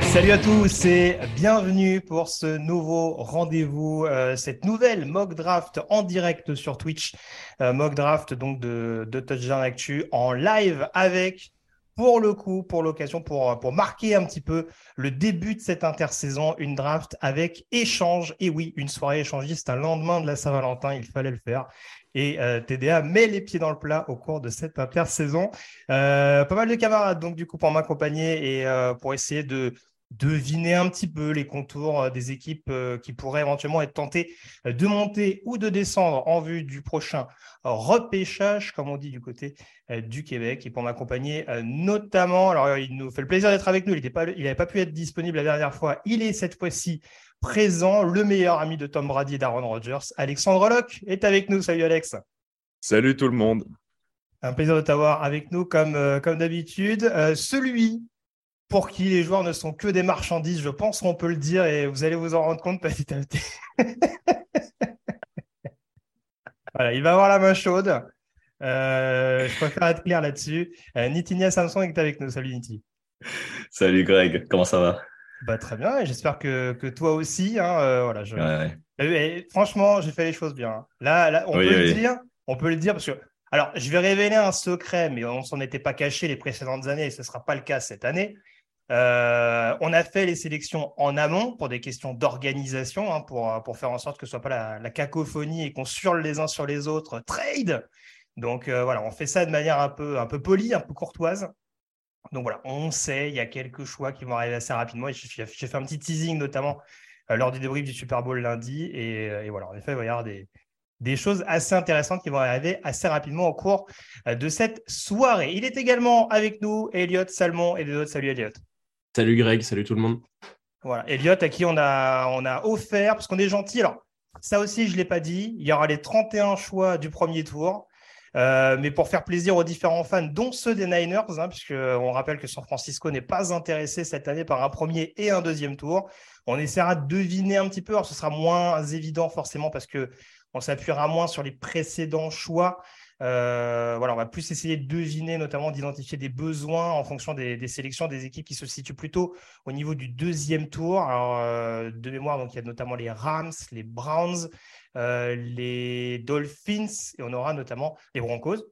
Salut à tous et bienvenue pour ce nouveau rendez-vous, euh, cette nouvelle mock draft en direct sur Twitch, euh, mock draft donc de, de Touchdown Actu en live avec, pour le coup, pour l'occasion, pour, pour marquer un petit peu le début de cette intersaison, une draft avec échange. Et oui, une soirée échangiste un lendemain de la Saint-Valentin, il fallait le faire. Et euh, TDA met les pieds dans le plat au cours de cette intersaison. Euh, pas mal de camarades, donc, du coup, pour m'accompagner et euh, pour essayer de deviner un petit peu les contours euh, des équipes euh, qui pourraient éventuellement être tentées euh, de monter ou de descendre en vue du prochain repêchage, comme on dit du côté du Québec. Et pour m'accompagner notamment, alors il nous fait le plaisir d'être avec nous, il n'avait pas pu être disponible la dernière fois, il est cette fois-ci présent, le meilleur ami de Tom Brady et d'Aaron Rodgers, Alexandre Locke est avec nous. Salut Alex. Salut tout le monde. Un plaisir de t'avoir avec nous comme, comme d'habitude. celui pour qui les joueurs ne sont que des marchandises, je pense qu'on peut le dire et vous allez vous en rendre compte petit à petit. voilà, il va avoir la main chaude. Euh, je préfère être clair là-dessus. Euh, Nitinia Samson est avec nous. Salut Niti. Salut Greg, comment ça va? Bah, Très bien et j'espère que, que, toi aussi. Hein, euh, voilà, je... Et, franchement, j'ai fait les choses bien. Hein. Là, là on peut le dire. On peut le dire parce que alors, je vais révéler un secret, mais on s'en était pas caché les précédentes années et ce ne sera pas le cas cette année. Euh, on a fait les sélections en amont pour des questions d'organisation, hein, pour, pour faire en sorte que ce soit pas la, cacophonie et qu'on surle les uns sur les autres. Trade Donc euh, voilà, on fait ça de manière un peu, un peu polie, un peu courtoise. Donc voilà, on sait, il y a quelques choix qui vont arriver assez rapidement. J'ai fait un petit teasing notamment euh, lors du débrief du Super Bowl lundi. Et, voilà, en effet, il va y avoir des, des choses assez intéressantes qui vont arriver assez rapidement au cours de cette soirée. Il est également avec nous, Elliot Salmon et d'autres. Salut Elliot. Salut Greg, salut tout le monde. Voilà, Elliot à qui on a, on a offert, parce qu'on est gentil. Alors, ça aussi, je ne l'ai pas dit, il y aura les 31 choix du premier tour. Euh, mais pour faire plaisir aux différents fans, dont ceux des Niners, hein, puisqu'on rappelle que San Francisco n'est pas intéressé cette année par un premier et un deuxième tour. On essaiera de deviner un petit peu. Alors, ce sera moins évident forcément parce que on s'appuiera moins sur les précédents choix. Euh, voilà, on va plus essayer de deviner, notamment d'identifier des besoins en fonction des, sélections des équipes qui se situent plutôt au niveau du deuxième tour. Euh, de mémoire, donc il y a notamment les Rams, les Browns, euh, les Dolphins et on aura notamment les Broncos.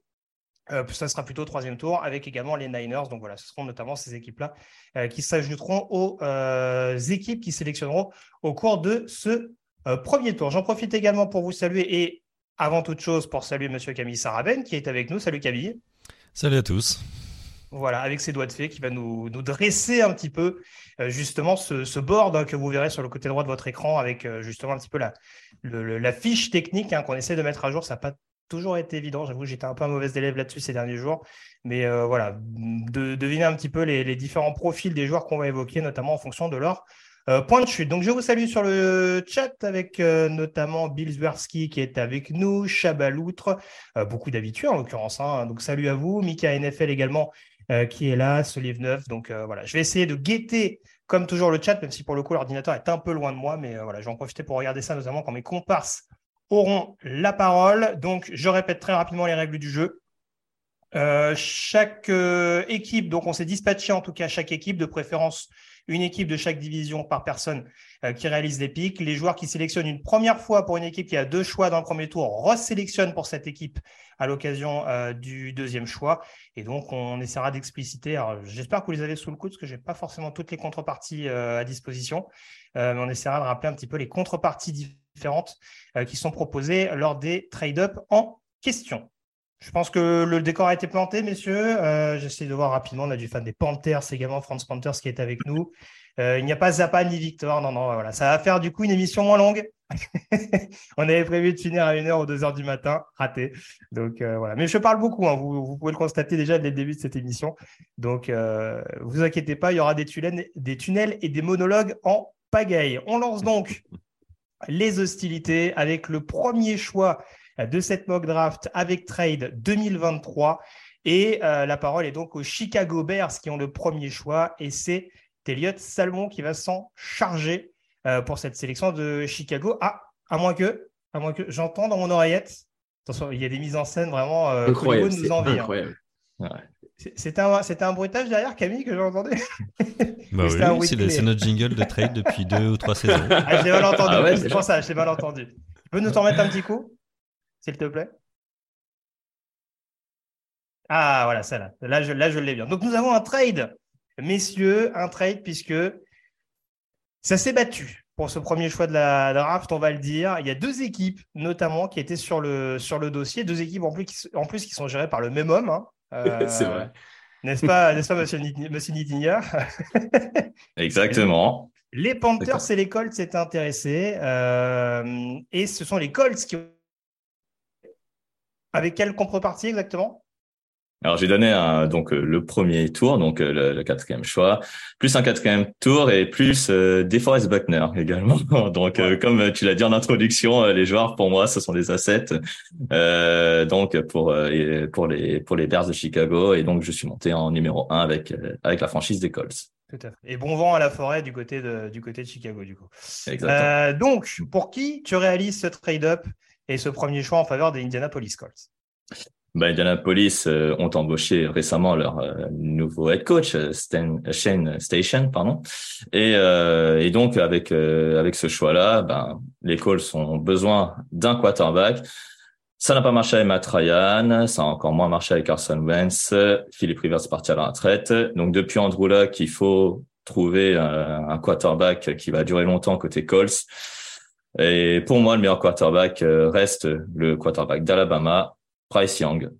ça sera plutôt au troisième tour avec également les Niners. Donc voilà, ce seront notamment ces équipes-là qui s'ajouteront aux équipes qui sélectionneront au cours de ce premier tour. J'en profite également pour vous saluer et avant toute chose, pour saluer Monsieur Camille Saraben qui est avec nous. Salut Camille. Salut à tous. Voilà, avec ses doigts de fée, qui va nous, dresser un petit peu euh, justement ce, board hein, que vous verrez sur le côté droit de votre écran avec euh, justement un petit peu la, la fiche technique hein, qu'on essaie de mettre à jour. Ça n'a pas toujours été évident. J'avoue, j'étais un peu un mauvais élève là-dessus ces derniers jours. Mais euh, voilà, de, deviner un petit peu les, les différents profils des joueurs qu'on va évoquer, notamment en fonction de leur euh, point de chute. Donc, je vous salue sur le chat avec euh, notamment Bill Zwerski qui est avec nous, Chabaloutre, euh, beaucoup d'habitués en l'occurrence. Hein. Donc, salut à vous. Mika NFL également qui est là, ce livre neuf. Donc, voilà, je vais essayer de guetter comme toujours le chat, même si pour le coup l'ordinateur est un peu loin de moi. Mais voilà, je vais en profiter pour regarder ça, notamment quand mes comparses auront la parole. Donc, je répète très rapidement les règles du jeu. chaque équipe, donc on s'est dispatché en tout cas chaque équipe, de préférence une équipe de chaque division par personne qui réalisent les pics. Les joueurs qui sélectionnent une première fois pour une équipe qui a deux choix dans le premier tour resélectionnent pour cette équipe à l'occasion du deuxième choix. Et donc, on essaiera d'expliciter. J'espère que vous les avez sous le coude, parce que je n'ai pas forcément toutes les contreparties à disposition. mais on essaiera de rappeler un petit peu les contreparties différentes qui sont proposées lors des trade-up en question. Je pense que le décor a été planté, messieurs. Euh, j'essaie de voir rapidement. On a du fan des Panthers également, Franz Panthers qui est avec nous. Euh, il n'y a pas Zappa ni Victor. Non, non, voilà. Ça va faire du coup une émission moins longue. on avait prévu de finir à 1h ou 2h du matin. Raté. Donc euh, voilà. Mais je parle beaucoup. Hein. Vous, pouvez le constater déjà dès le début de cette émission. Donc vous inquiétez pas, il y aura des tunnels et des monologues en pagaille. On lance donc les hostilités avec le premier choix de cette mock draft avec trade 2023. Et euh, la parole est donc aux Chicago Bears qui ont le premier choix. Et c'est Elliott Salmon qui va s'en charger euh, pour cette sélection de Chicago. Ah, à moins que, à moins que j'entends dans mon oreillette. Attention, il y a des mises en scène vraiment euh, incroyable. nous incroyable. C'était un, un, bruitage derrière, Camille, que j'ai entendu? Bah oui, c'est notre jingle de trade depuis deux ou trois saisons. Ah, je l'ai mal entendu. Ah c'est pour ça, je l'ai mal entendu. Tu peux nous en mettre un petit coup? S'il te plaît Ah, voilà, celle-là. Là, je, là, je l'ai bien. Donc, nous avons un trade, messieurs, un trade, puisque ça s'est battu pour ce premier choix de la draft, on va le dire. Il y a deux équipes, notamment, qui étaient sur le, sur le dossier. Deux équipes en plus qui, en plus, qui sont gérées par le même homme. Hein. C'est vrai. N'est-ce pas, n'est-ce pas, monsieur, monsieur Exactement. Les Panthers et les Colts s'étaient intéressés. Euh, et ce sont les Colts qui ont avec quelle contrepartie exactement? Alors j'ai donné un, donc euh, le premier tour, donc euh, le, quatrième choix, plus un quatrième tour et plus euh, DeForest Buckner également. donc euh, comme tu l'as dit en introduction, les joueurs pour moi ce sont des assets. donc pour pour les pour les Bears de Chicago et donc je suis monté en numéro un avec avec la franchise des Colts. Tout à fait. Et bon vent à la forêt du côté de du côté de Chicago du coup. Exactement. donc pour qui tu réalises ce trade up et ce premier choix en faveur des Indianapolis Colts bah, Indianapolis euh, ont embauché récemment leur euh, nouveau head coach euh, Stan, Shane Station, pardon. Et, donc avec avec ce choix-là, ben, les Colts ont besoin d'un quarterback. Ça n'a pas marché avec Matt Ryan, ça a encore moins marché avec Carson Wentz. Philippe Rivers est parti à la retraite. Donc depuis Andrew Luck, il faut trouver un quarterback qui va durer longtemps côté Colts. Et pour moi, le meilleur quarterback euh, reste le quarterback d'Alabama, Bryce Young.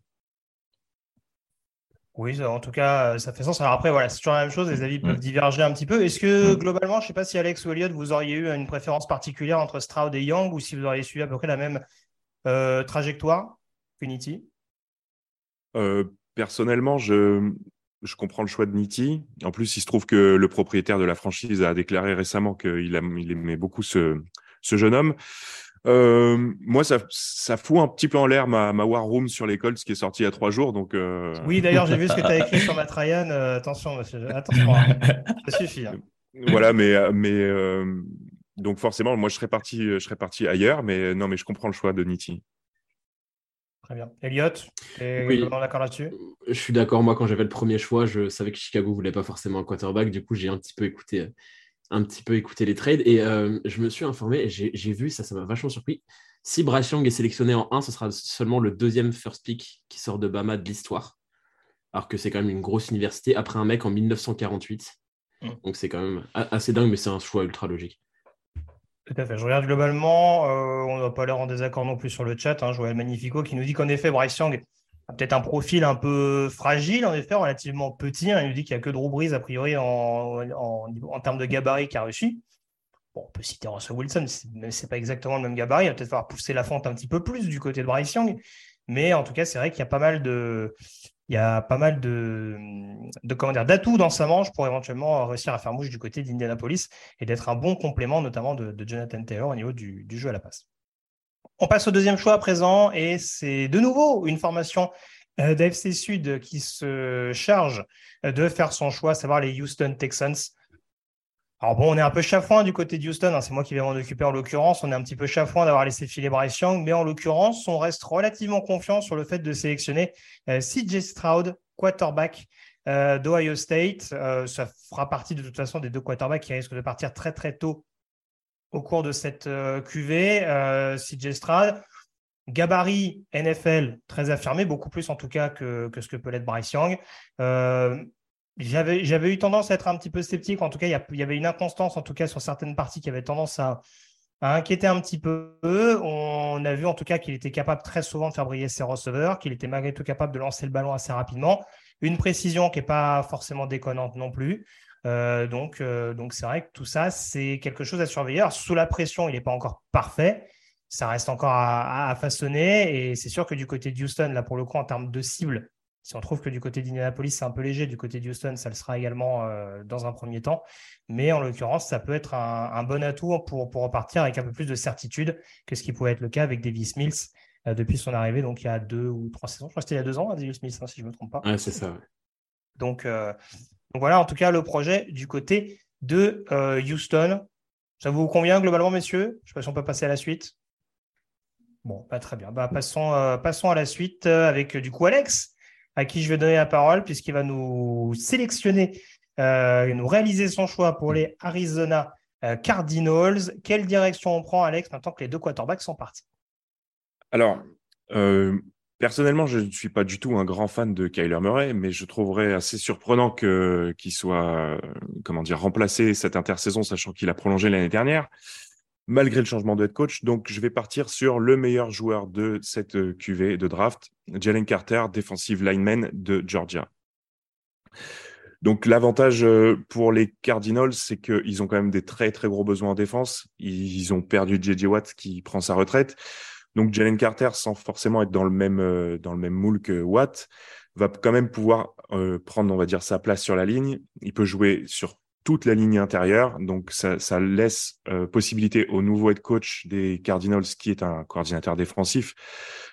Oui, en tout cas, ça fait sens. Alors après, voilà, c'est toujours la même chose. Les avis peuvent mm. diverger un petit peu. Est-ce que mm. globalement, je ne sais pas si Alex ou Elliott, vous auriez eu une préférence particulière entre Stroud et Young ou si vous auriez suivi à peu près la même euh, trajectoire qu'Unity euh, Personnellement, je, je comprends le choix de Nitti. En plus, il se trouve que le propriétaire de la franchise a déclaré récemment qu'il il aimait beaucoup ce, ce jeune homme. Euh, moi, ça, ça fout un petit peu en l'air ma, ma War Room sur les Colts qui est sortie il y a trois jours. Donc, euh... Oui, d'ailleurs, j'ai vu ce que tu as écrit sur Matt Ryan. Euh, attention, monsieur. Attention, hein. ça suffit. Hein. Voilà, mais, mais euh, donc forcément, moi, je serais parti, je serais parti ailleurs, mais non, mais je comprends le choix de Nitti. Très bien. Elliot, tu es d'accord là-dessus? Je suis d'accord. Moi, quand j'avais le premier choix, je savais que Chicago voulait pas forcément un quarterback. Du coup, j'ai un petit peu écouté un petit peu écouter les trades et euh, je me suis informé et j'ai vu, ça, ça m'a vachement surpris. Si Bryce Young est sélectionné en 1, ce sera seulement le deuxième first pick qui sort de Bama de l'histoire. Alors que c'est quand même une grosse université après un mec en 1948. Mm. Donc c'est quand même assez dingue, mais c'est un choix ultra logique. Tout à fait. Je regarde globalement, euh, on ne va pas l'air en désaccord non plus sur le chat. Hein, Joël Magnifico qui nous dit qu'en effet, Bryce Young peut-être un profil un peu fragile, en effet, relativement petit. Hein. Il nous dit qu'il n'y a que Drew Brees, a priori, en, termes de gabarit qui a réussi. On peut citer Russell Wilson, mais ce n'est pas exactement le même gabarit. Il va peut-être falloir pousser la fente un petit peu plus du côté de Bryce Young. Mais en tout cas, c'est vrai qu'il y a pas mal de, il y a pas mal d'atouts dans sa manche pour éventuellement réussir à faire mouche du côté d'Indianapolis et d'être un bon complément, notamment de, Jonathan Taylor au niveau du, jeu à la passe. On passe au deuxième choix à présent et c'est de nouveau une formation euh, d'AFC Sud qui se charge de faire son choix, à savoir les Houston Texans. Alors bon, on est un peu chafouin du côté de Houston, hein, c'est moi qui vais m'en occuper en l'occurrence. On est un petit peu chafouin d'avoir laissé filer Bryce Young, mais en l'occurrence, on reste relativement confiant sur le fait de sélectionner euh, CJ Stroud, quarterback euh, d'Ohio State. ça fera partie de toute façon des deux quarterbacks qui risquent de partir très très tôt au cours de cette QV. CJ Stroud, gabarit NFL très affirmé, beaucoup plus en tout cas que, ce que peut l'être Bryce Young. J'avais eu tendance à être un petit peu sceptique. En tout cas, il y, avait une inconstance, en tout cas, sur certaines parties qui avaient tendance à, inquiéter un petit peu. On a vu en tout cas qu'il était capable très souvent de faire briller ses receveurs, qu'il était malgré tout capable de lancer le ballon assez rapidement. Une précision qui n'est pas forcément déconnante non plus. Euh, donc, euh, donc c'est vrai que tout ça, c'est quelque chose à surveiller. sous la pression, il n'est pas encore parfait. Ça reste encore à, à façonner. Et c'est sûr que du côté de Houston, là, pour le coup, en termes de cible, si on trouve que du côté d'Indianapolis, c'est un peu léger, du côté de Houston, ça le sera également euh, dans un premier temps. Mais en l'occurrence, ça peut être un, bon atout pour, pour, repartir avec un peu plus de certitude que ce qui pouvait être le cas avec Davis Mills euh, depuis son arrivée, donc il y a deux ou trois saisons. Je crois que c'était il y a deux ans, hein, Davis Mills, hein, si je ne me trompe pas. Ouais, c'est ça. Donc, euh, donc, voilà, en tout cas, le projet du côté de Houston. Ça vous convient globalement, messieurs? Je ne sais pas si on peut passer à la suite. Bon, pas très bien. Bah, passons, passons à la suite avec du coup Alex à qui je vais donner la parole puisqu'il va nous sélectionner, euh, nous réaliser son choix pour les Arizona euh, Cardinals. Quelle direction on prend, Alex, maintenant que les deux quarterbacks sont partis? Alors, euh, personnellement, je ne suis pas du tout un grand fan de Kyler Murray, mais je trouverais assez surprenant qu'il soit, comment dire, remplacé cette intersaison, sachant qu'il a prolongé l'année dernière malgré le changement de head coach. Donc, je vais partir sur le meilleur joueur de cette euh, QV de draft, Jalen Carter, defensive lineman de Georgia. Donc, l'avantage euh, pour les Cardinals, c'est qu'ils ont quand même des très, très gros besoins en défense. Ils ont perdu JJ Watt qui prend sa retraite. Donc, Jalen Carter, sans forcément être dans le même, euh, dans le même moule que Watt, va quand même pouvoir prendre, on va dire, sa place sur la ligne. Il peut jouer sur toute la ligne intérieure. Donc, ça, laisse euh, possibilité au nouveau head coach des Cardinals, qui est un coordinateur défensif,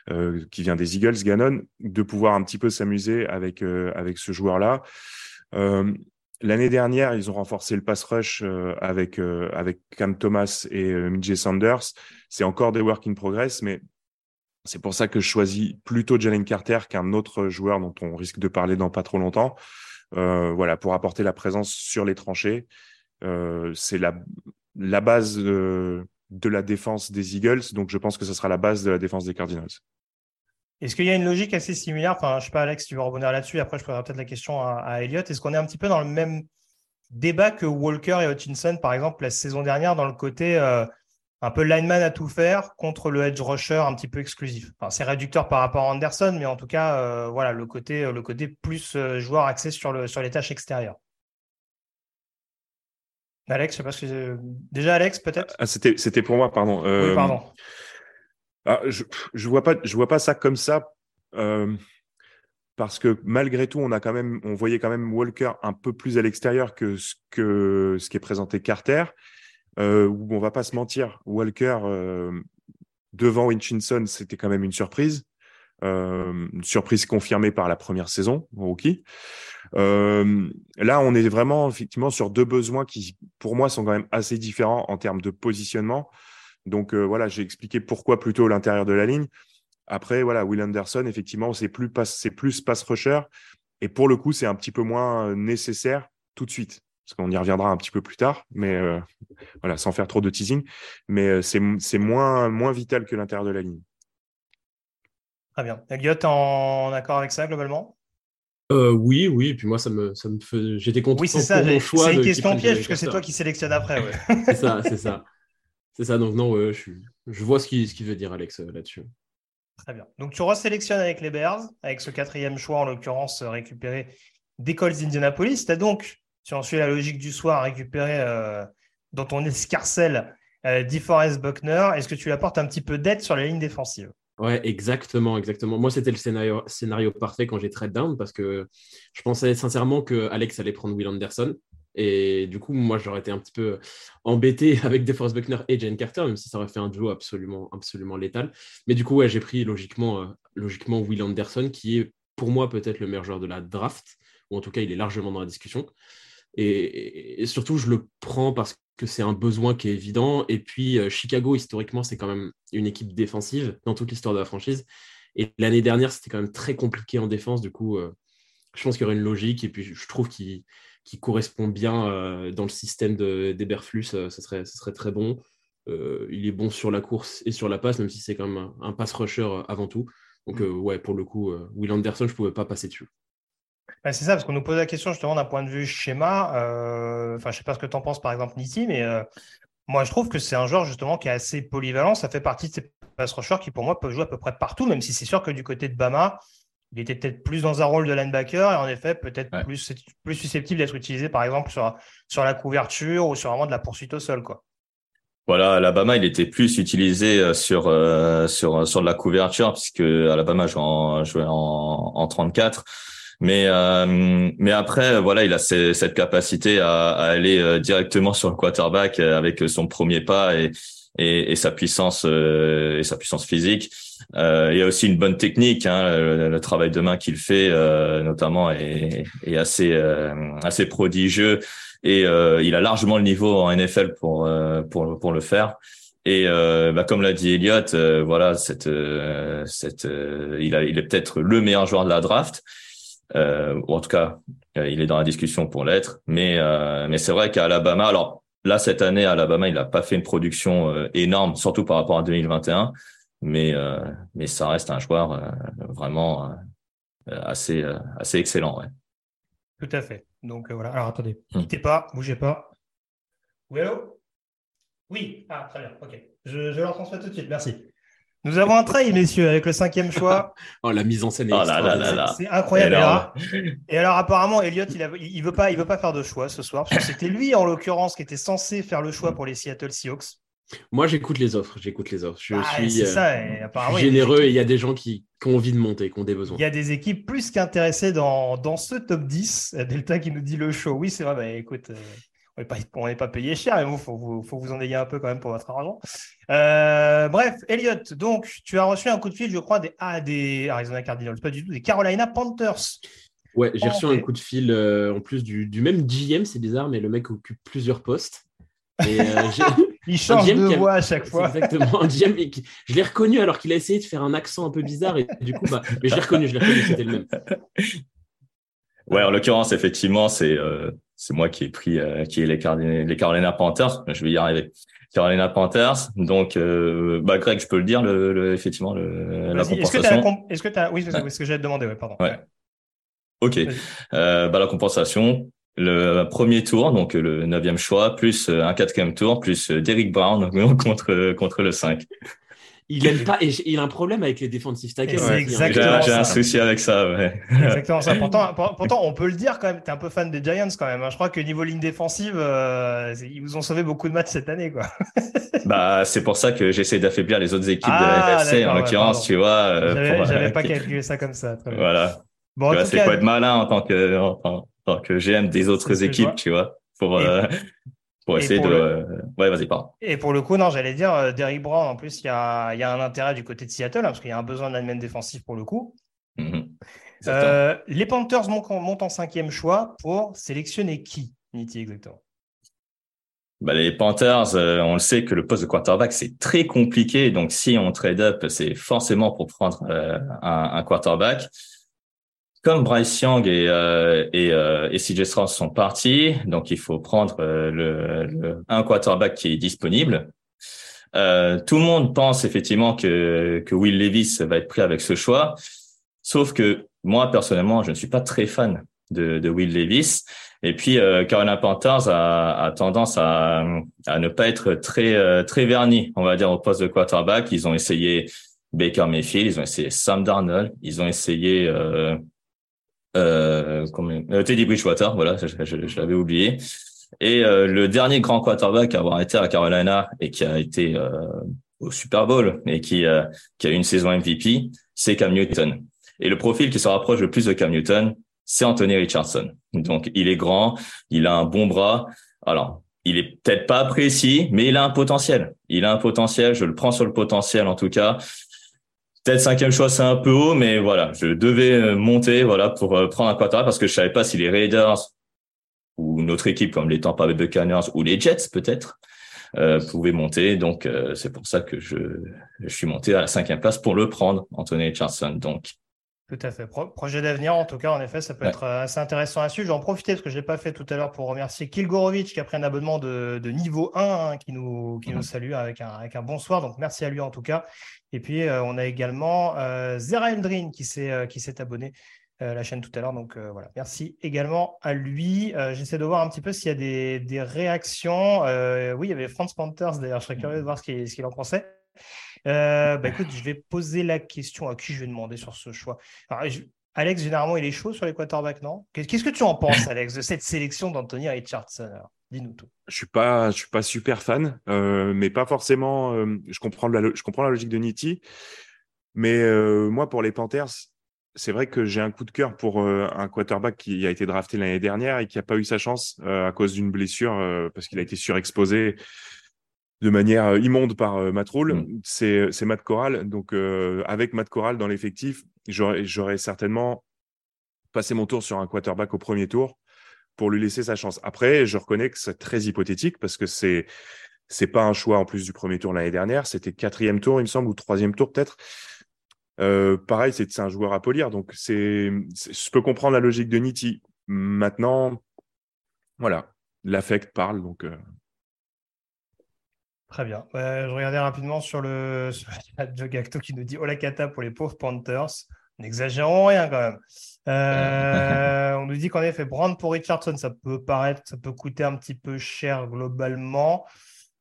euh, qui vient des Eagles, Gannon, de pouvoir un petit peu s'amuser avec, euh, avec ce joueur-là. L'année dernière, ils ont renforcé le pass rush avec, avec Cam Thomas et Mijay Sanders. C'est encore des work in progress, mais c'est pour ça que je choisis plutôt Jalen Carter qu'un autre joueur dont on risque de parler dans pas trop longtemps. Euh, voilà, pour apporter la présence sur les tranchées. Euh, c'est la, la base de, la défense des Eagles, donc je pense que ce sera la base de la défense des Cardinals. Est-ce qu'il y a une logique assez similaire? Enfin, je ne sais pas, Alex, tu vas revenir là-dessus. Après, je poserai peut-être la question à, à Elliott. Est-ce qu'on est un petit peu dans le même débat que Walker et Hutchinson, par exemple, la saison dernière, dans le côté euh, un peu lineman à tout faire contre le edge rusher un petit peu exclusif? c'est réducteur par rapport à Anderson, mais en tout cas, euh, voilà, le côté, le côté plus euh, joueur axé sur, le, sur les tâches extérieures. Alex, je sais pas ce que déjà Alex peut-être? Ah, c'était, c'était pour moi, pardon. oui, euh, pardon. Je, je vois pas, je vois pas ça comme ça. parce que malgré tout, on a quand même, on voyait quand même Walker un peu plus à l'extérieur que ce que ce qui est présenté Carter euh, où on va pas se mentir, Walker euh, devant Winchinson, c'était quand même une surprise. Euh, une surprise confirmée par la première saison rookie. Euh, là, on est vraiment effectivement sur deux besoins qui, pour moi, sont quand même assez différents en termes de positionnement. Donc euh, voilà, j'ai expliqué pourquoi plutôt l'intérieur de la ligne. Après, voilà, Will Anderson, effectivement, c'est plus pass, c'est plus pass rusher, et pour le coup, c'est un petit peu moins nécessaire tout de suite parce qu'on y reviendra un petit peu plus tard, mais euh, voilà, sans faire trop de teasing. Mais euh, c'est moins, moins vital que l'intérieur de la ligne. Très bien. Elliot, en, accord avec ça globalement? Euh, Oui, oui. Et puis moi, ça me, ça me fait... j'étais content oui, c'est ça, C'est une question piège, parce que c'est toi qui sélectionne après. c'est ça, c'est ça. C'est ça. Donc, non, je, je vois ce qu'il ce veut dire, Alex, là-dessus. Très bien. Donc, tu resélectionnes avec les Bears, avec ce quatrième choix, en l'occurrence, récupéré des Colts d'Indianapolis. Tu as donc si on suit la logique du soir, récupérer euh, dans ton escarcelle euh, DeForest Buckner, est-ce que tu apportes un petit peu d'aide sur la ligne défensive? Ouais, exactement, exactement. Moi, c'était le scénario, scénario parfait quand j'ai trade down parce que je pensais sincèrement que Alex allait prendre Will Anderson. Et du coup, moi, j'aurais été un petit peu embêté avec DeForest Buckner et Jane Carter, même si ça aurait fait un duo absolument, absolument létal. Mais du coup, ouais, j'ai pris logiquement, euh, logiquement Will Anderson, qui est pour moi peut-être le meilleur joueur de la draft, ou en tout cas, il est largement dans la discussion. Et, surtout, je le prends parce que c'est un besoin qui est évident. Et puis, euh, Chicago, historiquement, c'est quand même une équipe défensive dans toute l'histoire de la franchise. Et l'année dernière, c'était quand même très compliqué en défense. Du coup, euh, je pense qu'il y aurait une logique. Et puis, je trouve qu'il correspond bien euh, dans le système d'Eberflus. ce, serait, ce serait très bon. il est bon sur la course et sur la passe, même si c'est quand même un, pass rusher avant tout. Donc, mm. ouais, pour le coup, Will Anderson, je ne pouvais pas passer dessus. Bah, c'est ça, parce qu'on nous pose la question justement d'un point de vue schéma. Enfin, je ne sais pas ce que tu en penses, par exemple, Niti, mais moi, je trouve que c'est un joueur justement qui est assez polyvalent. Ça fait partie de ces pass rushers qui, pour moi, peuvent jouer à peu près partout, même si c'est sûr que du côté de Bama, il était peut-être plus dans un rôle de linebacker et en effet, peut-être plus, plus susceptible d'être utilisé, par exemple, sur, sur la couverture ou sur vraiment de la poursuite au sol. Quoi. Voilà, Alabama, il était plus utilisé euh, sur euh, sur sur de la couverture puisque Alabama jouait en, jouait en, en 34. Mais euh, mais après voilà, il a cette capacité à, à aller directement sur le quarterback avec son premier pas et et, et sa puissance et sa puissance physique. Euh, il y a aussi une bonne technique. Hein, le, travail de main qu'il fait, euh, notamment, est, est assez euh, assez prodigieux et euh, il a largement le niveau en NFL pour euh, pour pour le faire. Et bah, comme l'a dit Elliott, voilà, cette cette il a il est peut-être le meilleur joueur de la draft. ou en tout cas, il est dans la discussion pour l'être. Mais mais c'est vrai qu'à Alabama, alors là cette année, à Alabama, il n'a pas fait une production énorme, surtout par rapport à 2021 mais euh, mais ça reste un joueur euh, vraiment euh, assez assez excellent, ouais. Tout à fait. Donc voilà. Alors attendez, hmm. quittez pas, bougez pas. Oui, allô? Oui. Ah, très bien. Ok. Je, je leur transmets tout de suite. Merci. Nous avons un trail, messieurs, avec le cinquième choix. oh, la mise en scène est, oh c'est incroyable. Et alors, apparemment, Elliot, il, ne il, veut pas, il veut pas faire de choix ce soir, parce que c'était lui, en l'occurrence, qui était censé faire le choix pour les Seattle Seahawks. Moi, j'écoute les offres. J'écoute les offres. Je bah, suis, euh, généreux et il y a des gens qui, ont envie de monter, qui ont des besoins. Il y a des équipes plus qu'intéressées dans, dans ce top 10. Delta qui nous dit le show. Oui, c'est vrai. Bah, écoute, euh, on n'est pas, payé cher, mais il faut, faut, vous en ayez un peu quand même pour votre argent. Euh, bref, Elliot, donc tu as reçu un coup de fil, je crois, des, ah, des Arizona Cardinals, pas du tout, des Carolina Panthers. Ouais, j'ai reçu un coup de fil en plus du, du même GM, c'est bizarre, mais le mec occupe plusieurs postes. Et, Il change de voix à chaque fois. Exactement. Un je l'ai reconnu alors qu'il a essayé de faire un accent un peu bizarre et du coup, bah, mais je l'ai reconnu, je l'ai reconnu, c'était le même. Ouais, en l'occurrence, effectivement, c'est euh, c'est moi qui ai pris euh, qui est les, Carolina, les Carolina Panthers. Je vais y arriver. Carolina Panthers. Donc, euh, bah, Greg, je peux le dire, le, effectivement, le, la compensation. Est-ce que tu as, oui, c'est ce que j'allais te demander, ouais, pardon. Ouais. Ok. Euh, bah, la compensation, le premier tour, donc le neuvième choix, plus un quatrième tour, plus Derrick Brown contre, contre le 5. Il aime pas, et il a un problème avec les defensive tackles. exactement J'ai un souci avec ça, ouais. Exactement ça. Pourtant, pourtant, on peut le dire quand même, tu es un peu fan des Giants quand même. Hein. Je crois que niveau ligne défensive, euh, ils vous ont sauvé beaucoup de matchs cette année, quoi. bah, c'est pour ça que j'essaie d'affaiblir les autres équipes de la ah, NFC, en l'occurrence, tu vois. Euh, J'avais pas calculé ça comme ça. Voilà. Bon, c'est quoi être malin en tant que, en, que j'aime des autres équipes, tu vois, pour, euh, pour essayer de. Euh, ouais, vas-y, pardon. Et pour le coup, non, j'allais dire, euh, Derrick Brown, en plus, il y a, y a, un intérêt du côté de Seattle, hein, parce qu'il y a un besoin de défensif pour le coup. Mhm. les Panthers montent en cinquième choix pour sélectionner qui, Niti, exactement? Bah, les Panthers, on le sait que le poste de quarterback, c'est très compliqué. Donc, si on trade up, c'est forcément pour prendre un, un, quarterback comme Bryce Young et, euh, et, euh, et CJ Strauss sont partis, donc il faut prendre euh, le, un quarterback qui est disponible. Euh, tout le monde pense effectivement que, que Will Levis va être pris avec ce choix, sauf que moi personnellement, je ne suis pas très fan de, de Will Levis. Et puis euh, Carolina Panthers a, a tendance à, à ne pas être très très verni, on va dire au poste de quarterback. Ils ont essayé Baker Mayfield, ils ont essayé Sam Darnold, ils ont essayé euh, euh, Teddy Bridgewater, voilà, je, l'avais oublié. Et euh, le dernier grand quarterback à avoir été à Carolina et qui a été au Super Bowl et qui, qui a eu une saison MVP, c'est Cam Newton. Et le profil qui se rapproche le plus de Cam Newton, c'est Anthony Richardson. Donc, il est grand, il a un bon bras. Alors, il est peut-être pas précis, mais il a un potentiel. Il a un potentiel. Je le prends sur le potentiel en tout cas. Peut-être cinquième choix, c'est un peu haut, mais voilà, je devais euh, monter voilà pour euh, prendre un quarterback parce que je savais pas si les Raiders ou notre équipe comme les Tampa Bay Buccaneers ou les Jets peut-être euh, pouvaient monter. Donc euh, c'est pour ça que je, je suis monté à la cinquième place pour le prendre, Anthony Richardson. Donc Tout à fait. projet d'avenir, en tout cas, en effet, ça peut être assez intéressant à suivre. J'en profite parce que je ne l'ai pas fait tout à l'heure pour remercier Kilgorovic qui a pris un abonnement de, niveau 1 hein, qui, nous, qui nous salue avec un, avec un bonsoir. Donc merci à lui en tout cas. Et puis euh, on a également euh, Zera Eldrin qui s'est euh, abonné à la chaîne tout à l'heure. Donc voilà, merci également à lui. J'essaie de voir un petit peu s'il y a des, des réactions. oui, il y avait Franz Panthers d'ailleurs. Je serais curieux de voir ce qu'il en pensait. Euh, bah, écoute, je vais poser la question à qui je vais demander sur ce choix. Alex, généralement, il est chaud sur les quarterbacks, non? Qu'est-ce que tu en penses, Alex, de cette sélection d'Anthony Richardson? Dis-nous tout. Je suis pas, je suis pas super fan, euh, mais pas forcément. Euh, je comprends la, je comprends la logique de Nitti, mais moi, pour les Panthers, c'est vrai que j'ai un coup de cœur pour un quarterback qui a été drafté l'année dernière et qui n'a pas eu sa chance à cause d'une blessure parce qu'il a été surexposé de manière euh, immonde par euh, Matt Rule, mm. c'est Matt Corral. Donc, euh, avec Matt Corral dans l'effectif, j'aurais certainement passé mon tour sur un quarterback au premier tour pour lui laisser sa chance. Après, je reconnais que c'est très hypothétique parce que c'est c'est pas un choix en plus du premier tour l'année dernière, c'était quatrième tour, il me semble, ou troisième tour peut-être. pareil, c'est un joueur à polir, donc c'est je peux comprendre la logique de Nitti. Maintenant, voilà, l'affect parle, donc Très bien. je regardais rapidement sur le, chat de Gacto qui nous dit Olakata pour les pauvres Panthers. N'exagérons rien quand même. Euh, on nous dit qu'en effet, Brand pour Richardson, ça peut paraître, ça peut coûter un petit peu cher globalement.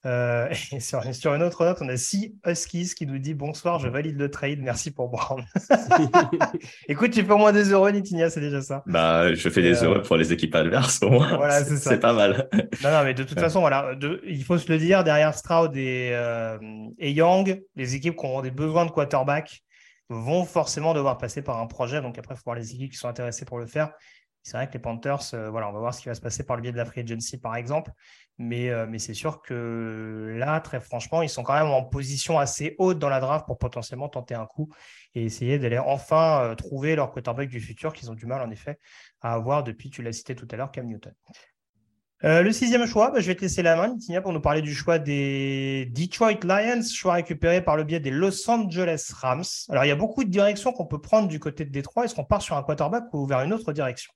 Euh, et sur, une autre note, on a Si Huskies qui nous dit Bonsoir, je valide le trade, merci pour Brown. Écoute, tu fais au moins des euros, Nitinia, c'est déjà ça. Bah, je fais des euh, euros pour les équipes adverses, au moins. Voilà, c'est ça. C'est pas mal. non, non, mais de toute façon, voilà, il faut se le dire, derrière Stroud et, euh, et Young, les équipes qui auront des besoins de quarterback vont forcément devoir passer par un projet. Donc après, il faut voir les équipes qui sont intéressées pour le faire. C'est vrai que les Panthers, voilà, on va voir ce qui va se passer par le biais de la free agency, par exemple. Mais, euh, mais c'est sûr que là, très franchement, ils sont quand même en position assez haute dans la draft pour potentiellement tenter un coup et essayer d'aller enfin euh, trouver leur quarterback du futur qu'ils ont du mal, en effet, à avoir depuis, tu l'as cité tout à l'heure, Cam Newton. Euh, le sixième choix, bah, je vais te laisser la main, Nitinia, pour nous parler du choix des Detroit Lions, choix récupéré par le biais des Los Angeles Rams. Alors, il y a beaucoup de directions qu'on peut prendre du côté de Détroit. Est-ce qu'on part sur un quarterback ou vers une autre direction?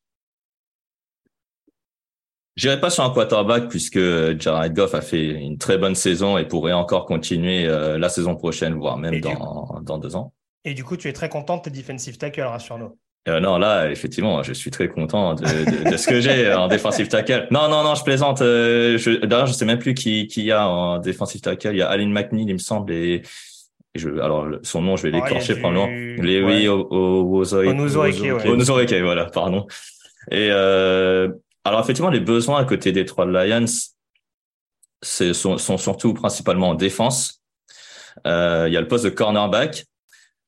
J'irai pas sur un quarterback puisque Jared Goff a fait une très bonne saison et pourrait encore continuer euh, la saison prochaine, voire même dans, dans deux ans. Et du coup, tu es très content de tes defensive tackle, rassure-nous. Euh, non, là, effectivement, je suis très content de, de, de ce que j'ai en defensive tackle. Non, non, non, je plaisante. Euh, je, D'ailleurs, je sais même plus qui, qui y a en defensive tackle. Il y a Alan McNeil, il me semble, et, je, alors son nom, je vais l'écorcher oh, probablement. Les oui, au, au, au, voilà, pardon. Et euh, alors effectivement, les besoins à côté des trois Lions sont, sont, surtout principalement en défense. Euh, il y a le poste de cornerback,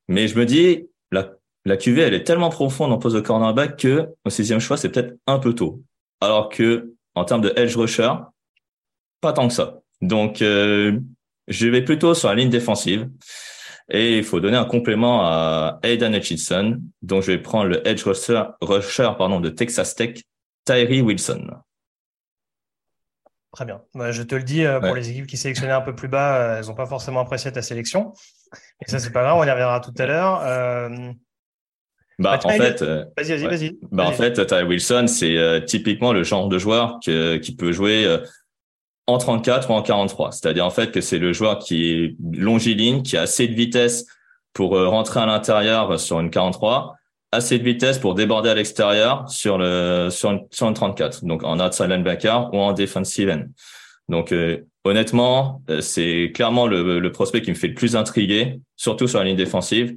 mais je me dis la, la QV elle est tellement profonde en poste de cornerback que au sixième choix c'est peut-être un peu tôt. Alors que en termes de edge rusher, pas tant que ça. Donc euh, je vais plutôt sur la ligne défensive. Et il faut donner un complément à Aidan Hutchinson. Donc, je vais prendre le edge rusher, rusher pardon, de Texas Tech, Tyree Wilson. Très bien. Bah, je te le dis, euh, pour les équipes qui sélectionnaient un peu plus bas, euh, elles n'ont pas forcément apprécié ta sélection. Et ça, c'est pas grave, on y reviendra tout à l'heure. Euh, bah, en fait, vas-y, vas-y, vas-y. Bah, en fait, Tyree Wilson, c'est typiquement le genre de joueur qui peut jouer en 34 ou en 43. C'est-à-dire, en fait, que c'est le joueur qui est longiligne, qui a assez de vitesse pour rentrer à l'intérieur sur une 43 assez de vitesse pour déborder à l'extérieur sur le sur une, sur une 34, donc en outside linebacker ou en defensive end. Donc euh, honnêtement, euh, c'est clairement le, le, prospect qui me fait le plus intriguer, surtout sur la ligne défensive,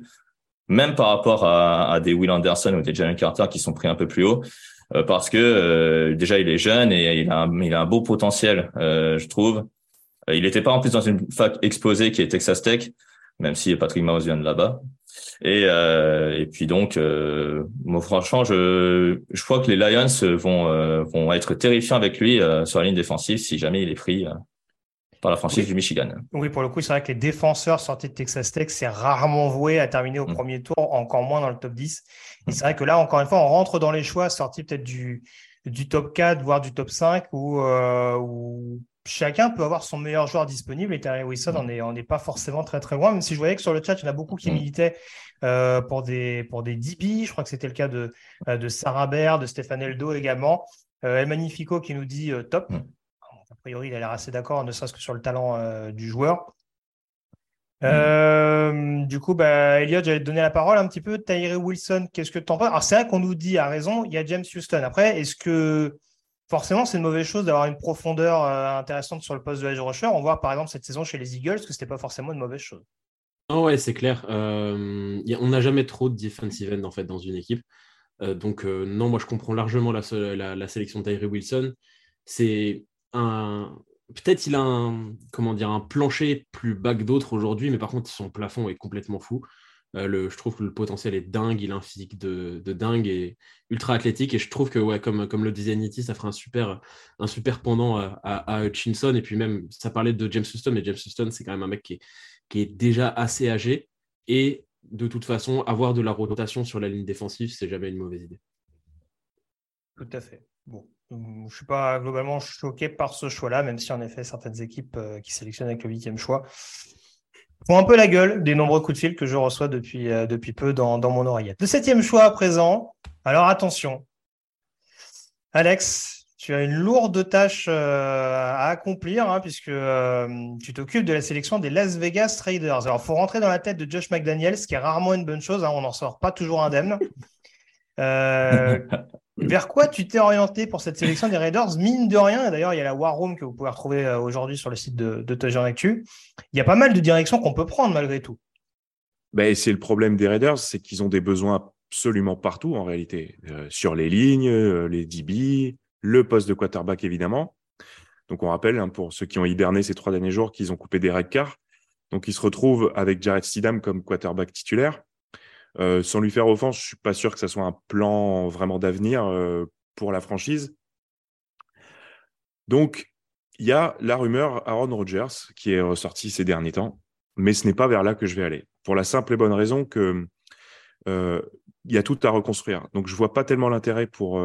même par rapport à, à des Will Anderson ou des Jalen Carter qui sont pris un peu plus haut, euh, parce que déjà il est jeune et il a il a un beau potentiel, je trouve. Il n'était pas en plus dans une fac exposée qui est Texas Tech, même si Patrick Mahomes vient de là-bas. Et, euh, et puis donc, euh, moi franchement, je, je crois que les Lions vont, euh, vont être terrifiants avec lui euh, sur la ligne défensive si jamais il est pris euh, par la franchise du Michigan. Oui, pour le coup, c'est vrai que les défenseurs sortis de Texas Tech, c'est rarement voué à terminer au mm. premier tour, encore moins dans le top 10. Et mm. c'est vrai que là, encore une fois, on rentre dans les choix sortis peut-être du, du top 4, voire du top 5, ou, ou chacun peut avoir son meilleur joueur disponible et Terry Wilson on n'est pas forcément très très loin, même si je voyais que sur le chat, il y en a beaucoup qui mm. militaient euh, pour, des, pour des DB. Je crois que c'était le cas de, euh, de Sarah Baird, de Stéphane Eldo également. Euh, El Magnifico qui nous dit top. Mm. A priori, il a l'air assez d'accord, ne serait-ce que sur le talent du joueur. Mm. du coup, bah, Elliot, j'allais te donner la parole un petit peu. Tyree Wilson, qu'est-ce que tu en penses? Alors, c'est vrai qu'on nous dit à raison, il y a James Houston. Après, est-ce que forcément, c'est une mauvaise chose d'avoir une profondeur euh, intéressante sur le poste de edge rusher. On voit par exemple cette saison chez les Eagles que ce n'était pas forcément une mauvaise chose. Non, ouais, c'est clair. Euh, on n'a jamais trop de defensive end en fait dans une équipe. Euh, donc non, moi je comprends largement la, sélection de Tyree Wilson. C'est un peut-être il a comment dire un plancher plus bas que d'autres aujourd'hui, mais par contre son plafond est complètement fou. Euh, je trouve que le potentiel est dingue, il a un physique de, dingue et ultra athlétique. Et je trouve que, ouais, comme, le disait Nitti, ça ferait un super, un super pendant à, Hutchinson. Et puis même, ça parlait de James Houston, mais James Houston, c'est quand même un mec qui est, qui est déjà assez âgé. Et de toute façon, avoir de la rotation sur la ligne défensive, c'est jamais une mauvaise idée. Tout à fait. Bon, je ne suis pas globalement choqué par ce choix-là, même si en effet certaines équipes euh, qui sélectionnent avec le huitième choix font un peu la gueule des nombreux coups de fil que je reçois depuis, euh, peu dans, mon oreillette. Le septième choix à présent. Alors attention, Alex, tu as une lourde tâche euh, à accomplir hein, puisque euh, tu t'occupes de la sélection des Las Vegas Traders. Alors, il faut rentrer dans la tête de Josh McDaniels, ce qui est rarement une bonne chose. Hein, on n'en sort pas toujours indemne. Vers quoi tu t'es orienté pour cette sélection des Raiders? Mine de rien, d'ailleurs, il y a la War Room que vous pouvez retrouver euh, aujourd'hui sur le site de, de Actu. Il y a pas mal de directions qu'on peut prendre malgré tout. Ben, c'est le problème des Raiders, c'est qu'ils ont des besoins absolument partout en réalité. Euh, sur les lignes, euh, les DB, le poste de quarterback évidemment. Donc on rappelle, hein, pour ceux qui ont hiberné ces trois derniers jours, qu'ils ont coupé des Cars. Donc ils se retrouvent avec Jared Stidham comme quarterback titulaire. Euh, sans lui faire offense, je suis pas sûr que ça soit un plan vraiment d'avenir euh, pour la franchise. Donc, il y a la rumeur Aaron Rodgers qui est ressortie ces derniers temps, mais ce n'est pas vers là que je vais aller. Pour la simple et bonne raison que euh, il y a tout à reconstruire. Donc, je vois pas tellement l'intérêt pour,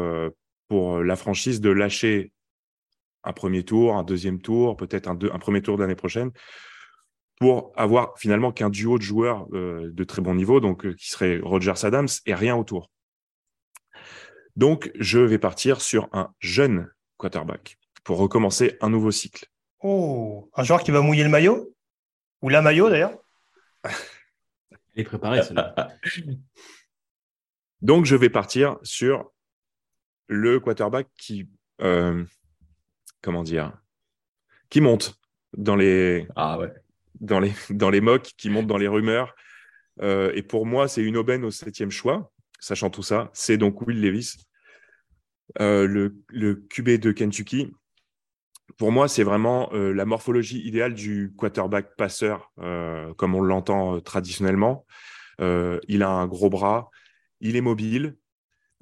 pour la franchise de lâcher un premier tour, un deuxième tour, peut-être un, un premier tour de l'année prochaine pour avoir finalement qu'un duo de joueurs euh, de très bon niveau, donc euh, qui serait Rogers Adams et rien autour. Donc, je vais partir sur un jeune quarterback pour recommencer un nouveau cycle. Oh, un joueur qui va mouiller le maillot? Ou la maillot d'ailleurs? Il est préparé, Donc, je vais partir sur le quarterback qui, euh, comment dire, qui monte dans les, ah ouais dans les, dans les mocks, qui montent dans les rumeurs. Euh, et pour moi, c'est une aubaine au septième choix, sachant tout ça. C'est donc Will Levis, euh, le, le QB de Kentucky. Pour moi, c'est vraiment euh, la morphologie idéale du quarterback passeur, comme on l'entend traditionnellement. il a un gros bras, il est mobile,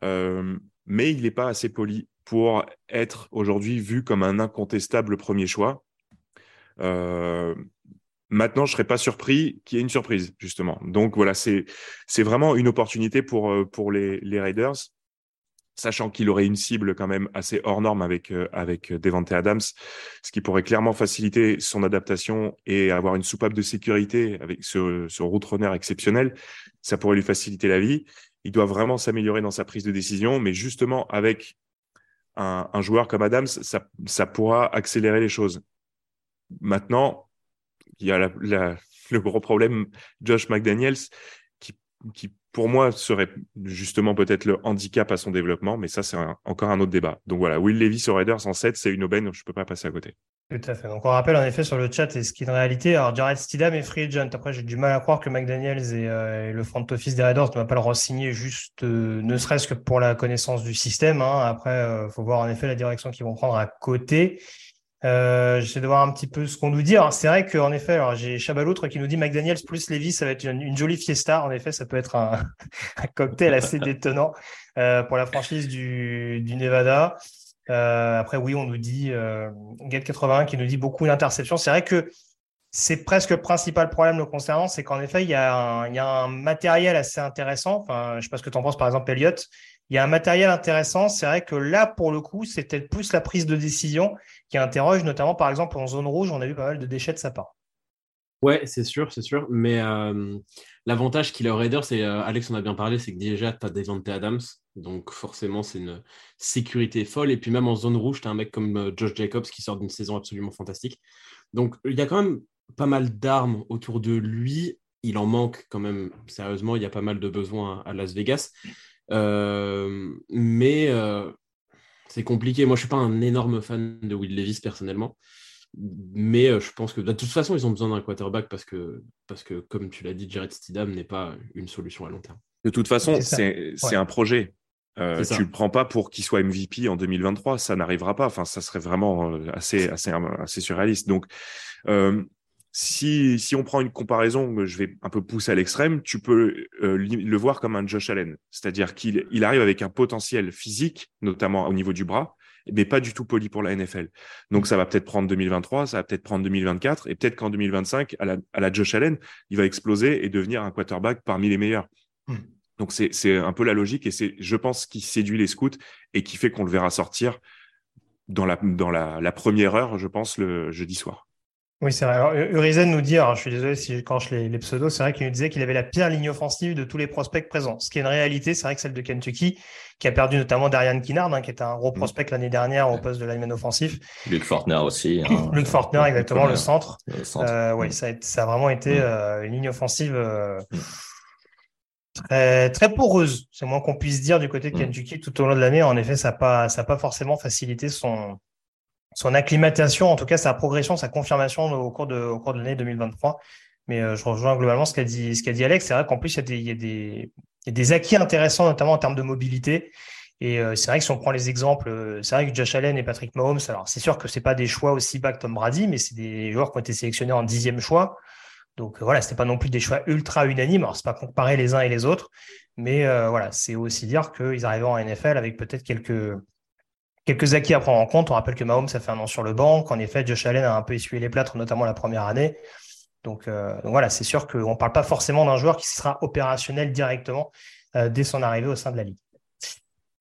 mais il n'est pas assez poli pour être aujourd'hui vu comme un incontestable premier choix. Maintenant, je serais pas surpris qu'il y ait une surprise, justement. Donc voilà, c'est c'est vraiment une opportunité pour euh, pour les, les Raiders, sachant qu'il aurait une cible quand même assez hors norme avec euh, avec Devante Adams, ce qui pourrait clairement faciliter son adaptation et avoir une soupape de sécurité avec ce, ce route runner exceptionnel. Ça pourrait lui faciliter la vie. Il doit vraiment s'améliorer dans sa prise de décision, mais justement avec un, un joueur comme Adams, ça, ça pourra accélérer les choses. Maintenant, il y a le gros problème Josh McDaniels qui, pour moi, serait justement peut-être le handicap à son développement, mais ça, c'est encore un autre débat. Donc voilà, Will Levy sur Raiders en 7, c'est une aubaine, je ne peux pas passer à côté. Tout à fait. Donc on rappelle en effet sur le chat, et ce qui est une réalité, alors Jared Stidham est free agent. Après, j'ai du mal à croire que McDaniels et, euh, le front office des Raiders ne va pas le re-signer juste, euh, ne serait-ce que pour la connaissance du système. Hein. Après, il euh, faut voir en effet la direction qu'ils vont prendre à côté. Euh, J'essaie de voir un petit peu ce qu'on nous dit. C'est vrai qu'en effet, alors j'ai Chabaloutre qui nous dit McDaniels plus Levis, ça va être une, jolie fiesta. En effet, ça peut être un, un cocktail assez détonnant euh, pour la franchise du, du Nevada. Euh, après, oui, on nous dit euh, Get81 qui nous dit beaucoup d'interceptions. C'est vrai que c'est presque le principal problème le concernant, c'est qu'en effet, il y, a un, il y, a un, matériel assez intéressant. Enfin, je ne sais pas ce que tu en penses, par exemple, Elliott. Il y a un matériel intéressant. C'est vrai que là, pour le coup, c'est peut-être plus la prise de décision qui interroge, notamment par exemple en zone rouge, on a vu pas mal de déchets de sa part. Ouais, c'est sûr, c'est sûr. Mais l'avantage qu'il a au Raiders, c'est, Alex en a bien parlé, c'est que déjà, tu as Devante Adams. Donc forcément, c'est une sécurité folle. Et puis même en zone rouge, tu as un mec comme Josh Jacobs qui sort d'une saison absolument fantastique. Donc il y a quand même pas mal d'armes autour de lui. Il en manque quand même, sérieusement, il y a pas mal de besoins à Las Vegas. Mais c'est compliqué. Moi, je ne suis pas un énorme fan de Will Levis personnellement. Mais euh, je pense que de toute façon, ils ont besoin d'un quarterback parce que, parce que, comme tu l'as dit, Jared Stidham n'est pas une solution à long terme. De toute façon, c'est un projet. Euh, tu ne le prends pas pour qu'il soit MVP en 2023, ça n'arrivera pas. Enfin, ça serait vraiment euh, assez, assez, assez surréaliste. Donc, si, si on prend une comparaison, je vais un peu pousser à l'extrême, tu peux le voir comme un Josh Allen. C'est-à-dire qu'il il arrive avec un potentiel physique, notamment au niveau du bras, mais pas du tout poli pour la NFL. Donc ça va peut-être prendre 2023, ça va peut-être prendre 2024, et peut-être qu'en 2025, à la, à la, Josh Allen, il va exploser et devenir un quarterback parmi les meilleurs. Hmm. Donc c'est un peu la logique, et c'est, je pense, qui séduit les scouts et qui fait qu'on le verra sortir dans la, dans la, la première heure, je pense, le jeudi soir. Oui, c'est vrai. Alors, Urizen nous dit, alors, je suis désolé si je canche les, les pseudos, c'est vrai qu'il nous disait qu'il avait la pire ligne offensive de tous les prospects présents. Ce qui est une réalité, c'est vrai que celle de Kentucky, qui a perdu notamment Darian Kinnard, hein, qui était un gros mm. prospect l'année dernière au poste de lineman offensif. Luc Fortner aussi. Hein. Luc Fortner, exactement, le centre. Euh, oui, ça, a, ça a vraiment été mm. euh, une ligne offensive euh, mm. très, très poreuse. C'est moins qu'on puisse dire du côté de Kentucky tout au long de l'année. En effet, ça n'a pas, ça pas forcément facilité son, son acclimatation, en tout cas sa progression, sa confirmation au cours de, au cours de l'année 2023. Mais euh, je rejoins globalement ce qu'a dit, ce qu'a dit Alex. C'est vrai qu'en plus, il y, a des, il, y a des, acquis intéressants, notamment en termes de mobilité. Et euh, c'est vrai que si on prend les exemples, euh, c'est vrai que Josh Allen et Patrick Mahomes, alors c'est sûr que c'est pas des choix aussi bas que Tom Brady, mais c'est des joueurs qui ont été sélectionnés en dixième choix. Donc voilà, c'était pas non plus des choix ultra unanimes. Alors c'est pas comparer les uns et les autres, mais voilà, c'est aussi dire qu'ils arrivaient en NFL avec peut-être quelques quelques acquis à prendre en compte. On rappelle que Mahomes, ça fait un an sur le banc, qu'en effet, Josh Allen a un peu essuyé les plâtres, notamment la première année. Donc, euh, voilà, c'est sûr qu'on ne parle pas forcément d'un joueur qui sera opérationnel directement euh, dès son arrivée au sein de la Ligue.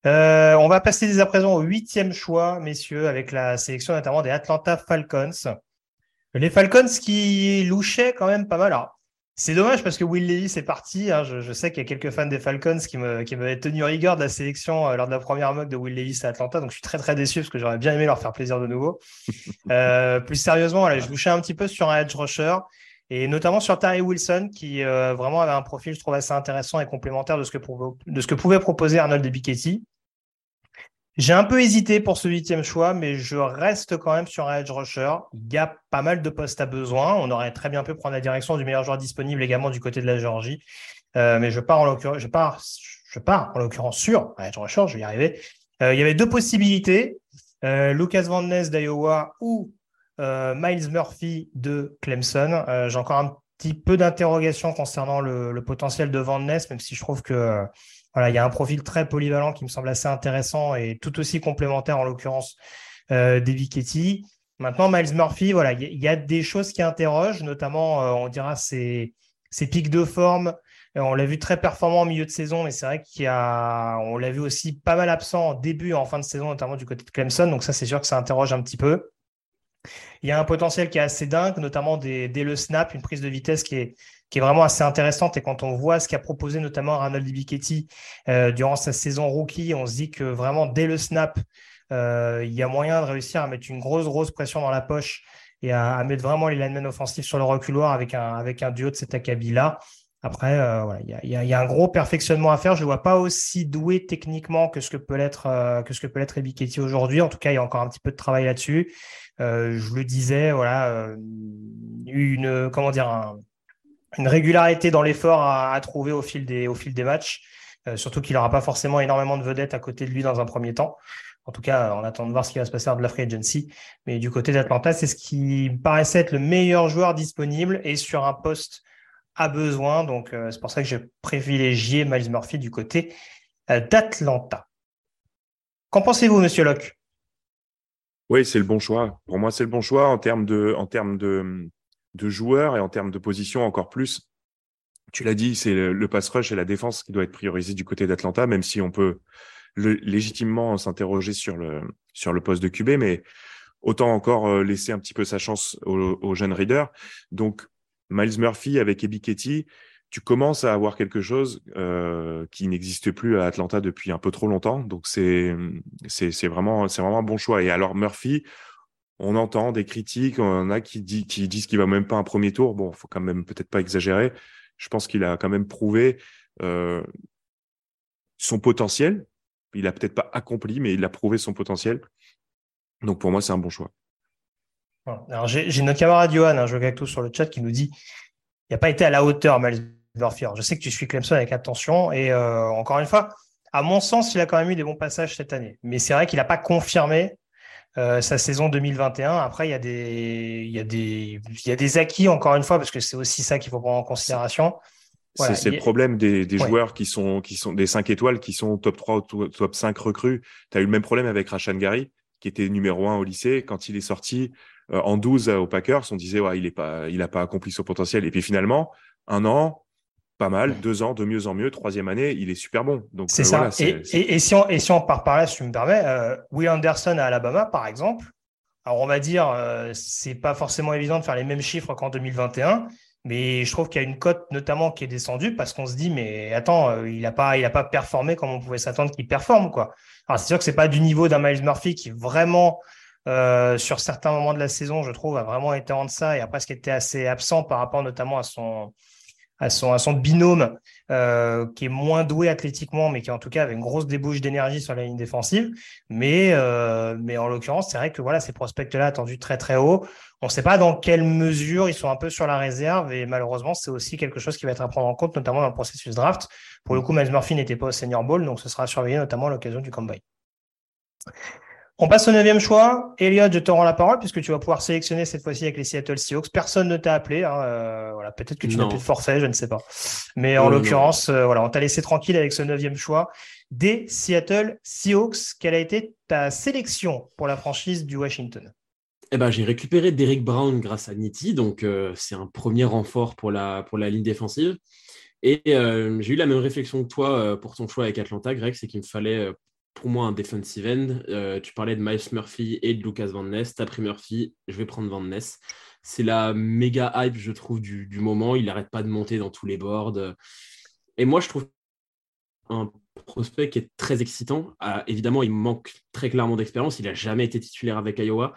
Euh, on va passer dès à présent au huitième choix, messieurs, avec la sélection notamment des Atlanta Falcons. Les Falcons qui louchaient quand même pas mal. Alors, c'est dommage parce que Will Levis est parti. Hein. Je, sais qu'il y a quelques fans des Falcons qui me qui m'avaient tenu rigueur de la sélection euh, lors de la première mock de Will Levis à Atlanta. Donc je suis très très déçu parce que j'aurais bien aimé leur faire plaisir de nouveau. Euh, plus sérieusement, je bouchais un petit peu sur un edge rusher et notamment sur Terry Wilson qui euh, vraiment avait un profil je trouve assez intéressant et complémentaire de ce que, de ce que pouvait proposer Arnold Ebiketie. J'ai un peu hésité pour ce huitième choix, mais je reste quand même sur un edge rusher. Il y a pas mal de postes à besoin. On aurait très bien pu prendre la direction du meilleur joueur disponible également du côté de la Géorgie. Euh, mais je pars en l'occurrence, je pars, je pars en l'occurrence sur un edge rusher, je vais y arriver. Euh, il y avait deux possibilités. Euh, Lucas Van Ness d'Iowa ou Miles Murphy de Clemson. J'ai encore un petit peu d'interrogation concernant le, le, potentiel de Van Ness, même si je trouve que il y a un profil très polyvalent qui me semble assez intéressant et tout aussi complémentaire en l'occurrence euh, d'Evi Maintenant, Miles Murphy, voilà, il y, a des choses qui interrogent, notamment, euh, on dira, ses, pics de forme. Euh, on l'a vu très performant en milieu de saison, mais c'est vrai qu'il a, on l'a vu aussi pas mal absent en début et en fin de saison, notamment du côté de Clemson. Donc ça, c'est sûr que ça interroge un petit peu. Il y a un potentiel qui est assez dingue, notamment dès le snap, une prise de vitesse qui est, qui est vraiment assez intéressante. Et quand on voit ce qu'a proposé notamment Ronald Bicchetti euh, durant sa saison rookie, on se dit que vraiment dès le snap, euh, il y a moyen de réussir à mettre une grosse, grosse pression dans la poche et à, mettre vraiment les linemen offensifs sur le reculoir avec un, avec un duo de cet acabit-là. Après, euh, voilà, il y, a, y, a, un gros perfectionnement à faire. Je ne vois pas aussi doué techniquement que ce que peut l'être euh, que ce que peut l'être aujourd'hui. En tout cas, il y a encore un petit peu de travail là-dessus. Euh, je le disais, voilà, une comment dire un, une régularité dans l'effort à, trouver au fil des, matchs. Euh, surtout qu'il n'aura pas forcément énormément de vedettes à côté de lui dans un premier temps. En tout cas, on attend de voir ce qui va se passer de la free agency. Mais du côté d'Atlanta, c'est ce qui paraissait être le meilleur joueur disponible et sur un poste à besoin. Donc, euh, c'est pour ça que j'ai privilégié Miles Murphy du côté euh, d'Atlanta. Qu'en pensez-vous, monsieur Locke? Oui, c'est le bon choix. Pour moi, c'est le bon choix en termes de, de joueurs et en termes de position encore plus. Tu l'as dit, c'est le, pass rush et la défense qui doit être priorisé du côté d'Atlanta, même si on peut légitimement s'interroger sur le, sur le poste de QB, mais autant encore laisser un petit peu sa chance aux, jeunes readers. Donc, Miles Murphy avec Ebi Ketty, tu commences à avoir quelque chose qui n'existe plus à Atlanta depuis un peu trop longtemps. Donc, c'est vraiment, vraiment un bon choix. Et alors, Murphy, on entend des critiques, on a qui, disent qu'il va même pas un premier tour. Bon, faut quand même peut-être pas exagérer. Je pense qu'il a quand même prouvé euh, son potentiel. Il a peut-être pas accompli, mais il a prouvé son potentiel. Donc pour moi, c'est un bon choix. Alors j'ai notre camarade Johan, un jeu avec tout sur le chat, qui nous dit il n'a pas été à la hauteur, Miles Je sais que tu suis Clemson avec attention et euh, encore une fois, à mon sens, il a quand même eu des bons passages cette année. Mais c'est vrai qu'il n'a pas confirmé euh, sa saison 2021. Après, il y, a des, il, y a des, il y a des acquis, encore une fois, parce que c'est aussi ça qu'il faut prendre en considération. c'est le problème des, des joueurs qui sont, qui sont des 5 étoiles, qui sont top 3 ou top 5 recrues. Tu as eu le même problème avec Rashan Gary, qui était numéro 1 au lycée. Quand il est sorti euh, en 12 aux Packers, on disait, ouais, il n'a pas, il pas accompli son potentiel. Et puis finalement, un an, pas mal, deux ans, de mieux en mieux, troisième année, il est super bon. Donc c'est euh, ça. et, et, si on, et si on part par là, si tu me permets, euh, Will Anderson à Alabama, par exemple, alors on va dire, euh, c'est pas forcément évident de faire les mêmes chiffres qu'en 2021, mais je trouve qu'il y a une cote notamment qui est descendue parce qu'on se dit, mais attends, il n'a pas, il a pas performé comme on pouvait s'attendre qu'il performe, quoi. Alors c'est sûr que c'est pas du niveau d'un Miles Murphy qui vraiment sur certains moments de la saison, je trouve, a vraiment été en deçà et après ce qui était assez absent par rapport notamment à son à son, à son binôme euh, qui est moins doué athlétiquement, mais qui en tout cas avait une grosse débouche d'énergie sur la ligne défensive. Mais, euh, mais en l'occurrence, c'est vrai que voilà, ces prospects-là attendus très très haut. On ne sait pas dans quelle mesure ils sont un peu sur la réserve et malheureusement, c'est aussi quelque chose qui va être à prendre en compte, notamment dans le processus draft. Pour le coup, Miles Murphy n'était pas au Senior Bowl, donc ce sera surveillé notamment à l'occasion du combine. On passe au neuvième choix. Elliot, je te rends la parole puisque tu vas pouvoir sélectionner cette fois-ci avec les Seattle Seahawks. Personne ne t'a appelé. Hein, euh, voilà, peut-être que tu n'as plus de forfait, je ne sais pas. Mais en l'occurrence, euh, voilà, on t'a laissé tranquille avec ce neuvième choix des Seattle Seahawks. Quelle a été ta sélection pour la franchise du Washington? Eh ben, j'ai récupéré Derek Brown grâce à Nitti, donc euh, c'est un premier renfort pour la, pour la ligne défensive. Et j'ai eu la même réflexion que toi pour ton choix avec Atlanta, Greg, c'est qu'il me fallait pour moi un defensive end. Euh, tu parlais de Miles Murphy et de Lucas Van Ness. T'as pris Murphy, je vais prendre Van Ness. C'est la méga hype, je trouve, du, moment. Il n'arrête pas de monter dans tous les boards. Et moi, je trouve un prospect qui est très excitant. Ah, évidemment, il manque très clairement d'expérience. Il n'a jamais été titulaire avec Iowa.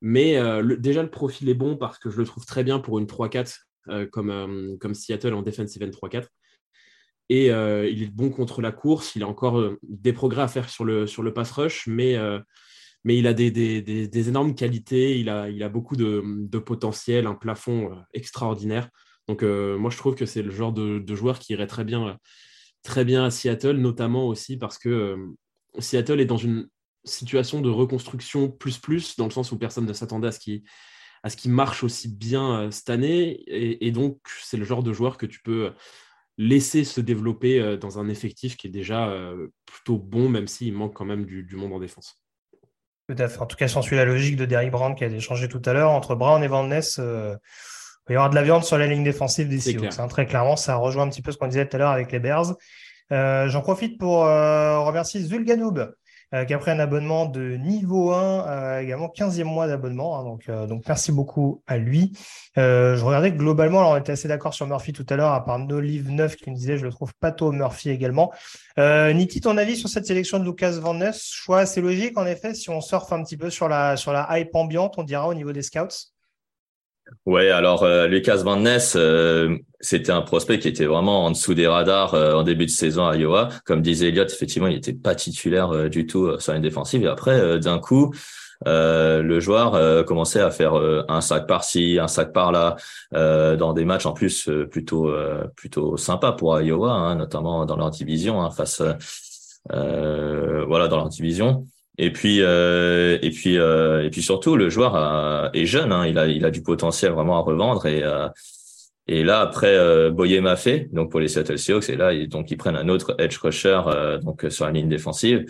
Mais euh, déjà, le profil est bon parce que je le trouve très bien pour une 3-4 euh, comme, comme Seattle en defensive end 3-4 et euh, il est bon contre la course. Il a encore euh, des progrès à faire sur le, sur le pass rush, mais, euh, mais il a des, des, des, énormes qualités. Il a, il a beaucoup de, de potentiel, un plafond extraordinaire. Donc, moi, je trouve que c'est le genre de, de, joueur qui irait très bien, très bien à Seattle, notamment aussi parce que Seattle est dans une situation de reconstruction plus plus, dans le sens où personne ne s'attendait à ce qu'il à ce qui marche aussi bien cette année. Et donc, c'est le genre de joueur que tu peux laisser se développer euh, dans un effectif qui est déjà euh, plutôt bon, même s'il manque quand même du, monde en défense. En tout cas, si on suit la logique de Derrick Brown qui a échangé tout à l'heure, entre Brown et Van Ness, euh, il va y avoir de la viande sur la ligne défensive des Seahawks. Hein, très clairement, ça rejoint un petit peu ce qu'on disait tout à l'heure avec les Bears. J'en profite pour remercier Zulganoub euh, qui a pris un abonnement de niveau 1, euh, également 15e mois d'abonnement. Hein, donc, euh, donc, merci beaucoup à lui. je regardais globalement, alors on était assez d'accord sur Murphy tout à l'heure, à part Nolive 9 qui me disait je le trouve pas tôt Murphy également. Niti, ton avis sur cette sélection de Lucas Van Ness? Choix assez logique, en effet, si on surfe un petit peu sur la, sur la hype ambiante, on dira au niveau des scouts? Ouais, alors euh, Lucas Van Ness, euh, c'était un prospect qui était vraiment en dessous des radars euh, en début de saison à Iowa. Comme disait Elliott, effectivement, il n'était pas titulaire du tout sur une défensive. Et après, d'un coup, le joueur commençait à faire un sac par-ci, un sac par-là, dans des matchs en plus plutôt plutôt sympas pour Iowa, hein, notamment dans leur division hein, face, voilà, dans leur division. Et puis, euh, et puis, euh, et puis surtout, le joueur est jeune. Hein, il a, il a du potentiel vraiment à revendre. Et, euh, et là, après, euh, Boyer m'a fait, donc pour les Seattle Seahawks, et là, ils, donc ils prennent un autre edge rusher, euh, donc sur la ligne défensive.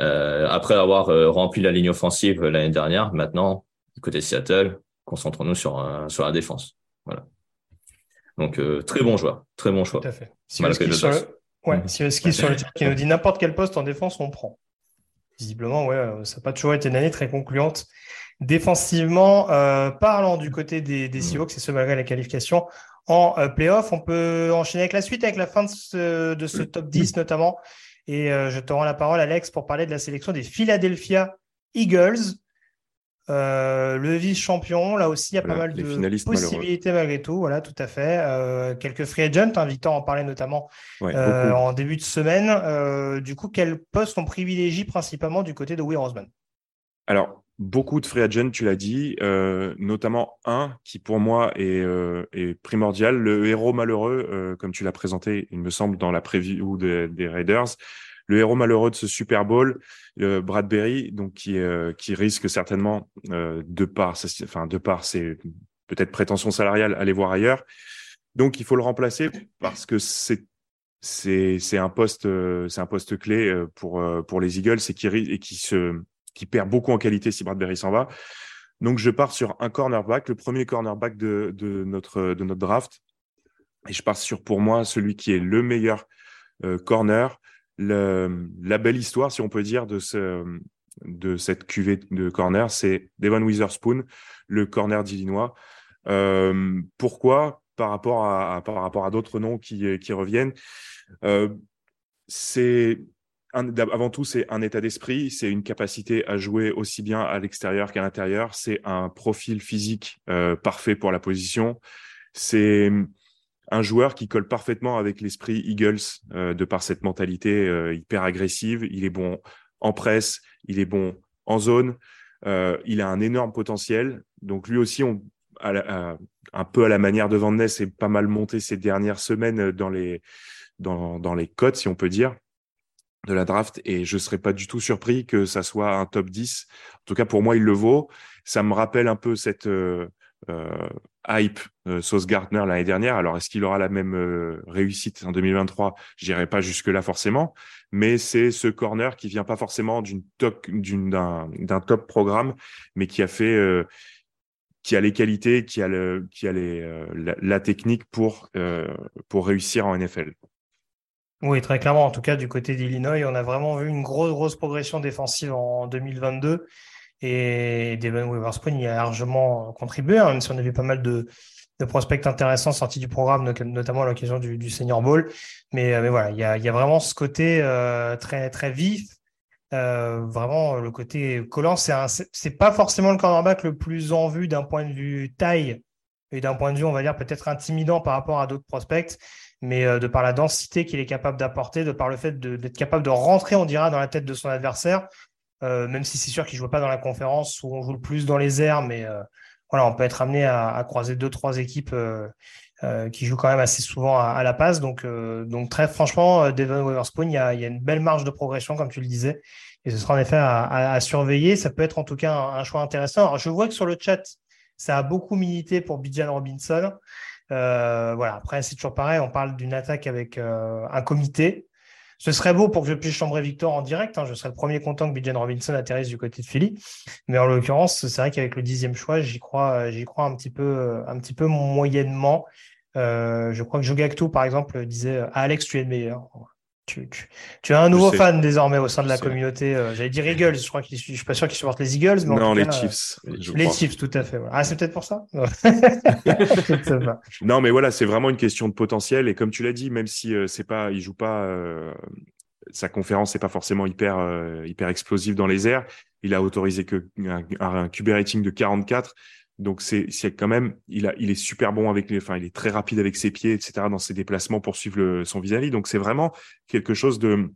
Euh, après avoir rempli la ligne offensive l'année dernière, maintenant, côté Seattle, concentrons-nous sur sur la défense. Voilà. Donc très bon joueur, très bon choix. Tout à fait. Si Ouais, si est sur le qui nous dit n'importe quel poste en défense, on prend. Visiblement, ouais, ça n'a pas toujours été une année très concluante. Défensivement, euh, parlant du côté des, des Seahawks, c'est ce malgré la qualification en euh, playoff, on peut enchaîner avec la suite, avec la fin de ce, de ce top 10 notamment. Et euh, je te rends la parole, Alex, pour parler de la sélection des Philadelphia Eagles. Euh, le vice-champion, là aussi, il y a pas mal de possibilités malgré tout. Voilà, tout à fait. Euh, quelques free agents, hein, Victor en parlait notamment euh, en début de semaine. du coup, quel poste on privilégie principalement du côté de Will Roseman Alors, beaucoup de free agents, tu l'as dit, notamment un qui pour moi est, est primordial, le héros malheureux, comme tu l'as présenté, il me semble, dans la preview des Raiders le héros malheureux de ce Super Bowl, euh, Bradbury, donc qui, euh, qui risque certainement euh, de par, enfin de ses peut-être prétentions salariales, aller voir ailleurs. Donc il faut le remplacer parce que c'est c'est c'est un poste c'est un poste clé pour pour les Eagles et qui et qui se qui perd beaucoup en qualité si Bradbury s'en va. Donc je pars sur un cornerback, le premier cornerback de, de notre de notre draft, et je pars sur pour moi celui qui est le meilleur corner, la belle histoire, si on peut dire, de, ce, de cette cuvée de corner, c'est Devon Witherspoon, le corner d'Illinois. Euh, pourquoi par rapport à, d'autres noms qui, qui reviennent? Euh, C'est avant tout, c'est un état d'esprit, c'est une capacité à jouer aussi bien à l'extérieur qu'à l'intérieur, c'est un profil physique euh, parfait pour la position, c'est un joueur qui colle parfaitement avec l'esprit Eagles euh, de par cette mentalité euh, hyper agressive. Il est bon en presse, il est bon en zone, euh, il a un énorme potentiel. Donc lui aussi, on, un peu à la manière de Van Ness, est pas mal monté ces dernières semaines dans les dans, dans les codes, si on peut dire de la draft et je serais pas du tout surpris que ça soit un top 10. En tout cas, pour moi, il le vaut. Ça me rappelle un peu cette euh, hype euh, Sauce Gardner l'année dernière. Alors, est-ce qu'il aura la même euh, réussite en 2023 Je n'irai pas jusque-là forcément, mais c'est ce corner qui vient pas forcément d'un top programme, mais qui a fait qui a les qualités, qui a, la, technique pour, réussir en NFL. Oui, très clairement. En tout cas, du côté d'Illinois, on a vraiment vu une grosse progression défensive en 2022. Et Devon Witherspoon y a largement contribué, hein, même si on a vu pas mal de, de prospects intéressants sortis du programme, notamment à l'occasion du, Senior Bowl. Mais, euh, mais voilà, il y a, y a, vraiment ce côté euh, très, très vif. Euh, vraiment, le côté collant, c'est pas forcément le cornerback le plus en vue d'un point de vue taille et d'un point de vue, on va dire, peut-être intimidant par rapport à d'autres prospects. Mais de par la densité qu'il est capable d'apporter, de par le fait d'être capable de rentrer, on dira, dans la tête de son adversaire, euh, même si c'est sûr qu'il ne joue pas dans la conférence où on joue le plus dans les airs, mais euh, voilà, on peut être amené à, croiser deux, trois équipes euh, qui jouent quand même assez souvent à, la passe. Donc, donc très franchement, Devon Witherspoon, il y, a, il y, a, une belle marge de progression, comme tu le disais, et ce sera en effet à, surveiller. Ça peut être en tout cas un, choix intéressant. Alors, je vois que sur le chat, ça a beaucoup milité pour Bijan Robinson. voilà. Après, c'est toujours pareil. On parle d'une attaque avec un comité. Ce serait beau pour que je puisse chambrer Victor en direct. Hein. Je serais le premier content que Bijan Robinson atterrisse du côté de Philly. Mais en l'occurrence, c'est vrai qu'avec le dixième choix, j'y crois, crois un petit peu, un petit peu moyennement. Euh, je crois que Jogacto, par exemple, disait ah, Alex, tu es le meilleur. Tu, tu, as un nouveau fan désormais au sein de la communauté. Euh, j'allais dire Eagles, je crois qu'il je suis pas sûr qu'il supporte les Eagles. Mais non, les Chiefs. les Chiefs, tout à fait. Ah, c'est peut-être pour ça? non, mais voilà, c'est vraiment une question de potentiel. Et comme tu l'as dit, même si euh, c'est pas, il joue pas, euh, sa conférence n'est pas forcément hyper hyper explosive dans les airs. Il a autorisé que un, un QB rating de 44. Donc c'est quand même, il, a, il est super bon avec les, enfin il est très rapide avec ses pieds, etc. dans ses déplacements pour suivre son vis-à-vis. Donc c'est vraiment quelque chose de,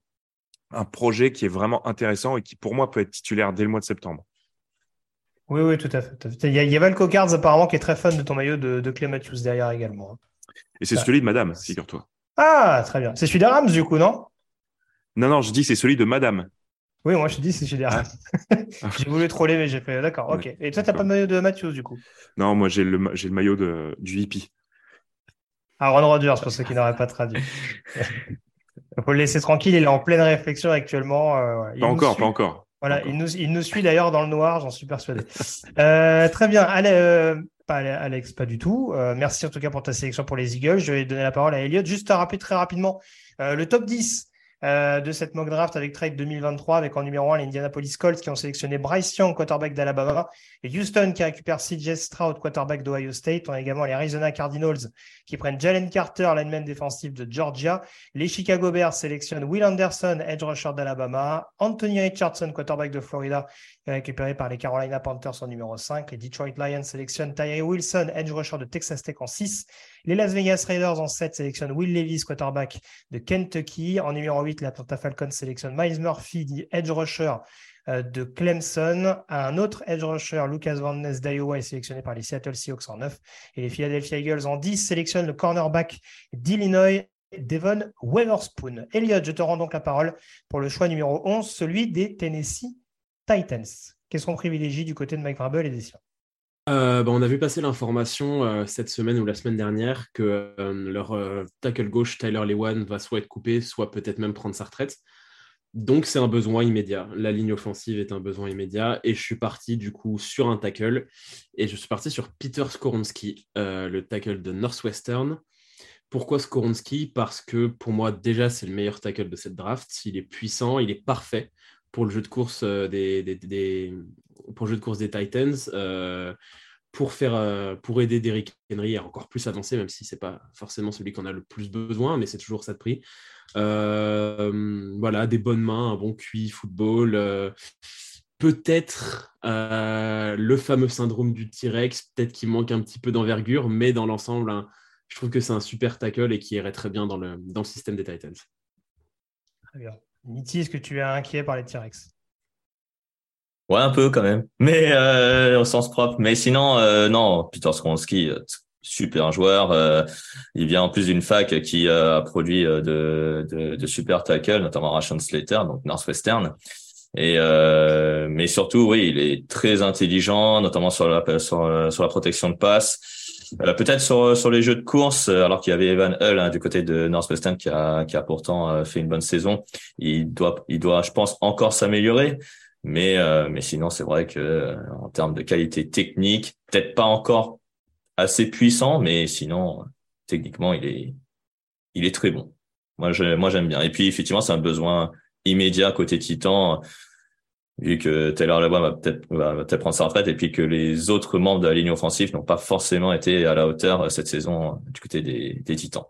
un projet qui est vraiment intéressant et qui pour moi peut être titulaire dès le mois de septembre. Oui, oui, tout à fait. Il, y a, il y a Valco Cards apparemment qui est très fan de ton maillot de, de Clay Matthews derrière également. Hein. Et c'est celui de Madame, figure-toi. Ah, très bien. C'est celui d'Arams du coup, non? Non, non, je dis c'est celui de Madame. Oui, moi je te dis, c'est chez ah. j'ai voulu troller, mais j'ai fait d'accord, ok. Et toi, tu n'as pas de maillot de Matthews du coup? Non, moi j'ai le, le maillot de, du hippie. Ah, Ron Rodgers, pour ceux qui n'auraient pas traduit. Il faut le laisser tranquille, il est en pleine réflexion actuellement. Euh, pas encore, pas encore. Voilà, il nous, il nous, suit d'ailleurs dans le noir, j'en suis persuadé. Euh, très bien. Allez, euh, Pas Alex, pas du tout. merci en tout cas pour ta sélection pour les Eagles. Je vais donner la parole à Elliot. Juste à rappeler très rapidement le top 10 euh, de cette mock draft avec trade 2023, avec en numéro 1 les Indianapolis Colts qui ont sélectionné Bryce Young, quarterback d'Alabama, et Houston qui récupère CJ Stroud, quarterback d'Ohio State. On a également les Arizona Cardinals qui prennent Jalen Carter, lineman défensif de Georgia. Les Chicago Bears sélectionnent Will Anderson, edge rusher d'Alabama. Anthony Richardson, quarterback de Florida, récupéré par les Carolina Panthers en numéro 5. Les Detroit Lions sélectionnent Tyree Wilson, edge rusher de Texas Tech en 6. Les Las Vegas Raiders en 7 sélectionnent Will Levis, quarterback de Kentucky. En numéro 8, l'Atlanta Falcons sélectionne Miles Murphy, edge rusher euh, de Clemson. Un autre edge rusher, Lucas Van Ness d'Iowa, est sélectionné par les Seattle Seahawks en 9. Et les Philadelphia Eagles en 10 sélectionnent le cornerback d'Illinois, Devon Weatherspoon. Elliot, je te rends donc la parole pour le choix numéro 11, celui des Tennessee Titans. Qu'est-ce qu'on privilégie du côté de Mike Vrabel et des siens euh, bah, on a vu passer l'information euh, cette semaine ou la semaine dernière que leur tackle gauche Tyler Lewan va soit être coupé, soit peut-être même prendre sa retraite. Donc c'est un besoin immédiat. La ligne offensive est un besoin immédiat et je suis parti du coup sur un tackle et je suis parti sur Peter Skoronski, euh, le tackle de Northwestern. Pourquoi Skoronski? Parce que pour moi déjà c'est le meilleur tackle de cette draft. Il est puissant, il est parfait pour le jeu de course euh, des, pour le jeu de course des Titans. Euh, pour, faire, pour aider Derrick Henry à encore plus avancer, même si ce n'est pas forcément celui qu'on a le plus besoin, mais c'est toujours ça de prix. Euh, voilà, des bonnes mains, un bon QI football. Euh, peut-être euh, le fameux syndrome du T-Rex, peut-être qu'il manque un petit peu d'envergure, mais dans l'ensemble, hein, je trouve que c'est un super tackle et qui irait très bien dans le, dans le système des Titans. Très bien. Niti, est-ce que tu es inquiet par les T-Rex? Ouais, un peu quand même, mais au sens propre. Mais sinon, non, Peter Skronsky, super joueur. Euh, il vient en plus d'une fac qui euh, a produit euh, de, de, de, super tackles, notamment Ration Slater, donc Northwestern. Et mais surtout, oui, il est très intelligent, notamment sur la sur, sur la protection de passe. Peut-être sur sur les jeux de course, alors qu'il y avait Evan Hull hein, du côté de Northwestern qui a qui a pourtant fait une bonne saison. Il doit il doit, je pense, encore s'améliorer. Mais mais sinon, c'est vrai que en termes de qualité technique, peut-être pas encore assez puissant, mais sinon, techniquement, il est, il est très bon. Moi, je, moi, j'aime bien. Et puis, effectivement, c'est un besoin immédiat côté Titan, vu que Taylor Lebois va peut-être, va peut-être prendre sa retraite et puis que les autres membres de la ligne offensive n'ont pas forcément été à la hauteur cette saison du côté des, des Titans.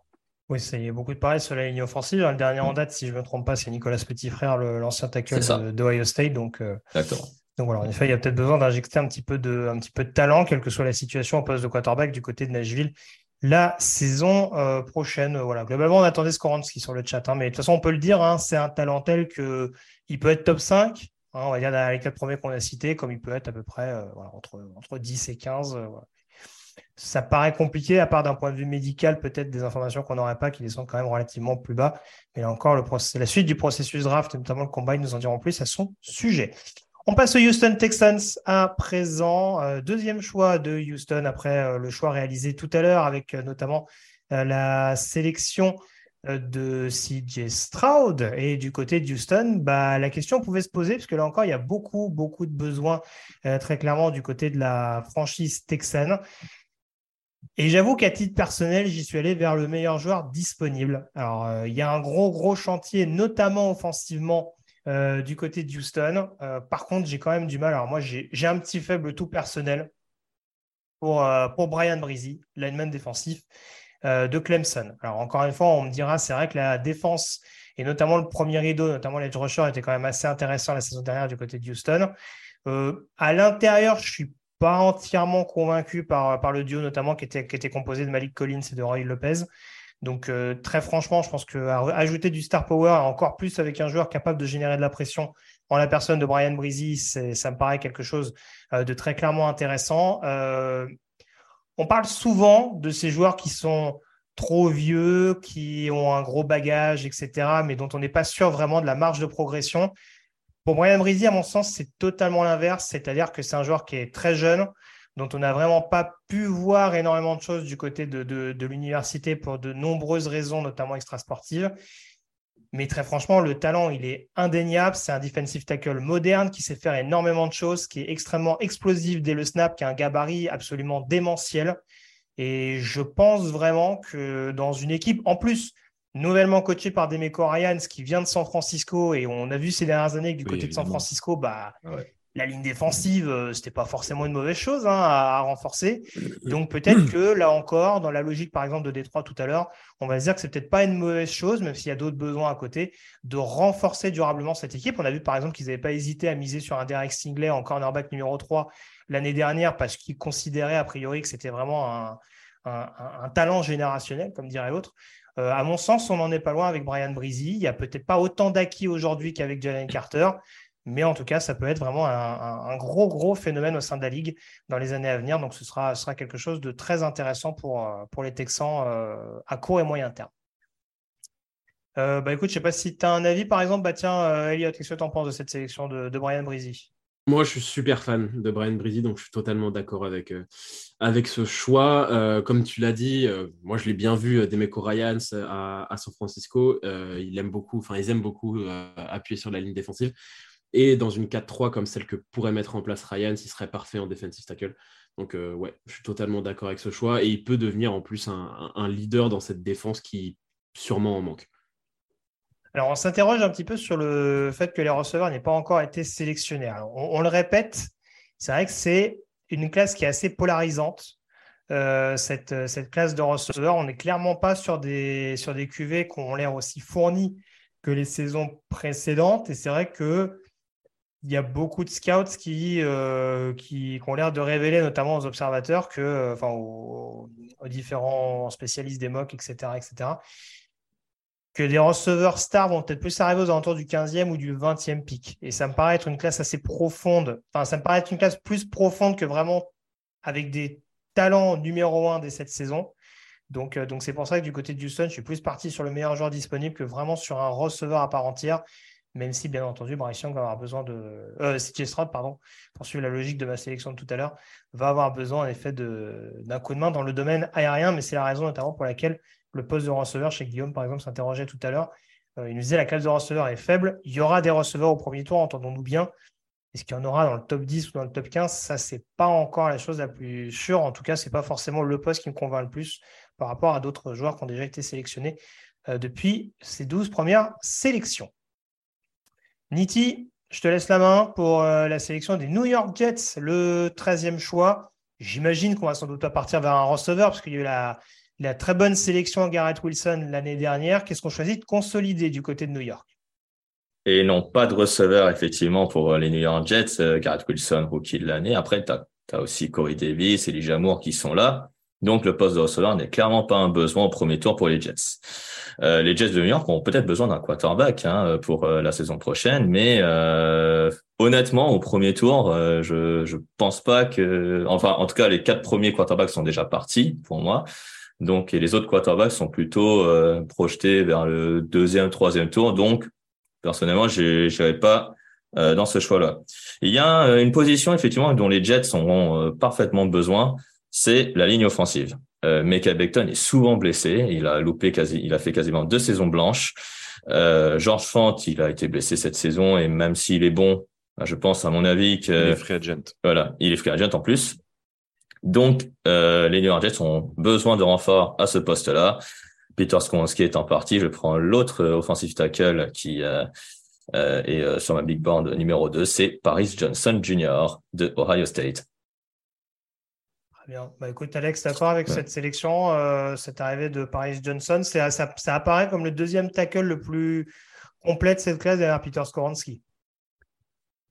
Oui, a beaucoup de pareil sur la ligne offensive. Le dernier en date, si je ne me trompe pas, c'est Nicolas Petit Frère, l'ancien tackle d'Ohio State. Donc, euh, Exactement. Donc voilà, en effet, il y a peut-être besoin d'injecter un petit peu de, un petit peu de talent, quelle que soit la situation au poste de quarterback du côté de Nashville la saison euh, prochaine. Voilà, globalement, on attendait Skoransky sur le chat, hein, mais de toute façon, on peut le dire, hein, c'est un talent tel que il peut être top 5. Hein, on va dire les quatre premiers qu'on a cités, comme il peut être à peu près euh, entre, entre 10 et 15. Euh, Ça paraît compliqué, à part d'un point de vue médical, peut-être des informations qu'on n'aurait pas qui sont quand même relativement plus bas. Mais là encore, le la suite du processus draft, notamment le combat, nous en diront plus à son sujet. On passe aux Houston Texans à présent. Euh, deuxième choix de Houston après le choix réalisé tout à l'heure avec notamment la sélection de CJ Stroud. Et du côté de Houston, bah, la question pouvait se poser, parce que là encore, il y a beaucoup, beaucoup de besoins très clairement du côté de la franchise texane. Et j'avoue qu'à titre personnel, j'y suis allé vers le meilleur joueur disponible. Alors, il y a un gros, gros chantier, notamment offensivement, euh, du côté de Houston. Euh, par contre, j'ai quand même du mal. Alors, moi, j'ai un petit faible tout personnel pour, euh, pour Brian Breezy, lineman défensif de Clemson. Alors, encore une fois, on me dira, c'est vrai que la défense et notamment le premier rideau, notamment l'edge rusher, était quand même assez intéressant la saison dernière du côté de Houston. à l'intérieur, je suis pas entièrement convaincu par, le duo, notamment qui était, composé de Malik Collins et de Roy Lopez. Donc euh, très franchement, je pense qu'ajouter du star power, encore plus avec un joueur capable de générer de la pression en la personne de Brian Breezy, ça me paraît quelque chose euh, de très clairement intéressant. Euh, on parle souvent de ces joueurs qui sont trop vieux, qui ont un gros bagage, etc., mais dont on n'est pas sûr vraiment de la marge de progression. Pour Brian Breezy, à mon sens, c'est totalement l'inverse, c'est-à-dire que c'est un joueur qui est très jeune, dont on n'a vraiment pas pu voir énormément de choses du côté de, l'université pour de nombreuses raisons, notamment extrasportives. Mais très franchement, le talent, il est indéniable. C'est un defensive tackle moderne qui sait faire énormément de choses, qui est extrêmement explosif dès le snap, qui a un gabarit absolument démentiel. Et je pense vraiment que dans une équipe, en plus, nouvellement coachée par Demeco Ryans, qui vient de San Francisco, et on a vu ces dernières années que du côté de San Francisco, bah, ah la ligne défensive, euh, c'était pas forcément une mauvaise chose hein, à, renforcer. Donc peut-être que là encore, dans la logique par exemple de Détroit tout à l'heure, on va se dire que c'est peut-être pas une mauvaise chose, même s'il y a d'autres besoins à côté, de renforcer durablement cette équipe. On a vu par exemple qu'ils n'avaient pas hésité à miser sur un Derek Stingley en cornerback numéro 3 l'année dernière parce qu'ils considéraient a priori que c'était vraiment un, talent générationnel, comme dirait l'autre. Euh, à mon sens, on n'en est pas loin avec Brian Breezy. Il n'y a peut-être pas autant d'acquis aujourd'hui qu'avec Jalen Carter. Mais en tout cas, ça peut être vraiment un, gros, gros phénomène au sein de la Ligue dans les années à venir. Donc, ce sera, sera quelque chose de très intéressant pour, euh, pour les Texans euh, à court et moyen terme. Euh, bah, écoute, je ne sais pas si tu as un avis, par exemple. Bah, tiens, Elliot, qu'est-ce que tu en penses de cette sélection de, Brian Breezy? Moi, je suis super fan de Brian Breezy, donc je suis totalement d'accord avec, avec ce choix. comme tu l'as dit, moi, je l'ai bien vu, Demeco Ryans à, à, San Francisco. il aime beaucoup, ils aiment beaucoup appuyer sur la ligne défensive. Et dans une 4-3 comme celle que pourrait mettre en place Ryan, il serait parfait en defensive tackle. Donc, euh, ouais, je suis totalement d'accord avec ce choix. Et il peut devenir en plus un, leader dans cette défense qui sûrement en manque. Alors, on s'interroge un petit peu sur le fait que les receveurs n'aient pas encore été sélectionnés. on, le répète, c'est vrai que c'est une classe qui est assez polarisante. Euh, cette, cette, classe de receveurs, on n'est clairement pas sur des, sur des QV qui ont l'air aussi fournis que les saisons précédentes. Et c'est vrai que il y a beaucoup de scouts qui, euh, qui, ont l'air de révéler, notamment aux observateurs, que, euh, enfin, aux, différents spécialistes des mocks, etc., etc., que des receveurs stars vont peut-être plus arriver aux alentours du 15e ou du 20e pic. Et ça me paraît être une classe assez profonde. Enfin, ça me paraît être une classe plus profonde que vraiment avec des talents numéro un dès cette saison. Donc, euh, donc c'est pour ça que du côté de Houston, je suis plus parti sur le meilleur joueur disponible que vraiment sur un receveur à part entière même si bien entendu Bryce va avoir besoin de euh, pardon pour suivre la logique de ma sélection de tout à l'heure va avoir besoin en effet d'un coup de main dans le domaine aérien. Mais c'est la raison notamment pour laquelle le poste de receveur chez Guillaume par exemple s'interrogeait tout à l'heure. Euh, il nous disait la classe de receveur est faible. Il y aura des receveurs au premier tour entendons-nous bien. Est-ce qu'il y en aura dans le top 10 ou dans le top 15 ça c'est pas encore la chose la plus sûre. En tout cas c'est pas forcément le poste qui me convainc le plus par rapport à d'autres joueurs qui ont déjà été sélectionnés euh, depuis ces 12 premières sélections Niti, je te laisse la main pour euh, la sélection des New York Jets, le 13e choix. J'imagine qu'on va sans doute pas partir vers un receveur parce qu'il y a eu la, très bonne sélection Garrett Wilson l'année dernière. Qu'est-ce qu'on choisit de consolider du côté de New York? Et non, pas de receveur effectivement pour euh, les New York Jets. Euh, Garrett Wilson, rookie de l'année. Après, tu as, aussi Corey Davis et Elijah Moore qui sont là. Donc le poste de receveur n'est clairement pas un besoin au premier tour pour les Jets. Euh, les Jets de New York ont peut-être besoin d'un quarterback hein, pour euh, la saison prochaine, mais euh, honnêtement, au premier tour, je je pense pas que, enfin, en tout cas, les quatre premiers quarterbacks sont déjà partis pour moi. Donc, et les autres quarterbacks sont plutôt projetés vers le deuxième, troisième tour. Donc, personnellement, je n'irai pas dans ce choix-là. Il y a une position effectivement dont les Jets ont parfaitement besoin, c'est la ligne offensive. Euh, Mecca Beckton est souvent blessé. Il a loupé quasi, il a fait quasiment deux saisons blanches. Euh, George Fant, il a été blessé cette saison et même s'il est bon, bah, je pense à mon avis que il est free agent. Voilà, il est free agent en plus. Donc euh, les New York Jets ont besoin de renfort à ce poste-là. Peter Skonski est en partie. Je prends l'autre offensive tackle qui euh, euh est euh, sur ma big board numéro 2, c'est Paris Johnson Jr. de Ohio State. Bien. Bah, écoute, Alex, d'accord avec cette sélection, euh, cette arrivée de Paris Johnson. Ça, ça, apparaît comme le deuxième tackle le plus complet de cette classe derrière Peter Skoransky.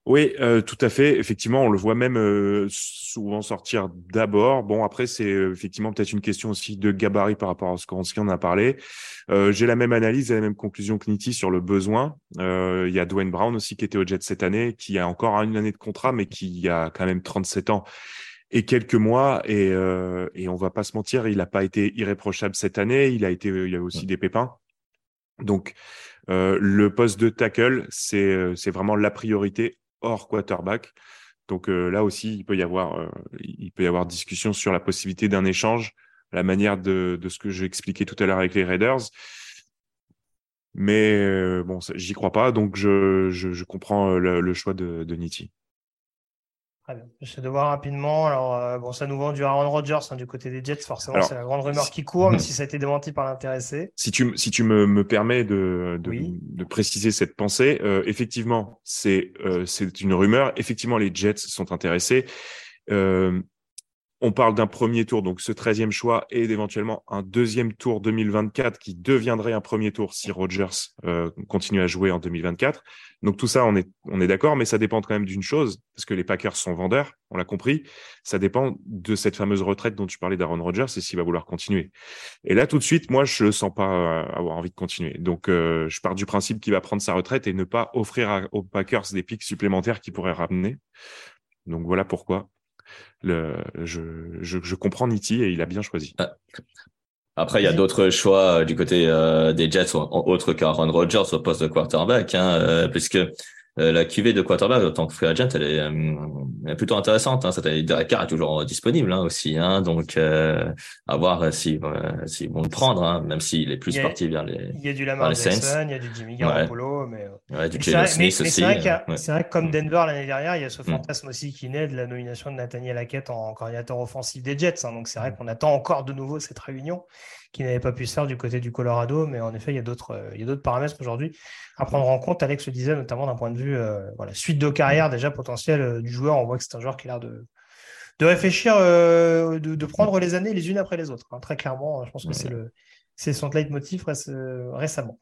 Oui, euh, tout à fait. Effectivement, on le voit même euh, souvent sortir d'abord. Bon, après, c'est effectivement peut-être une question aussi de gabarit par rapport à ce qu'on en a parlé. J'ai la même analyse et la même conclusion que Nitti sur le besoin. Il y a Dwayne Brown aussi qui était au Jet cette année, qui a encore une année de contrat, mais qui a quand même 37 ans et quelques mois et, euh, et on va pas se mentir, il n'a pas été irréprochable cette année. Il a été, il y a aussi des pépins. Donc euh, le poste de tackle, c'est euh, c'est vraiment la priorité hors quarterback. Donc euh, là aussi, il peut y avoir euh, il peut y avoir discussion sur la possibilité d'un échange, la manière de, de ce que j'ai expliqué tout à l'heure avec les Raiders. Mais bon, j'y crois pas, donc je, je, comprends le, choix de, de Nitti. Je de voir rapidement. Alors, euh, bon, ça nous vend du Aaron Rodgers hein, du côté des Jets, forcément, c'est la grande rumeur qui court, même si ça a été démenti par l'intéressé. Si tu, si tu me, me permets de, de, de, préciser cette pensée, euh, effectivement, c'est euh, c'est une rumeur. Effectivement, les Jets sont intéressés. Euh, on parle d'un premier tour, donc ce 13e choix, et éventuellement un deuxième tour 2024 qui deviendrait un premier tour si Rodgers euh, continue à jouer en 2024. Donc tout ça, on est, on est d'accord, mais ça dépend quand même d'une chose, parce que les Packers sont vendeurs, on l'a compris. Ça dépend de cette fameuse retraite dont tu parlais d'Aaron Rodgers et s'il va vouloir continuer. Et là, tout de suite, moi, je ne sens pas euh, avoir envie de continuer. Donc euh, je pars du principe qu'il va prendre sa retraite et ne pas offrir aux Packers des pics supplémentaires qu'il pourrait ramener. Donc voilà pourquoi le, je, je, comprends Nitti et il a bien choisi. Ah. Après, il y a d'autres choix euh, du côté euh, des Jets, autres qu'Aaron Rodgers au poste de quarterback, hein, euh, puisque euh, la QV de quarterback en tant que free agent, elle est, euh, plutôt intéressante. Hein. Cette année, Derek Carr est toujours disponible hein, aussi. Hein. Donc, euh, à voir s'ils si, vont le prendre, hein, même s'il est plus parti vers les Il y a du Lamar Jackson, il y a du Jimmy Garoppolo. Ouais. Mais, ouais, du Jalen Smith aussi. C'est vrai, que comme Denver l'année dernière, il y a ce mm. fantasme aussi qui naît de la nomination de Nathaniel Hackett en coordinateur offensif des Jets. Hein. Donc, c'est vrai mm. qu'on attend encore de nouveau cette réunion qui n'avait pas pu se faire du côté du Colorado. Mais en effet, il y a d'autres, euh, il y a d'autres paramètres aujourd'hui à prendre en compte. Alex le disait notamment d'un point de vue euh, voilà, suite de carrière déjà potentielle euh, du joueur. On voit que c'est un joueur qui a l'air de, de réfléchir, de, prendre les années les unes après les autres. Hein. Très clairement, je pense que c'est le c'est son leitmotiv récemment.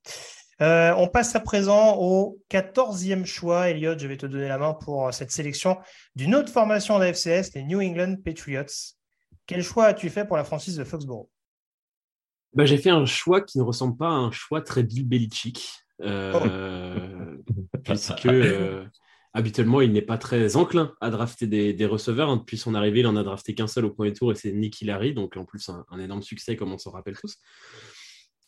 on passe à présent au 14e choix. Elliot, je vais te donner la main pour cette sélection d'une autre formation d'AFCS, les New England Patriots. Quel choix as-tu fait pour la franchise de Foxborough? Bah, j'ai fait un choix qui ne ressemble pas à un choix très Bill Belichick, euh, puisque euh, habituellement, il n'est pas très enclin à drafter des, receveurs. Hein. Depuis son arrivée, il en a drafté qu'un seul au premier tour et c'est Nick Hillary, donc en plus un, énorme succès comme on s'en rappelle tous.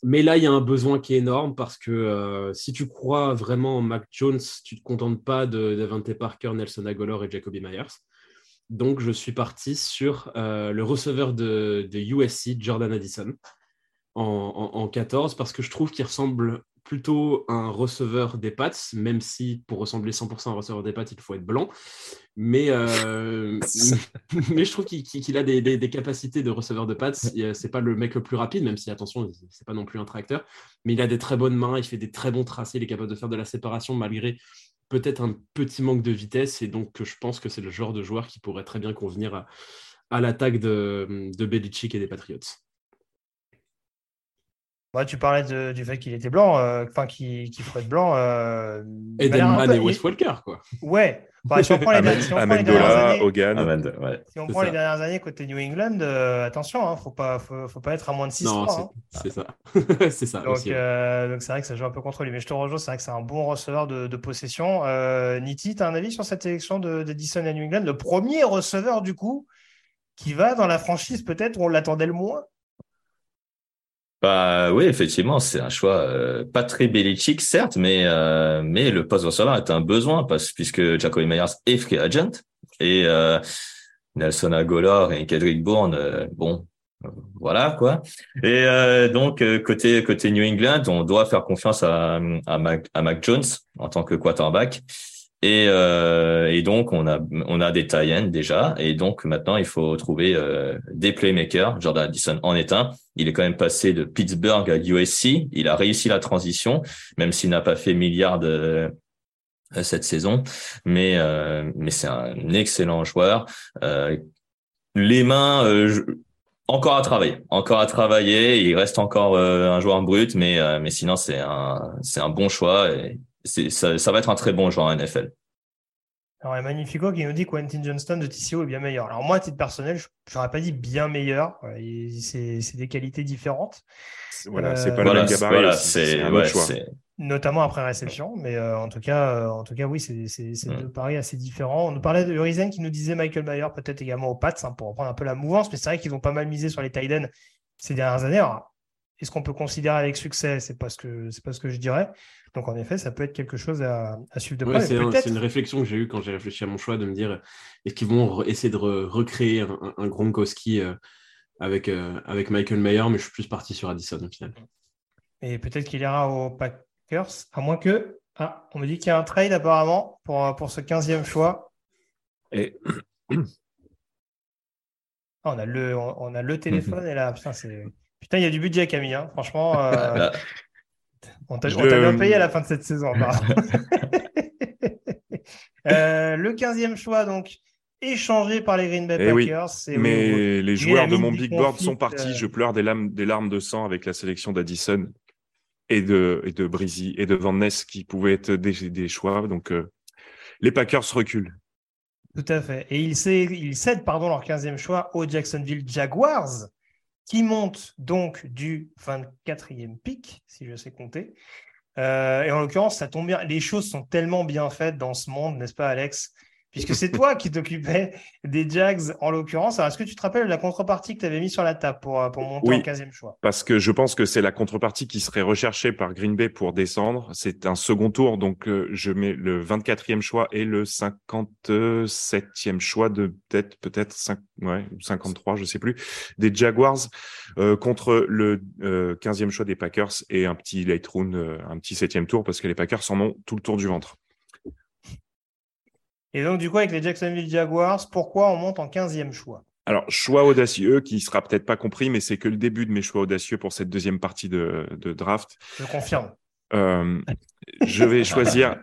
Mais là, il y a un besoin qui est énorme parce que euh, si tu crois vraiment en Mac Jones, tu ne te contentes pas de Davante Parker, Nelson Aguilar et Jacoby Myers. Donc, je suis parti sur le receveur de, de USC, Jordan Addison en, 14 parce que je trouve qu'il ressemble plutôt à un receveur des pattes, même si pour ressembler 100% à un receveur des pattes, il faut être blanc. Mais, euh, mais je trouve qu'il a des, capacités de receveur de pattes. C'est pas le mec le plus rapide, même si, attention, c'est pas non plus un tracteur. Mais il a des très bonnes mains, il fait des très bons tracés, il est capable de faire de la séparation malgré peut-être un petit manque de vitesse. Et donc, je pense que c'est le genre de joueur qui pourrait très bien convenir à, l'attaque de, de Belichick et des Patriots tu parlais du fait qu'il était blanc, euh, enfin qu'il ferait être blanc. Euh, Edelman et Wes Walker, quoi. Ouais. si on prend les, si dernières années, Hogan. si on prend les dernières années côté New England, euh, attention, hein, faut pas, faut, pas être à moins de 6 Non, hein. c'est ça. c'est ça. Donc, euh, donc c'est vrai que ça joue un peu contre lui. Mais je te rejoins, c'est vrai que c'est un bon receveur de, de possession. Euh, Nitti, tu as un avis sur cette élection d'Edison à New England? Le premier receveur, du coup, qui va dans la franchise, peut-être, où on l'attendait le moins? Bah oui, effectivement, c'est un choix euh, pas très bellichique, certes, mais euh, mais le poste receveur est un besoin parce puisque Jacoby Myers est free agent et euh, Nelson Agolor et Kedrick Bourne, bon, voilà quoi. Et donc côté côté New England, on doit faire confiance à à Mac, à Mac Jones en tant que quarterback. Et, euh, et donc on a on a des tie déjà et donc maintenant il faut trouver euh, des playmakers. Jordan Addison en est un. Il est quand même passé de Pittsburgh à USC. Il a réussi la transition, même s'il n'a pas fait milliard euh, cette saison. Mais euh, mais c'est un excellent joueur. Euh, les mains. encore à travailler, encore à travailler. Il reste encore un joueur brut, mais mais sinon c'est un c'est un bon choix ça, ça, va être un très bon joueur en NFL. Alors, il y a Magnifico qui nous dit que Quentin Johnston de TCO est bien meilleur. Alors, moi, à titre personnel, je n'aurais pas dit bien meilleur. C'est des qualités différentes. Voilà, c'est pas le même gabarit. c'est un autre choix. Notamment après réception. Mais euh, en, tout cas, euh, en tout cas, oui, c'est mm. deux paris assez différents. On nous parlait de Urizen qui nous disait Michael Mayer, peut-être également aux Pats, hein, pour reprendre un peu la mouvance. Mais c'est vrai qu'ils ont pas mal misé sur les Tiden ces dernières années. Est-ce qu'on peut considérer avec succès C'est pas ce que c'est pas ce que je dirais. Donc en effet, ça peut être quelque chose à, suivre de près. c'est une réflexion que j'ai eue quand j'ai réfléchi à mon choix de me dire est-ce qu'ils vont essayer de recréer un, un Gronkowski euh, avec, euh, avec Michael Mayer, mais je suis plus parti sur Addison au final. Et peut-être qu'il ira au Packers, à moins que. Ah, on me dit qu'il y a un trade apparemment pour, pour ce 15e choix. Et. Ah, on, a le, on, a le téléphone et là, putain, c'est. Putain, il y a du budget, Camille. Hein. Franchement, euh, on t'a bien payé à la fin de cette saison. euh, le 15e choix, donc, échangé par les Green Bay eh Packers. Mais les joueurs de mon big board sont partis. Euh, Je pleure des larmes, des larmes de sang avec la sélection d'Addison et de, et de Breezy et de Van Ness qui pouvaient être des, des choix. Donc, euh, les Packers reculent. Tout à fait. Et ils cèdent, pardon, leur 15e choix aux Jacksonville Jaguars, qui montent donc du 24e pick, si je sais compter. Euh, et en l'occurrence. Les choses sont tellement bien faites dans ce monde, n'est-ce pas, Alex? Puisque c'est toi qui t'occupais des Jags en l'occurrence. Alors, est-ce que tu te rappelles la contrepartie que tu avais mis sur la table pour, euh, pour monter en 15e choix? Parce que je pense que c'est la contrepartie qui serait recherchée par Green Bay pour descendre. C'est un second tour, donc euh, je mets le 24e choix et le 57e choix de peut-être peut-être 5, ouais, 53, je sais plus, des Jaguars euh, contre le 15e choix des Packers et un petit late round, un petit septième tour parce que les Packers en ont tout le tour du ventre. Et donc, du coup, avec les Jacksonville Jaguars, pourquoi on monte en 15e choix? Alors, choix audacieux qui sera peut-être pas compris, mais c'est que le début de mes choix audacieux pour cette deuxième partie de, draft. Je confirme. Euh, je vais choisir.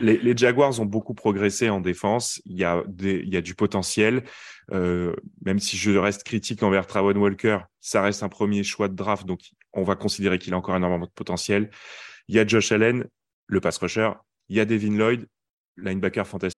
les, Jaguars ont beaucoup progressé en défense. Il y a, des, il y a du potentiel. Euh, même si je reste critique envers Travon Walker, ça reste un premier choix de draft, donc on va considérer qu'il a encore énormément de potentiel. Il y a Josh Allen, le pass rusher. Il y a Devin Lloyd, linebacker fantastique.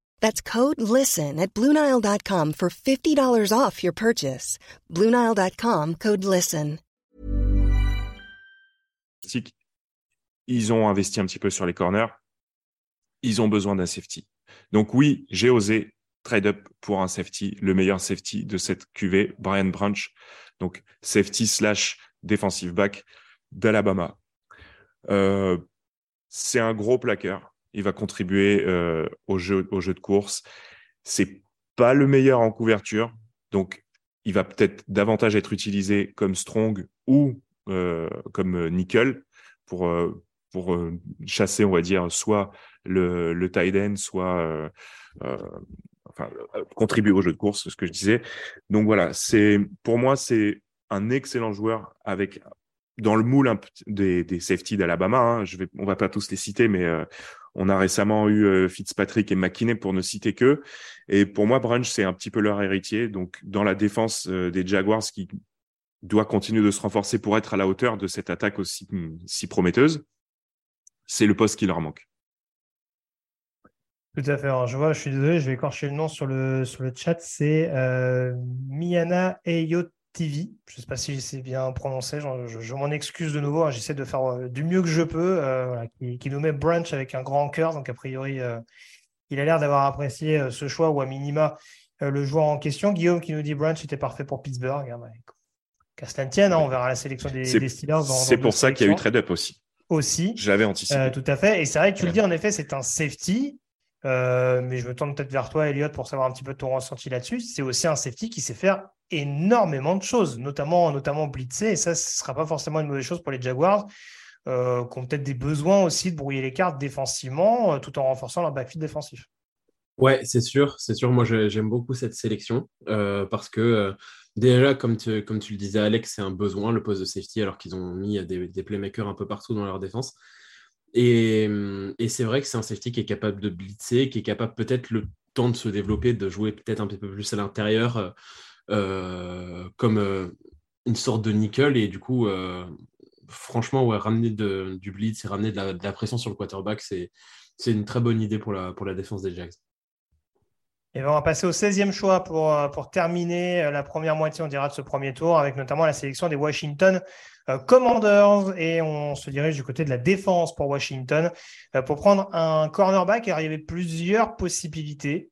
That's code LISTEN at Bluenile.com for $50 off your purchase. Bluenile.com, code LISTEN. Ils ont investi un petit peu sur les corners. Ils ont besoin d'un safety. Donc oui, j'ai osé trade up pour un safety, le meilleur safety de cette QV, Brian Branch. Donc safety slash defensive back d'Alabama. Euh, c'est un gros plaqueur il va contribuer euh, au, jeu, de course. C'est pas le meilleur en couverture, donc il va peut-être davantage être utilisé comme strong ou euh, comme euh, nickel pour, chasser, on va dire, soit le, le tight end, soit contribuer au jeu de course, ce que je disais. Donc voilà, c'est pour moi, c'est un excellent joueur avec dans le moule des, safety d'Alabama. Hein, je va pas tous les citer, mais on a récemment eu euh, Fitzpatrick et McKinney pour ne citer que. Et pour moi, Brunch, c'est un petit peu leur héritier. Donc, dans la défense euh, des Jaguars qui doit continuer de se renforcer pour être à la hauteur de cette attaque aussi si prometteuse, c'est le poste qui leur manque. Tout à fait. je vois, je suis désolé, je vais écorcher le nom sur le, chat. C'est euh, Miana Eyot TV. Je ne sais pas si c'est bien prononcé, je, m'en excuse de nouveau. Hein. J'essaie de faire euh, du mieux que je peux. Euh, qui, nous met Brunch avec un grand cœur. Donc, a priori, euh, il a l'air d'avoir apprécié ce choix ou à minima le joueur en question. Guillaume qui nous dit Brunch était parfait pour Pittsburgh. Hein, bah, qu'à cela tienne, hein, on verra la sélection des, Steelers. C'est pour ça qu'il y a eu trade-up aussi. Aussi. J'avais anticipé. tout à fait. Et c'est vrai que tu le dis, en effet, c'est un safety. mais je me tourne peut-être vers toi, Elliot, pour savoir un petit peu ton ressenti là-dessus. C'est aussi un safety qui sait faire énormément de choses, notamment, notamment blitzer. Et ça, ce ne sera pas forcément une mauvaise chose pour les Jaguars, euh, qui ont peut-être des besoins aussi de brouiller les cartes défensivement, euh, tout en renforçant leur backfield défensif. Ouais, c'est sûr, c'est sûr. Moi, j'aime beaucoup cette sélection euh, parce que déjà, comme tu, comme tu le disais, Alex, c'est un besoin, le poste de safety, alors qu'ils ont mis des, playmakers un peu partout dans leur défense. Et, et c'est vrai que c'est un safety qui est capable de blitzer, qui est capable peut-être le temps de se développer, de jouer peut-être un peu plus à l'intérieur. Euh, comme euh, une sorte de nickel et du coup, euh, franchement, ouais, ramener du blitz et ramener de la, pression sur le quarterback, c'est une très bonne idée pour la, défense des Jags. Et ben, on va passer au 16e choix pour, pour terminer la première moitié, on dira, de ce premier tour, avec notamment la sélection des Washington Commanders. Et on se dirige du côté de la défense pour Washington pour prendre un cornerback. il y avait plusieurs possibilités.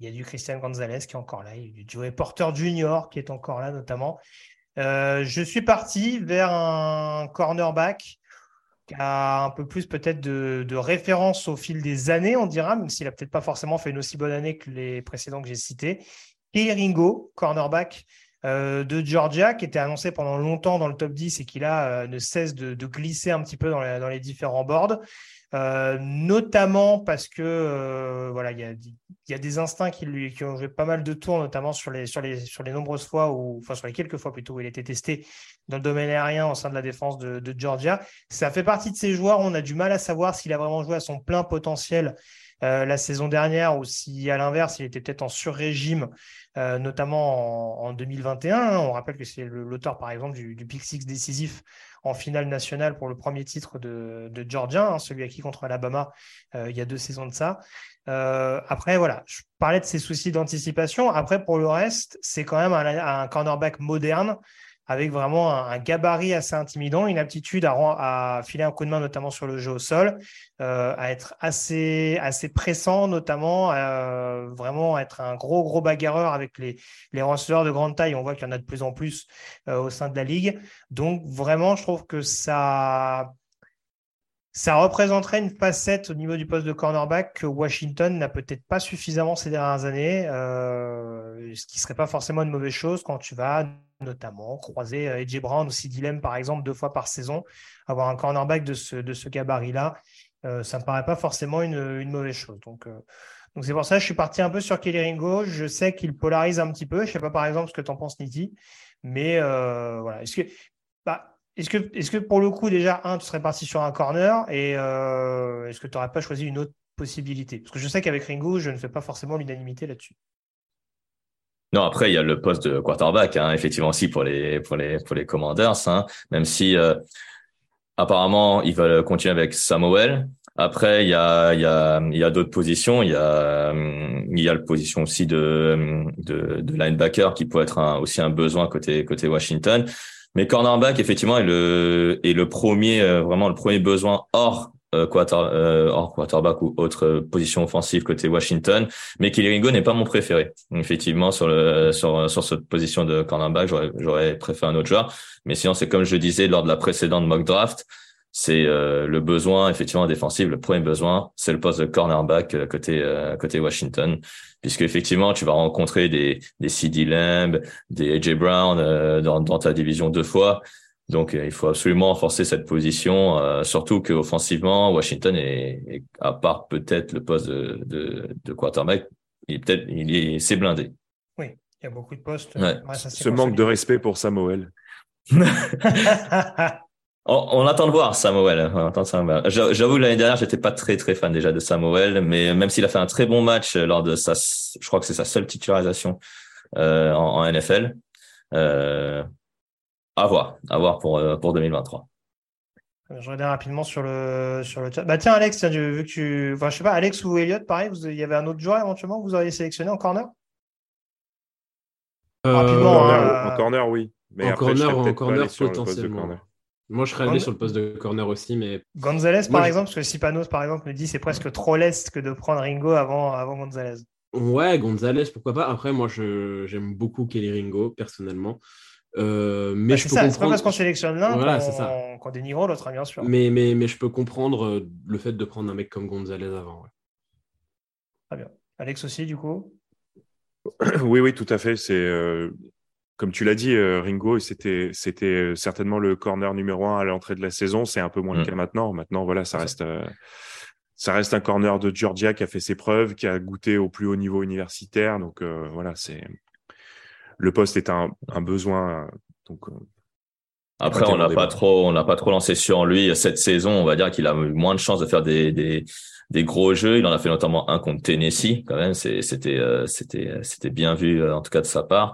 Il y a du Christian Gonzalez qui est encore là. Il y a du Joey Porter Jr. qui est encore là, notamment. Euh, je suis parti vers un cornerback qui a un peu plus peut-être de, référence au fil des années, on dira, même s'il n'a peut-être pas forcément fait une aussi bonne année que les précédents que j'ai cités. Kelly Ringo, cornerback euh, de Georgia, qui était annoncé pendant longtemps dans le top 10 et qui là euh, ne cesse de, glisser un petit peu dans, dans les différents boards. Euh, notamment parce que voilà, il y a, des instincts qui lui qui ont joué pas mal de tours, notamment sur les, sur les, sur les nombreuses fois, ou enfin sur les quelques fois plutôt où il été testé dans le domaine aérien au sein de la défense de, Georgia. Ça fait partie de ces joueurs, on a du mal à savoir s'il a vraiment joué à son plein potentiel euh, la saison dernière ou si à l'inverse il était peut-être en sur-régime, notamment en, 2021. On rappelle que c'est l'auteur par exemple du, du Pick Six décisif en finale nationale pour le premier titre de, Georgia, hein, celui acquis contre Alabama euh, il y a deux saisons de ça. Euh, après, voilà, je parlais de ces soucis d'anticipation. Après, pour le reste, c'est quand même un, cornerback moderne avec vraiment un, gabarit assez intimidant, une aptitude à, filer un coup de main, notamment sur le jeu au sol, euh, à être assez, assez pressant, notamment, euh, vraiment être un gros, gros bagarreur avec les, les receveurs de grande taille. On voit qu'il y en a de plus en plus euh, au sein de la ligue. Donc, vraiment, je trouve que ça, ça représenterait une facette au niveau du poste de cornerback que Washington n'a peut-être pas suffisamment ces dernières années, ce qui ne serait pas forcément une mauvaise chose quand tu vas notamment croiser AJ euh, Brown ou Sidilem par exemple deux fois par saison, avoir un cornerback de ce, de ce gabarit-là, euh, ça ne me paraît pas forcément une, mauvaise chose. Donc, euh, donc c'est pour ça que je suis parti un peu sur Kelly Ringo. Je sais qu'il polarise un petit peu. Je ne sais pas par exemple ce que tu en penses, Niti. Mais voilà. Est-ce que, bah, est-ce que, est que pour le coup, déjà, un, tu serais parti sur un corner et est-ce que tu n'aurais pas choisi une autre possibilité? Parce que je sais qu'avec Ringo, je ne fais pas forcément l'unanimité là-dessus. Non, après il y a le poste de quarterback, hein, effectivement aussi pour les pour les pour les Commanders, hein, même si euh, apparemment ils veulent continuer avec Samuel. Après il y a y a y a d'autres positions, il y a il y a la position aussi de de, de linebacker qui peut être un, aussi un besoin côté côté Washington. Mais cornerback effectivement est le est le premier euh, vraiment le premier besoin hors euh, euh, hors quarterback ou autre position offensive côté Washington. Mais Kelly Ringo n'est pas mon préféré. Effectivement, sur le sur sur cette position de cornerback, j'aurais j'aurais préféré un autre joueur. Mais sinon, c'est comme je disais lors de la précédente mock draft, c'est euh, le besoin effectivement défensif. Le premier besoin, c'est le poste de cornerback euh, côté côté Washington, puisque effectivement, tu vas rencontrer des des CD Lamb, des AJ Brown dans dans ta division deux fois. Donc, euh, il faut absolument renforcer cette position, euh, surtout qu'offensivement, Washington est, à part peut-être le poste de, de, de quarterback, il est peut-être, il est, c'est blindé. Oui, il y a beaucoup de postes. Ce manque de respect pour Samuel. on, attend de voir Samuel. J'avoue, l'année dernière, j'étais pas très très fan déjà de Samuel, mais même s'il a fait un très bon match lors de sa, je crois que c'est sa seule titularisation euh, en, en, NFL. Euh, à voir, à voir pour, euh, pour 2023. Je regarde rapidement sur le, sur le chat. Bah tiens, Alex, vu que tu. Enfin, je sais pas, Alex ou Elliot, pareil, vous, il y avait un autre joueur éventuellement que vous auriez sélectionné en corner? Euh, Rapidement. Hein, en, corner, oui. Mais en corner, en corner potentiellement. Moi, je serais allé sur le poste de corner aussi, mais. Gonzalez, par exemple, parce que Sipanos, par exemple, me dit c'est presque trop leste que de prendre Ringo avant, avant Gonzalez. Ouais, Gonzalez, pourquoi pas. Après, moi, j'aime beaucoup Kelly Ringo, personnellement. Euh, mais bah, je peux comprendre... C'est pas parce qu'on sélectionne l'un voilà, qu'on dénigre l'autre, hein, bien sûr. Mais, mais, mais je peux comprendre euh, le fait de prendre un mec comme Gonzalez avant. Très bien. Alex aussi, du coup? Oui, oui, tout à fait. C'est euh, comme tu l'as dit, Ringo, c'était c'était certainement le corner numéro un à l'entrée de la saison. C'est un peu moins le mm. cas maintenant. Maintenant, voilà, ça reste ça reste un corner de Georgia qui a fait ses preuves, qui a goûté au plus haut niveau universitaire. Donc voilà, c'est le poste est un, besoin. Donc, euh, Après, on n'a pas trop, on n'a pas trop lancé sur lui cette saison. On va dire qu'il a eu moins de chances de faire des, des, gros jeux. Il en a fait notamment un contre Tennessee, quand même. C'était, euh, c'était, c'était bien vu, euh, en tout cas de sa part.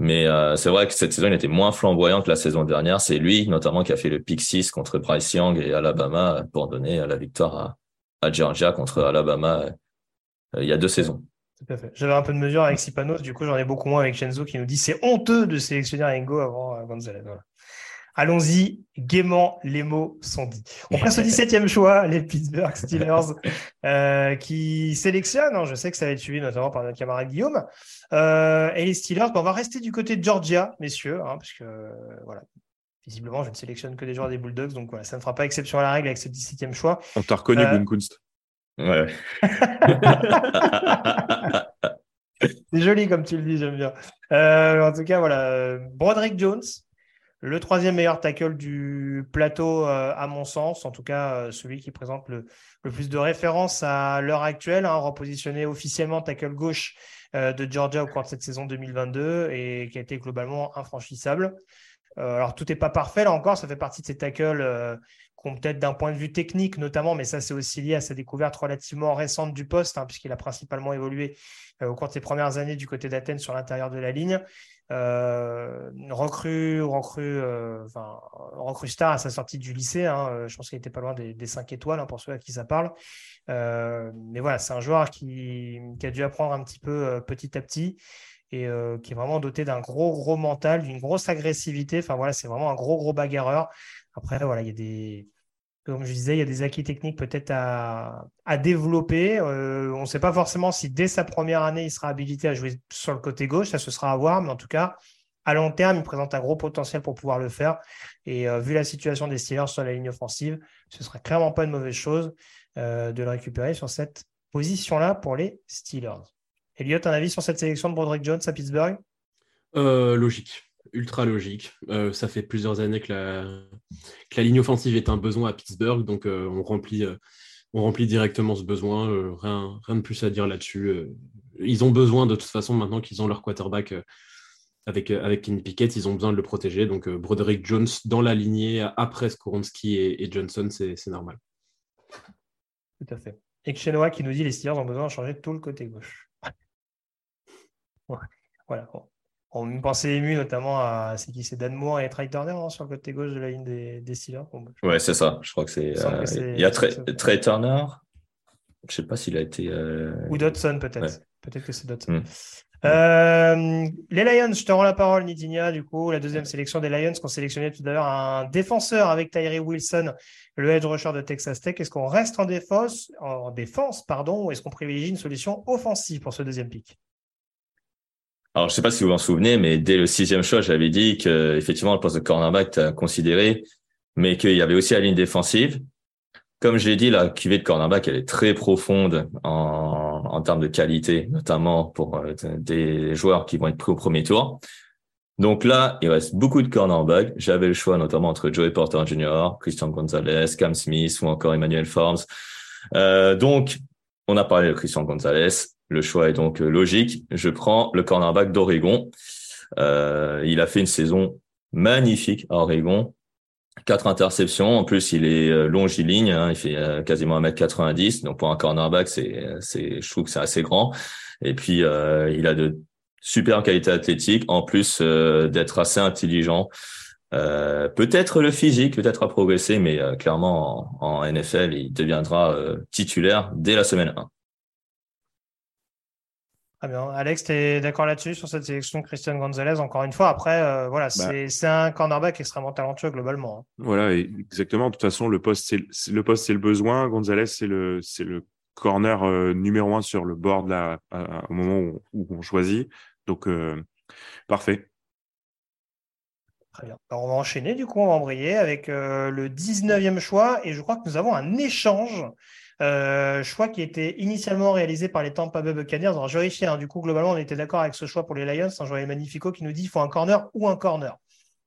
Mais c'est vrai que cette saison, il était moins flamboyant que la saison dernière. C'est lui, notamment, qui a fait le pick 6 contre Bryce Young et Alabama pour donner la victoire à, à Georgia contre Alabama il y a deux saisons. J'avais un peu de mesure avec Sipanos, du coup j'en ai beaucoup moins avec Chenzo qui nous dit c'est honteux de sélectionner Ringo avant euh, Gonzalez. Allons-y, gaiement, les mots sont dits. On passe au 17e choix, les Pittsburgh Steelers, euh, qui sélectionnent, hein, je sais que ça va être suivi notamment par notre camarade Guillaume, euh, et les Steelers, on va rester du côté de Georgia, messieurs, hein, parce que voilà, visiblement je ne sélectionne que des joueurs des Bulldogs, donc voilà, ça ne fera pas exception à la règle avec ce 17e choix. On t'a reconnu, euh, Kunst. Ouais. c'est joli comme tu le dis, j'aime bien. Euh, en tout cas, voilà. Broderick Jones, le troisième meilleur tackle du plateau, euh, à mon sens, en tout cas euh, celui qui présente le, plus de références à l'heure actuelle, hein, repositionné officiellement tackle gauche de Georgia au cours de cette saison 2022 et qui a été globalement infranchissable. alors tout n'est pas parfait là encore, ça fait partie de ces tackles peut-être d'un point de vue technique notamment, mais ça c'est aussi lié à sa découverte relativement récente du poste, hein, puisqu'il a principalement évolué euh, au cours de ses premières années du côté d'Athènes sur l'intérieur de la ligne. Euh, recrue, recrue, euh, enfin, recrue star à sa sortie du lycée. Hein, je pense qu'il était pas loin des, des 5 étoiles hein, pour ceux à qui ça parle. mais voilà, c'est un joueur qui, qui, a dû apprendre un petit peu petit à petit et qui est vraiment doté d'un gros, gros mental, d'une grosse agressivité. Enfin voilà, c'est vraiment un gros, gros bagarreur. Après, voilà, il y a des, comme je disais, il y a des acquis techniques peut-être à, développer. Euh, on ne sait pas forcément si dès sa première année, il sera habilité à jouer sur le côté gauche. Ça, ce sera à voir. Mais en tout cas, à long terme, il présente un gros potentiel pour pouvoir le faire. Et euh, vu la situation des Steelers sur la ligne offensive, ce ne serait clairement pas une mauvaise chose euh, de le récupérer sur cette position-là pour les Steelers. Elliot, un avis sur cette sélection de Broderick Jones à Pittsburgh? Logique ultra logique. Euh, ça fait plusieurs années que la, la, ligne offensive est un besoin à Pittsburgh, donc euh, on, remplit, euh, on remplit directement ce besoin. rien, rien de plus à dire là-dessus. ils ont besoin de toute façon, maintenant qu'ils ont leur quarterback avec, avec Kenny Pickett, ils ont besoin de le protéger. Donc Broderick Jones dans la lignée après Skoronski et, Johnson, c'est normal. Tout à fait. Et Chenoa qui nous dit les Steelers ont besoin de changer tout le côté gauche. Voilà. On me pensait ému notamment à c'est qui c'est Dan Moore et Trey Turner hein, sur le côté gauche de la ligne des, des Steelers. Bon, ouais, c'est ça. Je crois que c'est. Euh, il y a Trey, Turner. Je sais pas s'il a été. Euh, Ou Dodson peut-être. Peut-être que c'est Dodson. Hmm. Euh, les Lions, je te rends la parole, Nidinia. Du coup, la deuxième sélection des Lions qu'on sélectionnait tout à l'heure un défenseur avec Tyree Wilson, le edge rusher de Texas Tech. Est-ce qu'on reste en défense, en défense, pardon, ou est-ce qu'on privilégie une solution offensive pour ce deuxième pick? Alors, je sais pas si vous vous en souvenez, mais dès le sixième choix, j'avais dit que effectivement le poste de cornerback à considéré, mais qu'il y avait aussi la ligne défensive. Comme j'ai dit, la cuvée de cornerback, elle est très profonde en, en termes de qualité, notamment pour euh, des joueurs qui vont être pris au premier tour. Donc là, il reste beaucoup de cornerbacks. J'avais le choix notamment entre Joey Porter Jr., Christian Gonzalez, Cam Smith ou encore Emmanuel Forms. Euh, donc, on a parlé de Christian Gonzalez. Le choix est donc logique. Je prends le cornerback d'Oregon. Euh, il a fait une saison magnifique à Oregon. Quatre interceptions. En plus, il est euh, longiligne. Hein. Il fait euh, quasiment 1m90. Donc, pour un cornerback, c'est, c'est, je trouve que c'est assez grand. Et puis, euh, il a de super qualités athlétiques, en plus d'être assez intelligent. Euh, peut-être le physique, peut-être à progresser, mais clairement en, en, NFL, il deviendra titulaire dès la semaine 1. Très bien. Alex, tu es d'accord là-dessus sur cette sélection de Christian Gonzalez? Encore une fois, après, euh, voilà, bah. c'est un cornerback extrêmement talentueux globalement. Hein. Voilà, exactement. De toute façon, le poste, c'est le poste, c'est le besoin. Gonzalez, c'est le, c'est le corner euh, numéro un sur le board là, au moment où, on choisit. Donc, euh, parfait. Très bien. on va enchaîner, du coup, on va embrayer avec le 19e choix. Et je crois que nous avons un échange euh, choix qui était initialement réalisé par les Tampa Bay Buccaneers. Alors, je hein, du coup, globalement, on était d'accord avec ce choix pour les Lions. Un joueur Magnifico qui nous dit qu'il faut un corner ou un corner.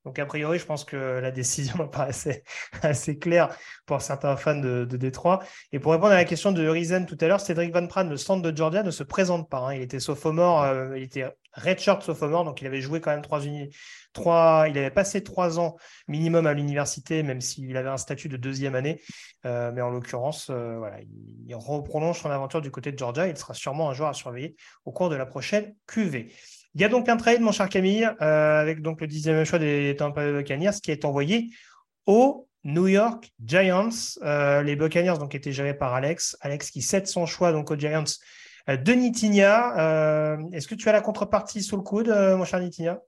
Donc, a priori, je pense que la décision paraissait assez claire pour certains fans de, de Détroit. Et pour répondre à la question de Rizen tout à l'heure, Cédric Van Pran, le centre de Georgia, ne se présente pas. Hein. Il était sophomore, euh, il était redshirt sophomore, donc il avait joué quand même trois, trois il avait passé trois ans minimum à l'université, même s'il avait un statut de deuxième année. Euh, mais en l'occurrence, euh, voilà, il, il reprolonge son aventure du côté de Georgia. Il sera sûrement un joueur à surveiller au cours de la prochaine QV. Il y a donc un trade, mon cher Camille, euh, avec donc le dixième choix des Tampa Bay Buccaneers, qui est envoyé aux New York Giants. Euh, les Buccaneers donc étaient gérés par Alex. Alex qui cède son choix donc aux Giants euh, de Nitinia. Est-ce que tu as la contrepartie sous le coude, mon cher Nitinia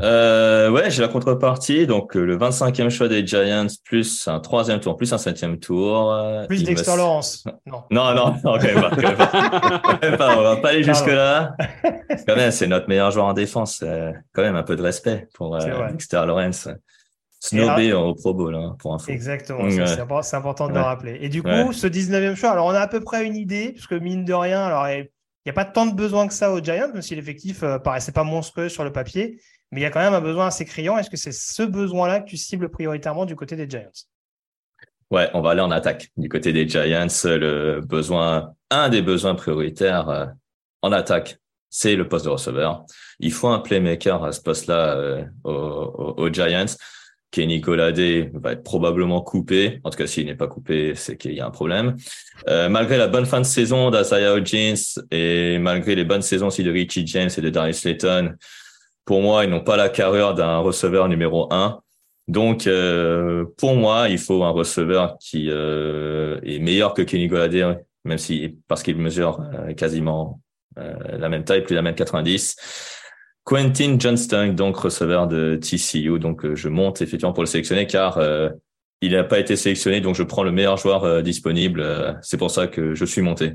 euh, ouais, j'ai la contrepartie. Donc, le 25e choix des Giants, plus un troisième tour, plus un septième tour. Plus Dexter Lawrence. Non. non, non, non, quand même pas. pas, on va pas aller jusque-là. quand même, c'est notre meilleur joueur en défense. quand même, un peu de respect pour euh, Dexter Lawrence. Snobé au Pro Bowl, hein, pour info. Exactement, c'est important de le rappeler. Et du coup, ce 19e choix, alors on a à peu près une idée, parce que mine de rien, alors il n'y a pas tant de besoin que ça aux Giants, même si l'effectif euh, paraissait pas monstrueux sur le papier mais il y a quand même un besoin assez criant. Est-ce que c'est ce besoin-là que tu cibles prioritairement du côté des Giants? Ouais, on va aller en attaque. Du côté des Giants, le besoin, un des besoins prioritaires euh, en attaque, c'est le poste de receveur. Il faut un playmaker à ce poste-là euh, aux, Giants. Kenny Colade va être probablement coupé. En tout cas, s'il n'est pas coupé, c'est qu'il y a un problème. Euh, malgré la bonne fin de saison d'Asaya Hodgins et malgré les bonnes saisons aussi de Richie James et de Darius Slayton, pour moi, ils n'ont pas la carrière d'un receveur numéro un. Donc, euh, pour moi, il faut un receveur qui euh, est meilleur que Kenny Golladay, même si parce qu'il mesure euh, quasiment la même taille, plus la même 90. Quentin Johnston, donc receveur de TCU. Donc, je monte effectivement pour le sélectionner car il n'a pas été sélectionné, donc je prends le meilleur joueur disponible. C'est pour ça que je suis monté.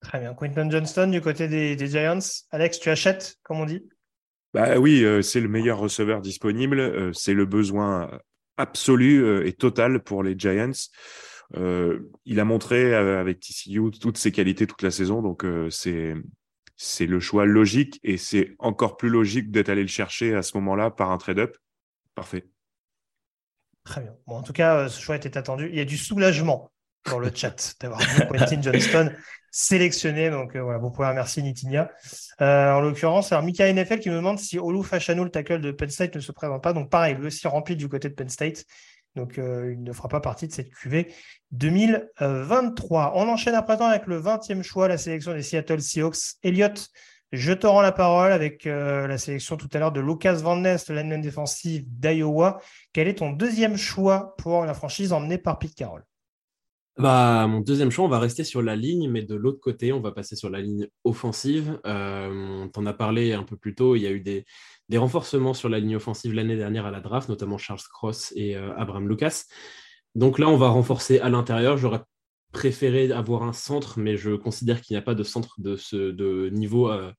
Très bien. Quentin Johnston du côté des Giants. Alex, tu achètes, comme on dit? Bah oui, euh, c'est le meilleur receveur disponible. Euh, c'est le besoin absolu euh, et total pour les Giants. il a montré avec TCU toutes ses qualités toute la saison, donc c'est le choix logique et c'est encore plus logique d'être allé le chercher à ce moment-là par un trade-up. Parfait. Très bien. Bon, en tout cas, ce choix était attendu. Il y a du soulagement dans le chat d'avoir Quentin Johnston sélectionné. Donc euh, voilà, vous pouvez remercier Nitinia. Euh, en l'occurrence, alors Mika NFL qui me demande si Olu Fashanu, le tackle de Penn State, ne se présente pas. Donc pareil, lui aussi rempli du côté de Penn State. Donc euh, il ne fera pas partie de cette QV 2023. On enchaîne à présent avec le 20e choix, la sélection des Seattle Seahawks. Elliott, je te rends la parole avec la sélection tout à l'heure de Lucas Van Ness, le défensif d'Iowa. Quel est ton deuxième choix pour la franchise emmenée par Pete Carroll? Bah, mon deuxième choix, on va rester sur la ligne, mais de l'autre côté, on va passer sur la ligne offensive. Euh, on t'en a parlé un peu plus tôt, il y a eu des, renforcements sur la ligne offensive l'année dernière à la draft, notamment Charles Cross et euh, Abraham Lucas. Donc là, on va renforcer à l'intérieur. J'aurais préféré avoir un centre, mais je considère qu'il n'y a pas de centre de, ce, de niveau euh,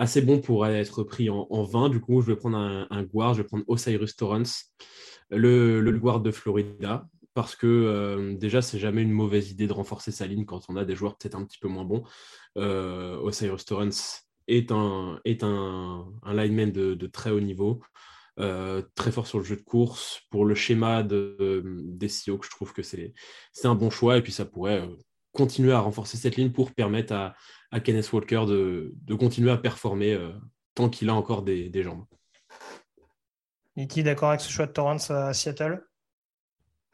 assez bon pour être pris en, 20. Du coup, je vais prendre un, un guard, je vais prendre Osiris Torrance, le, le guard de Florida parce que euh, déjà, c'est jamais une mauvaise idée de renforcer sa ligne quand on a des joueurs peut-être un petit peu moins bons. Euh, Osiris Torrance est un, est un, un lineman de, très haut niveau, euh, très fort sur le jeu de course. Pour le schéma de, des Seahawks, je trouve que c'est un bon choix et puis ça pourrait euh, continuer à renforcer cette ligne pour permettre à, à Kenneth Walker de, de continuer à performer tant qu'il a encore des, des jambes. Niki, d'accord avec ce choix de Torrance à Seattle?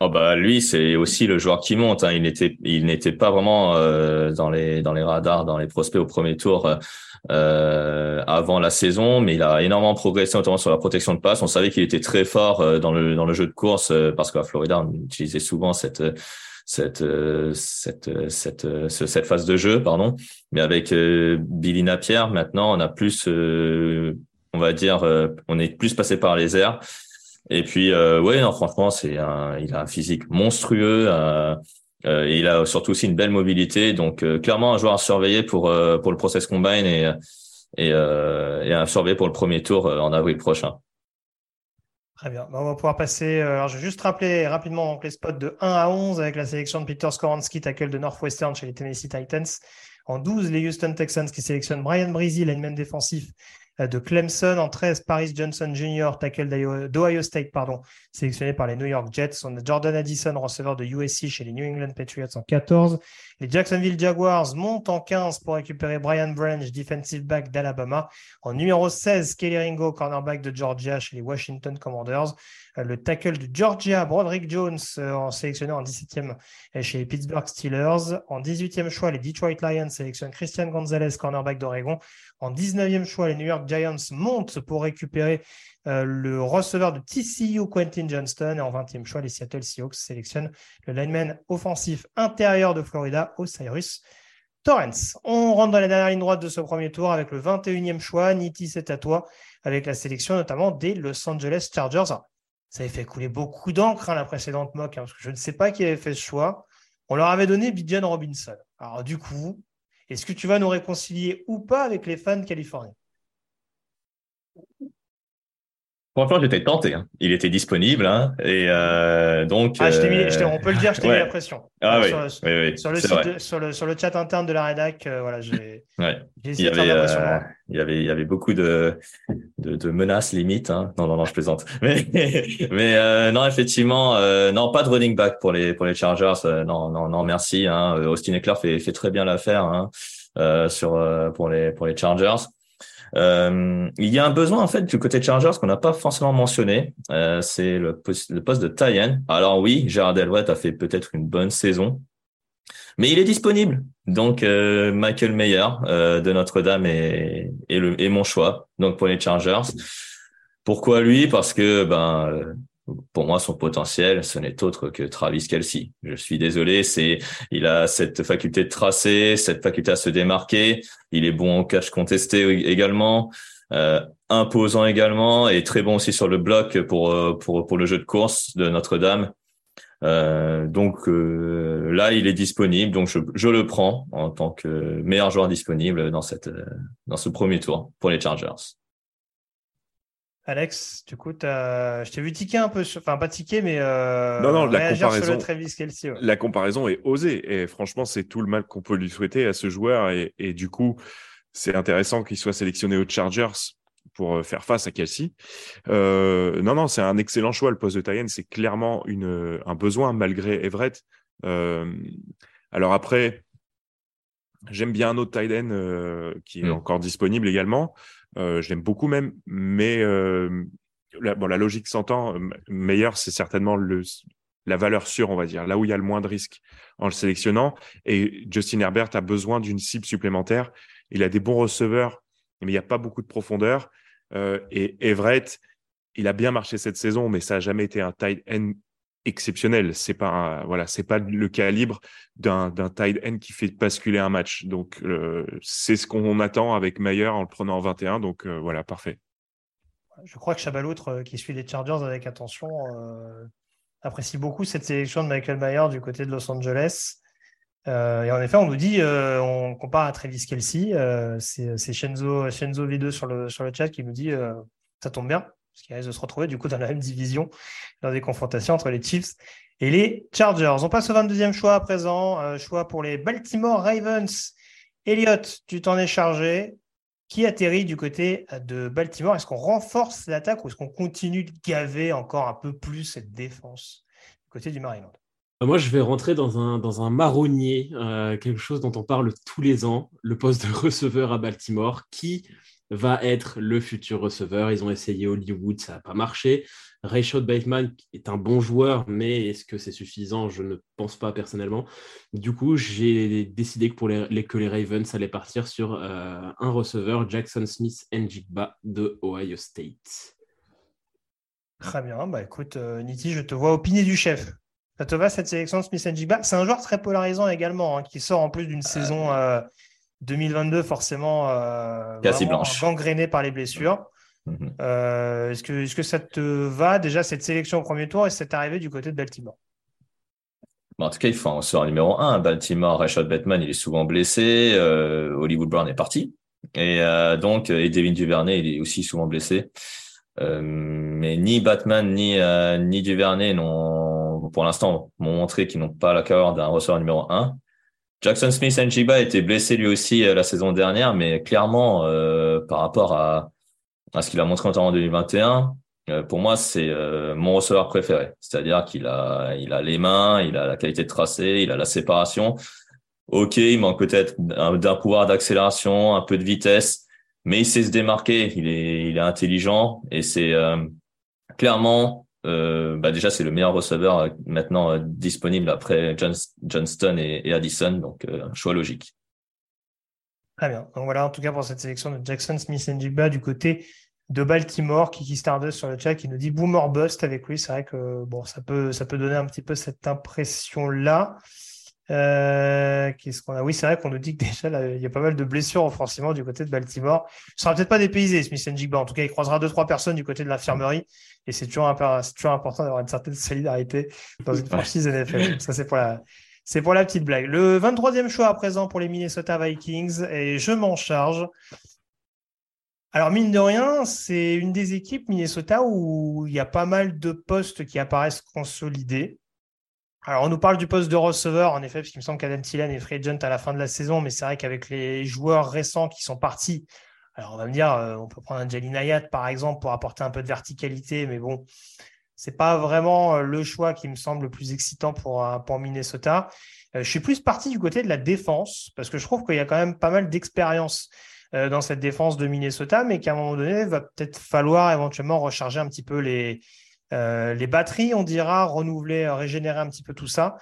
Oh bah lui c'est aussi le joueur qui monte. Hein. Il n'était il n'était pas vraiment euh, dans les dans les radars, dans les prospects au premier tour euh, avant la saison, mais il a énormément progressé notamment sur la protection de passe. On savait qu'il était très fort euh, dans le dans le jeu de course euh, parce qu'à Florida on utilisait souvent cette cette cette cette cette phase de jeu pardon. Mais avec Billy Napier maintenant on a plus on va dire on est plus passé par les airs. Et puis, euh, ouais, non, franchement, c'est il a un physique monstrueux. Euh, et il a surtout aussi une belle mobilité. Donc, euh, clairement, un joueur à surveiller pour euh, pour le process combine et et, et à surveiller pour le premier tour en avril prochain. Très bien. On va pouvoir passer. Alors, je vais juste rappeler rapidement les spots de 1 à 11 avec la sélection de Peter Skoransky, tackle de Northwestern chez les Tennessee Titans. En 12, les Houston Texans qui sélectionnent Brian Breezy, lineman défensif de Clemson. En 13, Paris Johnson Jr., tackle d'Ohio State, pardon, sélectionné par les New York Jets. On a Jordan Addison, receveur de USC chez les New England Patriots en 14. Les Jacksonville Jaguars montent en 15 pour récupérer Brian Branch, defensive back d'Alabama. En numéro 16, Kelly Ringo, cornerback de Georgia chez les Washington Commanders. Euh, le tackle de Georgia, Broderick Jones, euh, en sélectionné en 17e chez les Pittsburgh Steelers. En 18e choix, les Detroit Lions sélectionnent Christian Gonzalez, cornerback d'Oregon. En 19e choix, les New York Giants montent pour récupérer euh, le receveur de TCU, Quentin Johnston. Et en 20e choix, les Seattle Seahawks sélectionnent le lineman offensif intérieur de Florida, Osiris Torrance. On rentre dans la dernière ligne droite de ce premier tour avec le 21e choix. Niti, c'est à toi, avec la sélection notamment des Los Angeles Chargers. ça avait fait couler beaucoup d'encre, hein, la précédente mock, hein, parce que je ne sais pas qui avait fait ce choix. On leur avait donné Bijan Robinson. Alors, du coup, est-ce que tu vas nous réconcilier ou pas avec les fans californiens? Franchement, j'étais tenté. Hein. Il était disponible. Hein, et euh, donc. Ah, je mis, on peut le dire, je t'ai mis la pression. Ah, oui, sur, oui, sur, le site sur, le, sur, le, chat interne de la rédac, euh, voilà, j'ai ouais. essayé il y de avait, euh, il, y avait, il y avait beaucoup de, de, de menaces limites. Hein. Non, non, non, je plaisante. Mais, mais euh, non, effectivement, euh, non, pas de running back pour les, pour les Chargers. non, non, non, merci. Hein. Austin Eckler fait, fait très bien l'affaire hein, sur, pour, les, pour les Chargers. Euh, il y a un besoin en fait du côté Chargers qu'on n'a pas forcément mentionné, euh, c'est le, poste, de Tyen. Alors oui, Gérard Elwett a fait peut-être une bonne saison, mais il est disponible. Donc euh, Michael Mayer euh, de Notre-Dame est, est, est mon choix. Donc pour les Chargers. Pourquoi lui? Parce que ben pour moi, son potentiel, ce n'est autre que Travis Kelsey. Je suis désolé, c'est, il a cette faculté de tracer, cette faculté à se démarquer. Il est bon en cache contesté également, euh, imposant également et très bon aussi sur le bloc pour euh, pour pour le jeu de course de Notre-Dame. Euh, donc là, il est disponible, donc je, je le prends en tant que meilleur joueur disponible dans cette dans ce premier tour pour les Chargers. Alex, du coup, je t'ai vu tiquer un peu, enfin pas tiquer, mais euh, non, non, la comparaison, la comparaison est osée et franchement, c'est tout le mal qu'on peut lui souhaiter à ce joueur et, du coup, c'est intéressant qu'il soit sélectionné aux Chargers pour euh, faire face à Kelsey. Euh, non, non, c'est un excellent choix. Le poste de Tyen, c'est clairement une, un besoin malgré Everett. alors après, j'aime bien un autre tight qui est mm. encore disponible également. Euh, je l'aime beaucoup même, mais euh, la, logique s'entend. Euh, meilleur, c'est certainement le, la valeur sûre, on va dire, là où il y a le moins de risques en le sélectionnant. Et Justin Herbert a besoin d'une cible supplémentaire. Il a des bons receveurs, mais il n'y a pas beaucoup de profondeur. Et Everett, il a bien marché cette saison, mais ça n'a jamais été un tight end exceptionnel. C'est pas voilà, c'est pas le calibre d'un d'un tight end qui fait basculer un match. Donc euh, c'est ce qu'on attend avec Mayer en le prenant en 21. Donc euh, voilà, parfait. Je crois que Chabaloutre, euh, qui suit les Chargers avec attention, apprécie beaucoup cette sélection de Michael Mayer du côté de Los Angeles. et en effet, on nous dit, on compare à Travis Kelsey, c'est Shenzo, Shenzo V2 sur le, sur le chat qui nous dit, ça tombe bien, parce qu'il risque de se retrouver du coup dans la même division dans des confrontations entre les Chiefs et les Chargers. On passe au 22e choix à présent, euh, choix pour les Baltimore Ravens. Elliott, tu t'en es chargé. Qui atterrit du côté de Baltimore? Est-ce qu'on renforce l'attaque ou est-ce qu'on continue de gaver encore un peu plus cette défense du côté du Maryland? Euh, moi, je vais rentrer dans un, dans un marronnier, euh, quelque chose dont on parle tous les ans, le poste de receveur à Baltimore, qui va être le futur receveur. Ils ont essayé Hollywood, ça n'a pas marché. Rayshot Bateman est un bon joueur, mais est-ce que c'est suffisant? Je ne pense pas personnellement. Du coup, j'ai décidé que pour les, que les Ravens allaient partir sur euh, un receveur, Jackson Smith Njigba de Ohio State. Très bien. Bah écoute, euh, Niti, je te vois opiner du chef. Ça te va cette sélection de Smith Njigba? C'est un joueur très polarisant également, hein, qui sort en plus d'une euh, saison 2022 forcément euh, gangréné par les blessures. Mhm. Euh, est-ce, que, est-ce que ça te va déjà cette sélection au premier tour et cette arrivée du côté de Baltimore? En tout cas, il faut un sort numéro 1. Baltimore, Rashad Batman, il est souvent blessé. Euh, Hollywood Brown est parti. Et euh, donc, et Devin Duvernay, il est aussi souvent blessé. mais ni Batman ni ni Duvernay n'ont, pour l'instant, m'ont montré qu'ils n'ont pas la d'un receveur numéro 1. Jackson Smith Njiba était blessé lui aussi la saison dernière, mais clairement, par rapport à, à ce qu'il a montré en 2021, euh, pour moi, c'est euh, mon receveur préféré. C'est-à-dire qu'il a, il a les mains, il a la qualité de tracé, il a la séparation. Ok, il manque peut-être d'un pouvoir d'accélération, un peu de vitesse, mais il sait se démarquer. Il est, il est intelligent et c'est euh, bah déjà c'est le meilleur receveur maintenant disponible après Johnston et, Addison, donc un choix logique. Très bien. Donc voilà, en tout cas pour cette sélection de Jackson Smith Njigba du côté de Baltimore, Kiki Stardust sur le chat qui nous dit boomer bust avec lui. C'est vrai que bon, ça peut, ça peut donner un petit peu cette impression-là. Euh, qu'est-ce qu'on a? Oui, c'est vrai qu'on nous dit que déjà, il y a pas mal de blessures offensivement du côté de Baltimore. Il sera peut-être pas dépaysé, Smith Njigba. En tout cas, il croisera deux, trois personnes du côté de l'infirmerie. Et c'est toujours, toujours important d'avoir une certaine solidarité dans une franchise NFL. Ça, c'est pour la, c'est pour la petite blague. Le 23e choix à présent pour les Minnesota Vikings. Et je m'en charge. Alors, mine de rien, c'est une des équipes Minnesota où il y a pas mal de postes qui apparaissent consolidés. Alors, on nous parle du poste de receveur, en effet, parce qu'il me semble qu'Adam Thielen est free agent à la fin de la saison, mais c'est vrai qu'avec les joueurs récents qui sont partis, alors on va me dire, euh, on peut prendre un Ayat, par exemple, pour apporter un peu de verticalité, mais bon, c'est pas vraiment euh, le choix qui me semble le plus excitant pour, euh, Minnesota. Je suis plus parti du côté de la défense, parce que je trouve qu'il y a quand même pas mal d'expérience dans cette défense de Minnesota, mais qu'à un moment donné, va peut-être falloir éventuellement recharger un petit peu les, euh, les batteries, on dira, renouveler, régénérer un petit peu tout ça.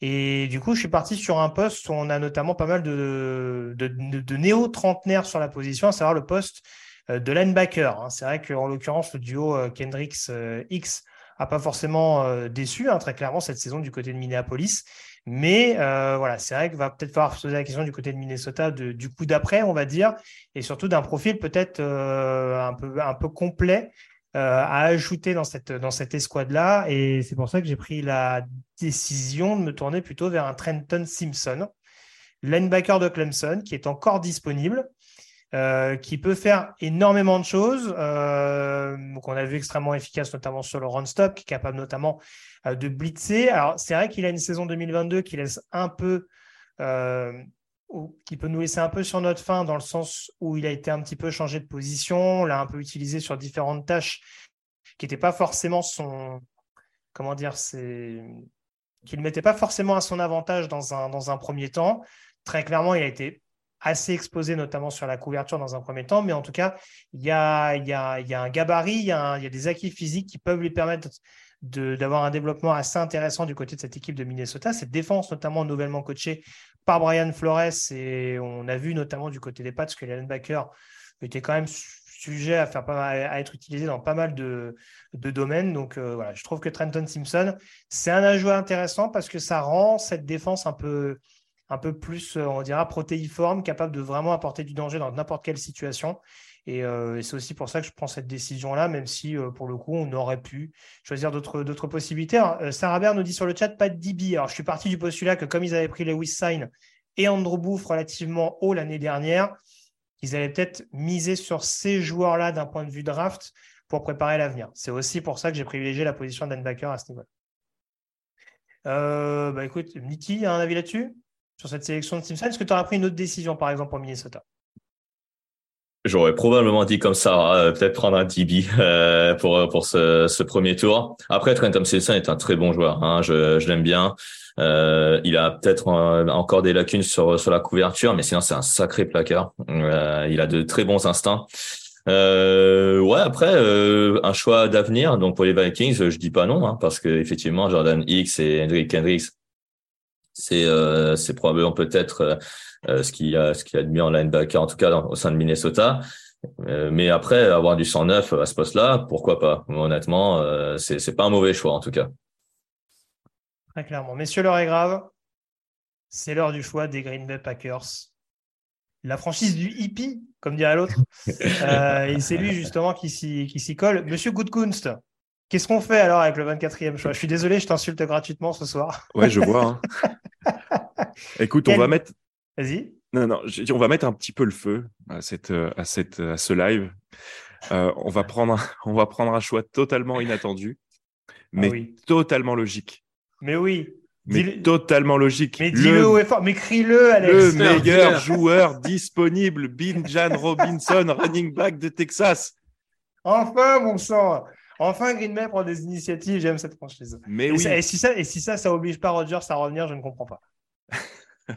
Et du coup, je suis parti sur un poste où on a notamment pas mal de, de, de, néo-trentenaires sur la position, à savoir le poste euh, de linebacker. Hein. C'est vrai qu'en l'occurrence, le duo Kendricks-X a pas forcément déçu, hein, très clairement, cette saison du côté de Minneapolis. Mais euh, voilà, c'est vrai qu'il va peut-être falloir se poser la question du côté de Minnesota du coup d'après, on va dire, et surtout d'un profil peut-être euh, un, peu, un peu complet euh, à ajouter dans cette, dans cette escouade-là. Et c'est pour ça que j'ai pris la décision de me tourner plutôt vers un Trenton Simpson, linebacker de Clemson, qui est encore disponible. qui peut faire énormément de choses, qu'on a vu extrêmement efficace notamment sur le run stop, qui est capable notamment euh, de blitzer. Alors, c'est vrai qu'il a une saison 2022 qui laisse un peu, euh, qui peut nous laisser un peu sur notre fin, dans le sens où il a été un petit peu changé de position, on l'a un peu utilisé sur différentes tâches qui n'étaient pas forcément son. Comment dire c'est qu'il ne mettait pas forcément à son avantage dans un, dans un premier temps. Très clairement, il a été assez exposé, notamment sur la couverture dans un premier temps, mais en tout cas, il y a, y a, y a un gabarit, il y il y a des acquis physiques qui peuvent lui permettre d'avoir un développement assez intéressant du côté de cette équipe de Minnesota. Cette défense, notamment nouvellement coachée par Brian Flores, et on a vu notamment du côté des Pats que les linebackers étaient quand même sujet à, faire à être utilisé dans pas mal de, domaines. Donc euh, voilà, je trouve que Trenton Simpson, c'est un ajout intéressant parce que ça rend cette défense un peu, plus, euh, on dira, protéiforme, capable de vraiment apporter du danger dans n'importe quelle situation. Euh, et, c'est aussi pour ça que je prends cette décision-là, même si euh, pour le coup, on aurait pu choisir d'autres possibilités. Euh, Sarah Baird nous dit sur le chat pas de DB. Alors, je suis parti du postulat que comme ils avaient pris Lewis Sign et Andrew Booth relativement haut l'année dernière, ils allaient peut-être miser sur ces joueurs-là d'un point de vue draft pour préparer l'avenir. C'est aussi pour ça que j'ai privilégié la position d'Anbacker à ce niveau-là. bah écoute, Niki, a un avis là-dessus Sur cette sélection de Simpson? Est-ce que tu aurais pris une autre décision, par exemple, pour Minnesota? J'aurais probablement dit comme ça, euh, peut-être prendre un DB euh, pour pour ce, ce, premier tour. Après, Trent Thompson est un très bon joueur, hein, je, je l'aime bien. Euh, il a peut-être encore des lacunes sur sur la couverture, mais sinon c'est un sacré placard. Euh, il a de très bons instincts. ouais, après un choix d'avenir, donc pour les Vikings, je dis pas non, hein, parce que effectivement Jordan X et Hendrick Hendricks, c'est c'est probablement peut-être euh, ce qui a ce qui a de mieux en linebacker en tout cas au sein de Minnesota. Euh, mais après avoir du 109 à ce poste-là, pourquoi pas? Honnêtement, euh, c'est c'est pas un mauvais choix en tout cas. Très clairement, messieurs, l'heure est grave. C'est l'heure du choix des Green Bay Packers. La franchise du hippie, comme dirait l'autre. et c'est lui justement qui s'y colle. Monsieur Goodkunst, Qu'est-ce qu'on fait alors avec le 24e choix? Je suis désolé, je t'insulte gratuitement ce soir. Ouais, je vois. Hein. Écoute, on va mettre Vas-y. Non, non, on va mettre un petit peu le feu à, cette, à, cette, à ce live. on, va prendre un, on va prendre un choix totalement inattendu, ah mais totalement logique. Mais oui. Mais totalement logique. Mais dis-le fort, mais crie-le, Alex. Le meilleur joueur disponible, Binjan Robinson, running back de Texas. Enfin, mon sang. Enfin, Green Bay prend des initiatives. J'aime cette franchise. Mais et, oui. et, si ça, et si ça, ça oblige pas Rodgers à revenir, je ne comprends pas.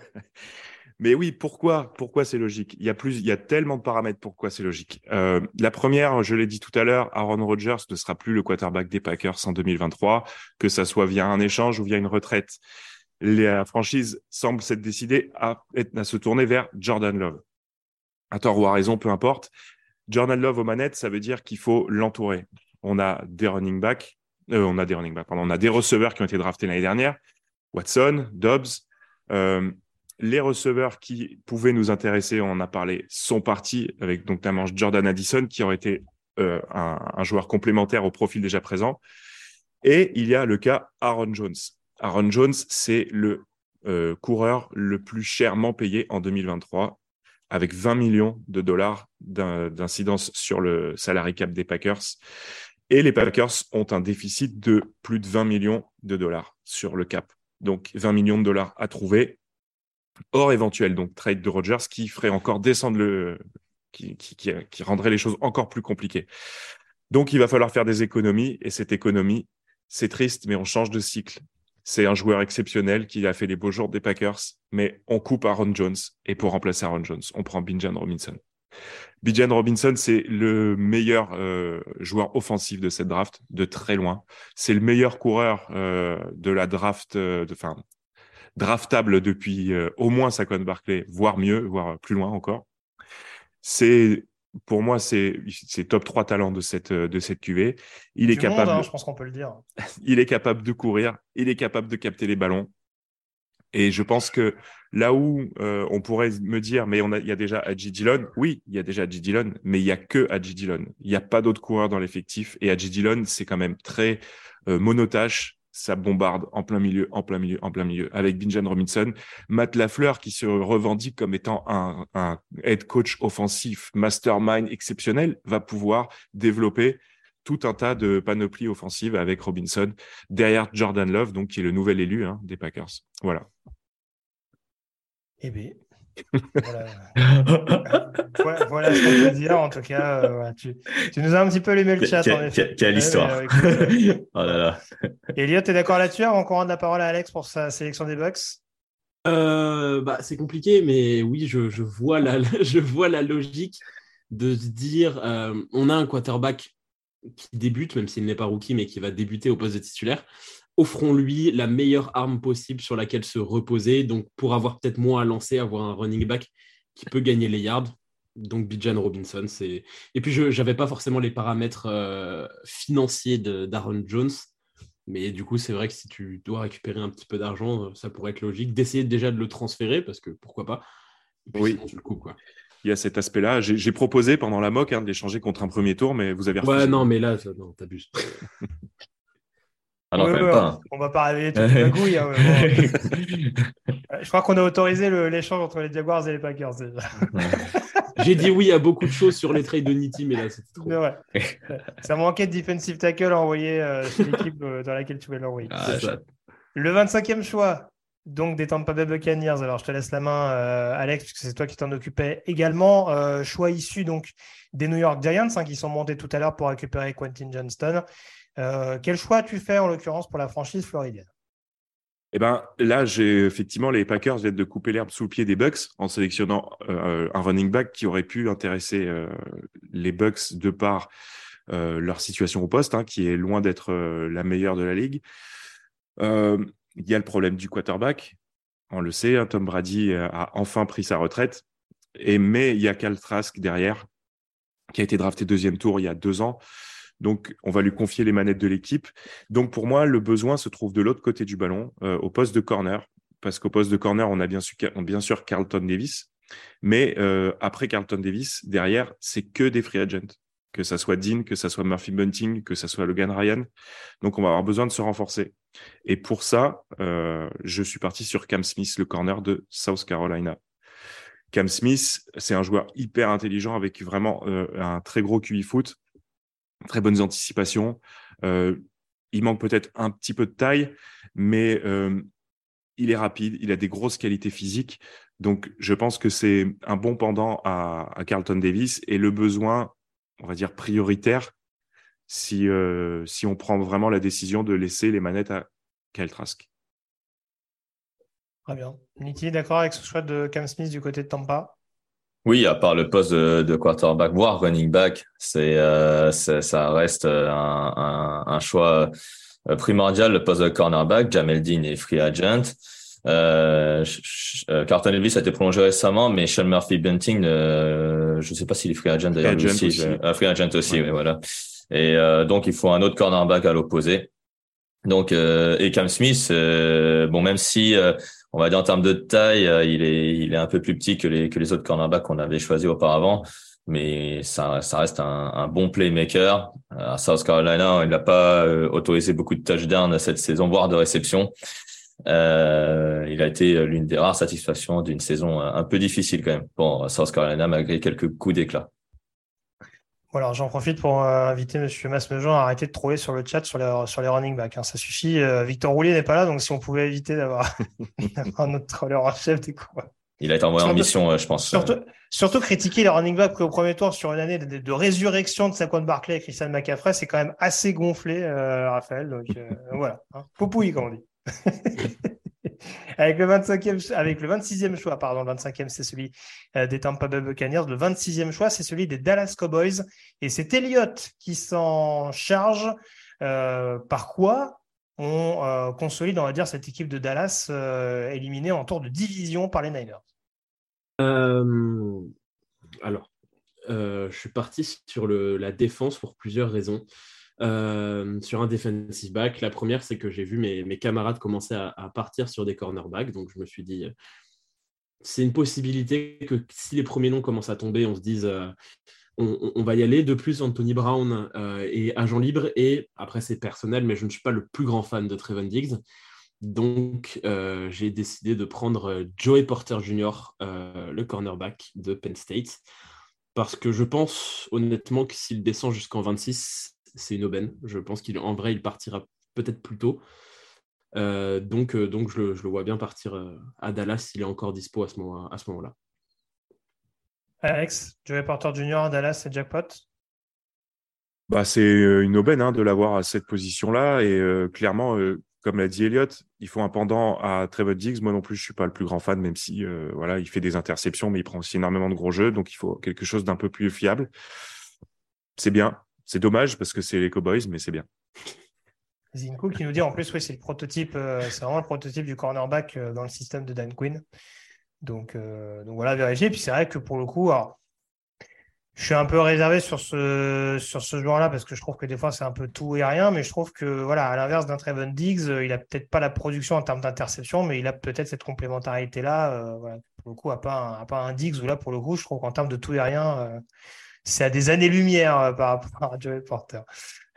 Mais oui, pourquoi Pourquoi c'est logique? Il y a plus, il y a tellement de paramètres pourquoi c'est logique. Euh, la première, je l'ai dit tout à l'heure, Aaron Rodgers ne sera plus le quarterback des Packers en 2023, que ça soit via un échange ou via une retraite. La franchise semble s'être décidée à, se tourner vers Jordan Love. À tort ou à raison, peu importe. Jordan Love aux manettes, ça veut dire qu'il faut l'entourer. On a des running backs, euh, on a des running backs, pardon, on a des receveurs qui ont été draftés l'année dernière, Watson, Dobbs. Euh, les receveurs qui pouvaient nous intéresser, on en a parlé, sont partis avec donc Jordan Addison qui aurait été euh, un, un, joueur complémentaire au profil déjà présent. Et il y a le cas Aaron Jones. Aaron Jones, c'est le euh, coureur le plus chèrement payé en 2023 avec 20 millions de dollars d'incidence sur le salary cap des Packers. Et les Packers ont un déficit de plus de 20 millions de dollars sur le cap. Donc 20 millions de dollars à trouver hors éventuel donc trade de Rogers qui ferait encore descendre le qui, qui, rendrait les choses encore plus compliquées. Donc il va falloir faire des économies et cette économie, c'est triste, mais on change de cycle. C'est un joueur exceptionnel qui a fait les beaux jours des Packers, mais on coupe Aaron Jones et pour remplacer Aaron Jones, on prend Binjan Robinson. Bijan Robinson, c'est le meilleur euh, joueur offensif de cette draft, de très loin. C'est le meilleur coureur euh, de la draft, euh, draftable depuis euh, au moins Saquon Barclay, voire mieux, voire plus loin encore. C'est pour moi, c'est top 3 talents de cette, de cette QV. Il est capable. Monde, hein, je pense qu'on peut le dire. il est capable de courir, il est capable de capter les ballons. Et je pense que là où euh, on pourrait me dire, mais on a, il y a déjà Adji Dillon, oui, il y a déjà Adji Dillon, mais il y a que Adji Dillon. Il n'y a pas d'autres coureurs dans l'effectif. Et Adji Dillon, c'est quand même très euh, monotache ça bombarde en plein milieu, en plein milieu, en plein milieu. Avec Binjan Robinson, Matt Lafleur qui se revendique comme étant un, head coach offensif, mastermind exceptionnel, va pouvoir développer tout un tas de panoplies offensives avec Robinson derrière Jordan Love, donc qui est le nouvel élu hein, des Packers. Voilà. Eh bien, voilà. voilà, ce qu'on peut dire. En tout cas, euh, tu, tu, nous as un petit peu allumé le chat. Quelle histoire. oh là là. Elliot, tu es d'accord là-dessus Avant qu'on rende la parole à Alex pour sa sélection des Bucks euh, bah, C'est compliqué, mais oui, je, je, vois la, je vois la logique de se dire euh, on a un quarterback qui débute, même s'il n'est pas rookie, mais qui va débuter au poste de titulaire offrons-lui la meilleure arme possible sur laquelle se reposer. Donc, pour avoir peut-être moins à lancer, avoir un running back qui peut gagner les yards. Donc, Bijan Robinson, c'est. Et puis, je n'avais pas forcément les paramètres euh, financiers d'Aaron Jones. Mais du coup, c'est vrai que si tu dois récupérer un petit peu d'argent, ça pourrait être logique d'essayer déjà de le transférer, parce que pourquoi pas. oui. le quoi. Il y a cet aspect-là. J'ai proposé pendant la mock hein, de l'échanger contre un premier tour, mais vous avez refusé. Ouais, non, mais là, non, t'abuses. Ah non, pas. On va pas réveiller toute la gouille. Hein, je crois qu'on a autorisé l'échange entre les Jaguars et les Packers J'ai dit oui à beaucoup de choses sur les trades de Nitti, mais là, c'était trop. Ouais. Ça manquait de defensive tackle à envoyer euh, chez l'équipe euh, dans laquelle tu voulais l'envoyer. Ah, le 25e choix, donc des Tampa Bay Buccaneers. Alors, je te laisse la main, euh, Alex, puisque c'est toi qui t'en occupais également. choix issu donc des New York Giants, hein, qui sont montés tout à l'heure pour récupérer Quentin Johnston. Euh, quel choix tu fais en l'occurrence pour la franchise floridienne? Eh ben, là, j'ai effectivement les Packers viennent de couper l'herbe sous le pied des Bucks en sélectionnant euh, un running back qui aurait pu intéresser euh, les Bucks de par leur situation au poste, hein, qui est loin d'être la meilleure de la ligue. Il y a le problème du quarterback. On le sait, hein, Tom Brady a enfin pris sa retraite. Et mais il y a Cal Trask derrière, qui a été drafté deuxième tour il y a deux ans. Donc, on va lui confier les manettes de l'équipe. Donc, pour moi, le besoin se trouve de l'autre côté du ballon, euh, au poste de corner, parce qu'au poste de corner, on a bien, sûr Carlton Davis. Mais euh, après Carlton Davis, derrière, c'est que des free agents. Que ça soit Dean, que ça soit Murphy Bunting, que ça soit Logan Ryan. Donc, on va avoir besoin de se renforcer. Et pour ça, euh, je suis parti sur Cam Smith, le corner de South Carolina. Cam Smith, c'est un joueur hyper intelligent avec vraiment un très gros QI foot, très bonnes anticipations. il manque peut-être un petit peu de taille, mais il est rapide, il a des grosses qualités physiques. Donc, je pense que c'est un bon pendant à, Carlton Davis et le besoin, on va dire, prioritaire si, euh, si on prend vraiment la décision de laisser les manettes à Kyle. Très bien. Nicky, d'accord avec ce choix de Cam Smith du côté de Tampa? Oui, à part le poste de, quarterback, voire running back, c'est, euh, ça reste un, un choix euh, primordial, le poste de cornerback, Jamel Dean est free agent. Euh, euh, Carlton Elvis a été prolongé récemment, mais Sean Murphy Bunting, euh, je ne sais pas s'il est free agent d'ailleurs aussi. aussi. Euh, free agent aussi, oui, voilà. Et euh, donc il faut un autre cornerback à l'opposé. Donc et Cam Smith, bon même si on va dire en termes de taille, il est il est un peu plus petit que les que les autres cornerbacks qu'on avait choisis auparavant mais ça, ça reste un, un, bon playmaker. À South Carolina, il n'a pas euh, autorisé beaucoup de touchdowns cette saison, voire de réception. Euh, il a été l'une des rares satisfactions d'une saison un peu difficile quand même pour South Carolina, malgré quelques coups d'éclat. Voilà, j'en profite pour euh, inviter Monsieur Masmejean à arrêter de troller sur le chat sur les, sur les running backs. Hein. Ça suffit. Euh, Victor Roulier n'est pas là, donc si on pouvait éviter d'avoir un autre troller en chef des quoi. Il a été envoyé en mission, je pense. Surtout, surtout, critiquer les running backs au premier tour sur une année de, résurrection de Saquon Barclay et Christian McCaffrey, c'est quand même assez gonflé, euh, Raphaël. Donc euh, voilà, hein. Poupouille, comme on dit. avec, le 25e, avec le 26e choix, pardon, le 25e, c'est celui euh, des Tampa Bay Buccaneers. Le 26e choix, c'est celui des Dallas Cowboys. Et c'est Elliott qui s'en charge. par quoi on euh, consolide, on va dire, cette équipe de Dallas euh, éliminée en tour de division par les Niners? Euh, Alors, je suis parti sur la défense pour plusieurs raisons. Sur un defensive back, la première, c'est que j'ai vu mes, camarades commencer à, partir sur des cornerbacks, donc je me suis dit, c'est une possibilité que si les premiers noms commencent à tomber, on se dise on, va y aller. De plus, Anthony Brown euh, est agent libre et après c'est personnel, mais je ne suis pas le plus grand fan de Trevon Diggs. Donc euh, j'ai décidé de prendre euh, Joey Porter Jr., le cornerback de Penn State, parce que je pense honnêtement que s'il descend jusqu'en 26, c'est une aubaine. Je pense qu'en vrai, il partira peut-être plus tôt. donc, donc je, le, vois bien partir à Dallas s'il est encore dispo à ce moment-là. Alex, Joey Porter Jr., Dallas, c'est jackpot? Bah, C'est euh, une aubaine hein, de l'avoir à cette position-là. Et euh, clairement, euh, comme l'a dit Elliott, il faut un pendant à Trevor Diggs. Moi non plus, je ne suis pas le plus grand fan, même si voilà, il fait des interceptions, mais il prend aussi énormément de gros jeux. Donc, il faut quelque chose d'un peu plus fiable. C'est bien. C'est dommage parce que c'est les Cowboys, mais c'est bien. Zinko qui nous dit en plus, oui, c'est le prototype, c'est vraiment le prototype du cornerback dans le système de Dan Quinn. Donc, euh, donc voilà, vérifier. Puis c'est vrai que pour le coup, je suis un peu réservé sur ce, sur ce joueur-là parce que je trouve que des fois c'est un peu tout et rien, mais je trouve que voilà, à l'inverse d'un Trevon Diggs, euh, il a peut-être pas la production en termes d'interception, mais il a peut-être cette complémentarité-là. Euh, pour le coup, à pas, un, pas un Diggs où là, pour le coup, je trouve qu'en termes de tout et rien, c'est à des années-lumière par rapport à Joey Porter.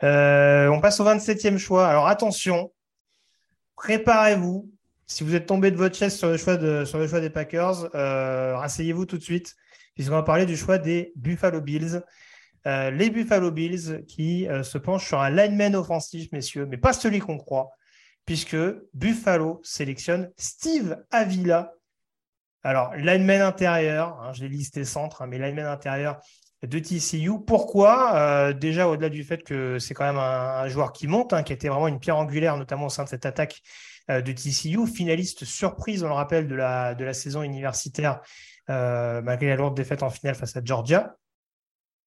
on passe au 27e choix. Alors attention, préparez-vous si vous êtes tombé de votre chaise sur le choix, de, sur le choix des Packers, euh, rasseyez-vous tout de suite, puisqu'on va parler du choix des Buffalo Bills. Euh, les Buffalo Bills qui euh, se penchent sur un lineman offensif, messieurs, mais pas celui qu'on croit, puisque Buffalo sélectionne Steve Avila. Alors, lineman intérieur, hein, je l'ai listé centre, hein, mais lineman intérieur de TCU. Pourquoi? Déjà, au-delà du fait que c'est quand même un, joueur qui monte, hein, qui était vraiment une pierre angulaire, notamment au sein de cette attaque euh, de TCU, finaliste surprise, on le rappelle, de la, de la saison universitaire, euh, malgré la lourde défaite en finale face à Georgia.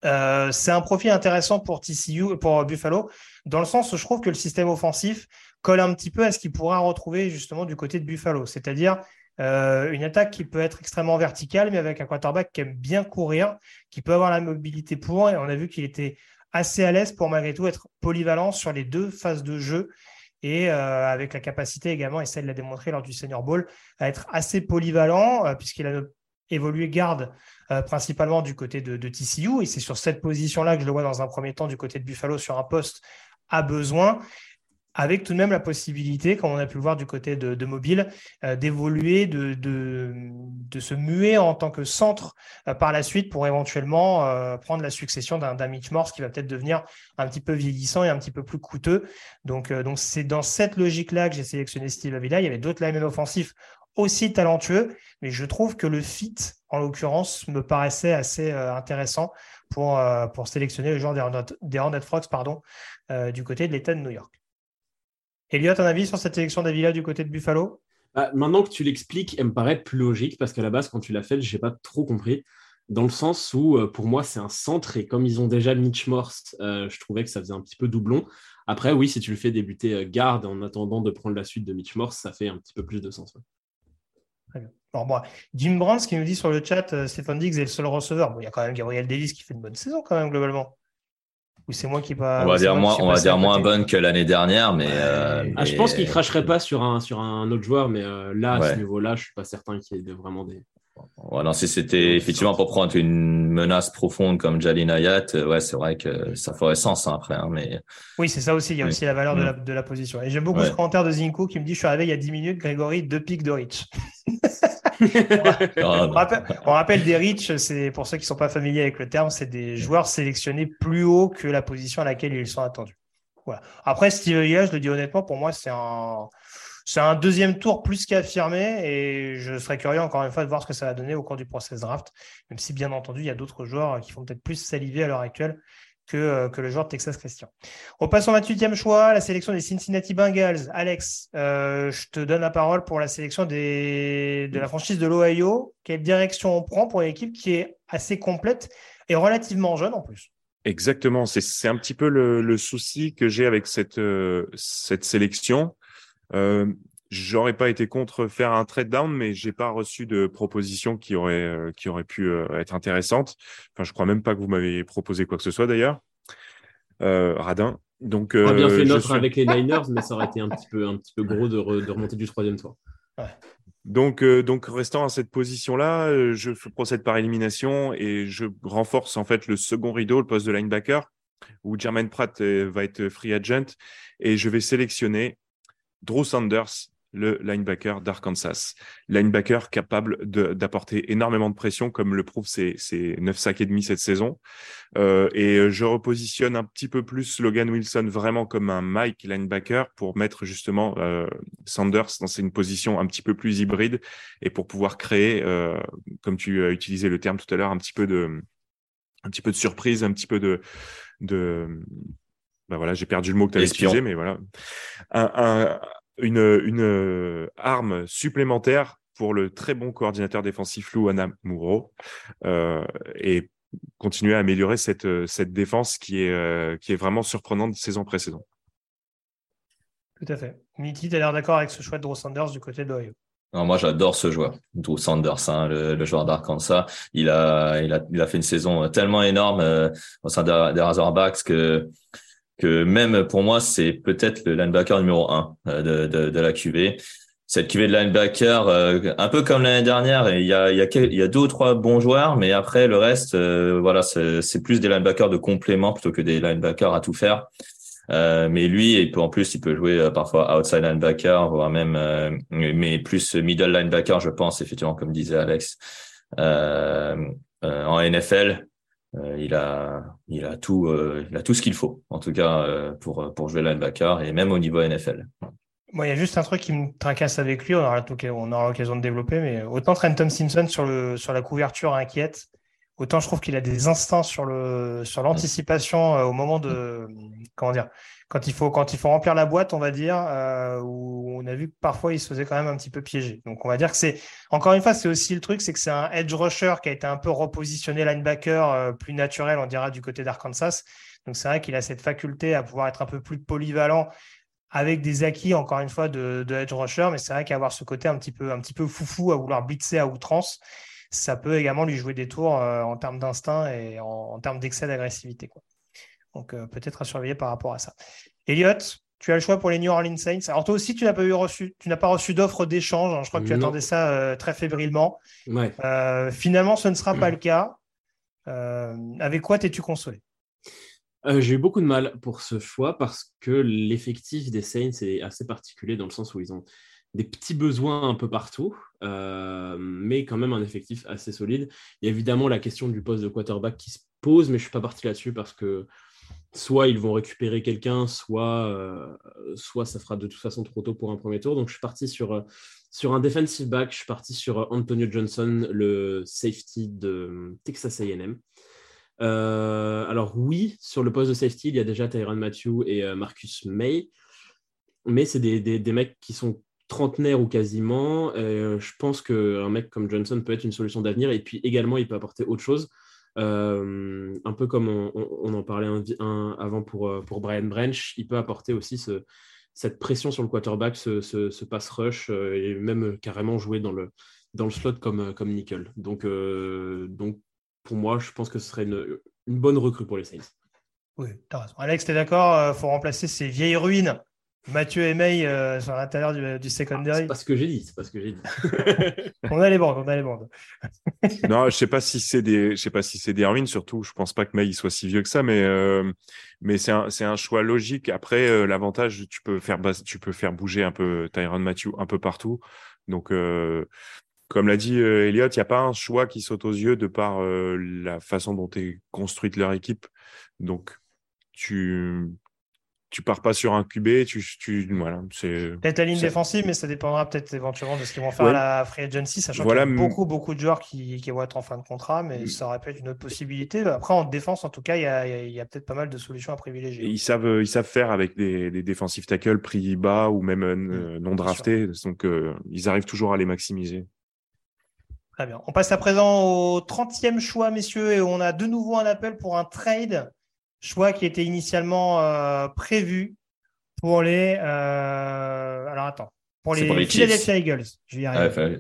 Euh, c'est un profil intéressant pour TCU, pour Buffalo, dans le sens où je trouve que le système offensif colle un petit peu à ce qu'il pourra retrouver justement du côté de Buffalo, c'est-à-dire une attaque qui peut être extrêmement verticale, mais avec un quarterback qui aime bien courir, qui peut avoir la mobilité pour, et on a vu qu'il était assez à l'aise pour malgré tout être polyvalent sur les deux phases de jeu. Et euh, avec la capacité également, et il l'a démontré lors du Senior Bowl, à être assez polyvalent, euh, puisqu'il a évolué garde euh, principalement du côté de, TCU, et c'est sur cette position-là que je le vois dans un premier temps du côté de Buffalo sur un poste à besoin. Avec tout de même la possibilité, comme on a pu le voir du côté de, Mobile, euh, d'évoluer, de, de, se muer en tant que centre euh, par la suite pour éventuellement euh, prendre la succession d'un Mitch Morse qui va peut-être devenir un petit peu vieillissant et un petit peu plus coûteux. Donc, donc c'est dans cette logique-là que j'ai sélectionné Steve Avila. Il y avait d'autres linemen offensifs aussi talentueux, mais je trouve que le fit, en l'occurrence, me paraissait assez intéressant pour, pour sélectionner le genre des Hornet Frogs pardon, du côté de l'État de New York. Elliot, un avis sur cette sélection d'Avila du côté de Buffalo? Bah, Maintenant que tu l'expliques, elle me paraît plus logique parce qu'à la base, quand tu l'as fait, je n'ai pas trop compris. Dans le sens où, euh, pour moi, c'est un centre et comme ils ont déjà Mitch Morse, euh, je trouvais que ça faisait un petit peu doublon. Après, oui, si tu le fais débuter euh, garde en attendant de prendre la suite de Mitch Morse, ça fait un petit peu plus de sens. Très bien. bon, Jim Brands qui nous dit sur le chat, Stéphane Diggs est le seul receveur. il y a quand même Gabriel Davis qui fait une bonne saison quand même globalement c'est moi qui pas. On va dire moins, on va dire moins bonne que l'année dernière, mais. Euh, ah, je pense qu'il cracherait pas sur un sur un autre joueur, mais euh, là à ce niveau-là, je suis pas certain qu'il y ait vraiment des. Voilà, si c'était effectivement pour prendre une menace profonde comme Jalin Ayat, euh, ouais, c'est vrai que ça ferait sens hein, après. Hein, mais... Oui, c'est ça aussi. Il y a aussi la valeur de, la, de, la, position. Et j'aime beaucoup ce commentaire de Zinko qui me dit Je suis arrivé il y a 10 minutes, Grégory, deux pics de Rich. on, rappelle, des Rich, c'est pour ceux qui ne sont pas familiers avec le terme, c'est des joueurs sélectionnés plus haut que la position à laquelle ils sont attendus. Voilà. Après, Steve Hill, je le dis honnêtement, pour moi, c'est un, c'est un deuxième tour plus qu'affirmé et je serais curieux encore une fois de voir ce que ça va donner au cours du process draft, même si bien entendu, il y a d'autres joueurs qui font peut-être plus saliver à l'heure actuelle que, euh, que, le joueur de Texas Christian. On passe au 28e choix, la sélection des Cincinnati Bengals. Alex, euh, je te donne la parole pour la sélection de la franchise de l'Ohio. Quelle direction on prend pour une équipe qui est assez complète et relativement jeune en plus? Exactement, c'est un petit peu le, souci que j'ai avec cette, euh, sélection. J'aurais pas été contre faire un trade down, mais j'ai pas reçu de proposition qui aurait euh, qui aurait pu euh, être intéressante. Enfin, je crois même pas que vous m'avez proposé quoi que ce soit d'ailleurs. Euh, Radin. Donc, on a bien fait notre avec les Niners, mais ça aurait été un petit peu un petit peu gros de, de remonter du troisième tour. Donc, donc, restant à cette position-là, je procède par élimination et je renforce en fait le second rideau, le poste de linebacker, où Jermaine Pratt va être free agent et je vais sélectionner Drew Sanders, le linebacker d'Arkansas. Linebacker capable d'apporter énormément de pression, comme le prouve ses, ses 9 sacs et demi cette saison. Euh, et je repositionne un petit peu plus Logan Wilson vraiment comme un Mike linebacker pour mettre justement euh, Sanders dans une position un petit peu plus hybride et pour pouvoir créer, euh, comme tu as utilisé le terme tout à l'heure, un petit peu de un petit peu de surprise, un petit peu de, de ben voilà, j'ai perdu le mot que tu avais utilisé, mais voilà. Une, une euh, arme supplémentaire pour le très bon coordinateur défensif Louana Mouro euh, et continuer à améliorer cette, euh, cette défense qui est, qui est vraiment surprenante de saison précédente. Tout à fait. Mitty, tu as l'air d'accord avec ce choix de Drew Sanders du côté de l'Ohio? Moi, j'adore ce joueur, Drew Sanders, hein, le, joueur d'Arkansas. Il a, il a, il a fait une saison tellement énorme au sein des, des Razorbacks que que même pour moi, c'est peut-être le linebacker numéro un euh, de, de, de la QV. Cette QV de linebacker, euh, un peu comme l'année dernière, il y a, il y, a, il y a deux ou trois bons joueurs, mais après le reste, euh, voilà, c'est plus des linebackers de complément plutôt que des linebackers à tout faire. Euh, mais lui, il peut en plus, il peut jouer parfois outside linebacker, voire même, mais plus middle linebacker, je pense, effectivement, comme disait Alex. en NFL, euh, il a, il a tout, euh, il a tout ce qu'il faut, en tout cas euh, pour pour jouer linebacker et même au niveau NFL. Moi, il y a juste un truc qui me tracasse avec lui. On aura, on aura l'occasion de développer, mais autant Trenton Simpson sur le sur la couverture inquiète, autant je trouve qu'il a des instincts sur le sur l'anticipation au moment de comment dire quand il faut quand il faut remplir la boîte, on va dire, euh, où on a vu que parfois il se faisait quand même un petit peu piéger. Donc on va dire que c'est encore une fois, c'est aussi le truc, c'est que c'est un edge rusher qui a été un peu repositionné linebacker euh, plus naturel, on dira du côté d'Arkansas. Donc c'est vrai qu'il a cette faculté à pouvoir être un peu plus polyvalent avec des acquis encore une fois de, edge rusher, mais c'est vrai qu'avoir ce côté un petit peu un petit peu foufou à vouloir blitzer à outrance, ça peut également lui jouer des tours euh, en termes d'instinct et en, en termes d'excès d'agressivité. Quoi. Donc euh, peut-être à surveiller par rapport à ça. Elliot, tu as le choix pour les New Orleans Saints. Alors toi aussi, tu n'as pas eu reçu, tu n'as pas reçu d'offre d'échange. Hein. Je crois que tu attendais ça euh, très fébrilement. Euh, finalement, ce ne sera pas le cas. avec quoi t'es-tu consolé? J'ai eu beaucoup de mal pour ce choix parce que l'effectif des Saints est assez particulier dans le sens où ils ont des petits besoins un peu partout, mais quand même un effectif assez solide. Il y a évidemment la question du poste de quarterback qui se pose, mais je ne suis pas parti là-dessus parce que soit ils vont récupérer quelqu'un, soit, euh, soit ça fera de toute façon trop tôt pour un premier tour. Donc je suis parti sur, euh, sur un defensive back, je suis parti sur euh, Antonio Johnson, le safety de Texas AM. alors oui, sur le poste de safety, il y a déjà Tyron Matthew et Marcus May, mais c'est des, des, des, mecs qui sont trentenaires ou quasiment. je pense qu'un mec comme Johnson peut être une solution d'avenir et puis également il peut apporter autre chose. Euh, un peu comme on, en parlait avant pour, euh, pour Brian Branch, il peut apporter aussi ce, cette pression sur le quarterback, ce, pass rush euh, et même carrément jouer dans le, slot comme, nickel. Donc, pour moi, je pense que ce serait une, bonne recrue pour les Saints. Oui, as raison. Alex, tu es d'accord Il faut remplacer ces vieilles ruines Mathieu et May euh, sur l'intérieur du, du secondary. c'est pas ce que j'ai dit, c'est pas ce que j'ai dit. on a les bandes, on a les bandes. non, je sais pas si c'est des, je sais pas si c'est des ruines surtout. Je pense pas que May soit si vieux que ça, mais euh, mais c'est un, c'est un choix logique. Après, euh, l'avantage, tu peux faire, tu peux faire bouger un peu Tyron Matthew un peu partout. Donc comme l'a dit Elliot, il n'y a pas un choix qui saute aux yeux de par la façon dont est construite leur équipe. Donc, tu, tu pars pas sur un QB, tu, tu voilà, c'est peut-être la ligne défensive, mais ça dépendra peut-être éventuellement de ce qu'ils vont faire à la free agency, sachant qu'il y a beaucoup beaucoup de joueurs qui, qui, vont être en fin de contrat, mais ça aurait pu être une autre possibilité. Après, en défense, en tout cas, il y a, y a peut-être pas mal de solutions à privilégier. ils savent, ils savent faire avec des, des défensifs tackles pris bas ou même euh, mm. non draftés, donc euh, ils arrivent toujours à les maximiser. Très bien. On passe à présent au 30e choix, messieurs, et on a de nouveau un appel pour un trade choix qui était initialement euh, prévu pour les. Euh, alors attends. Pour les, Philadelphia Eagles. Je vais y arriver.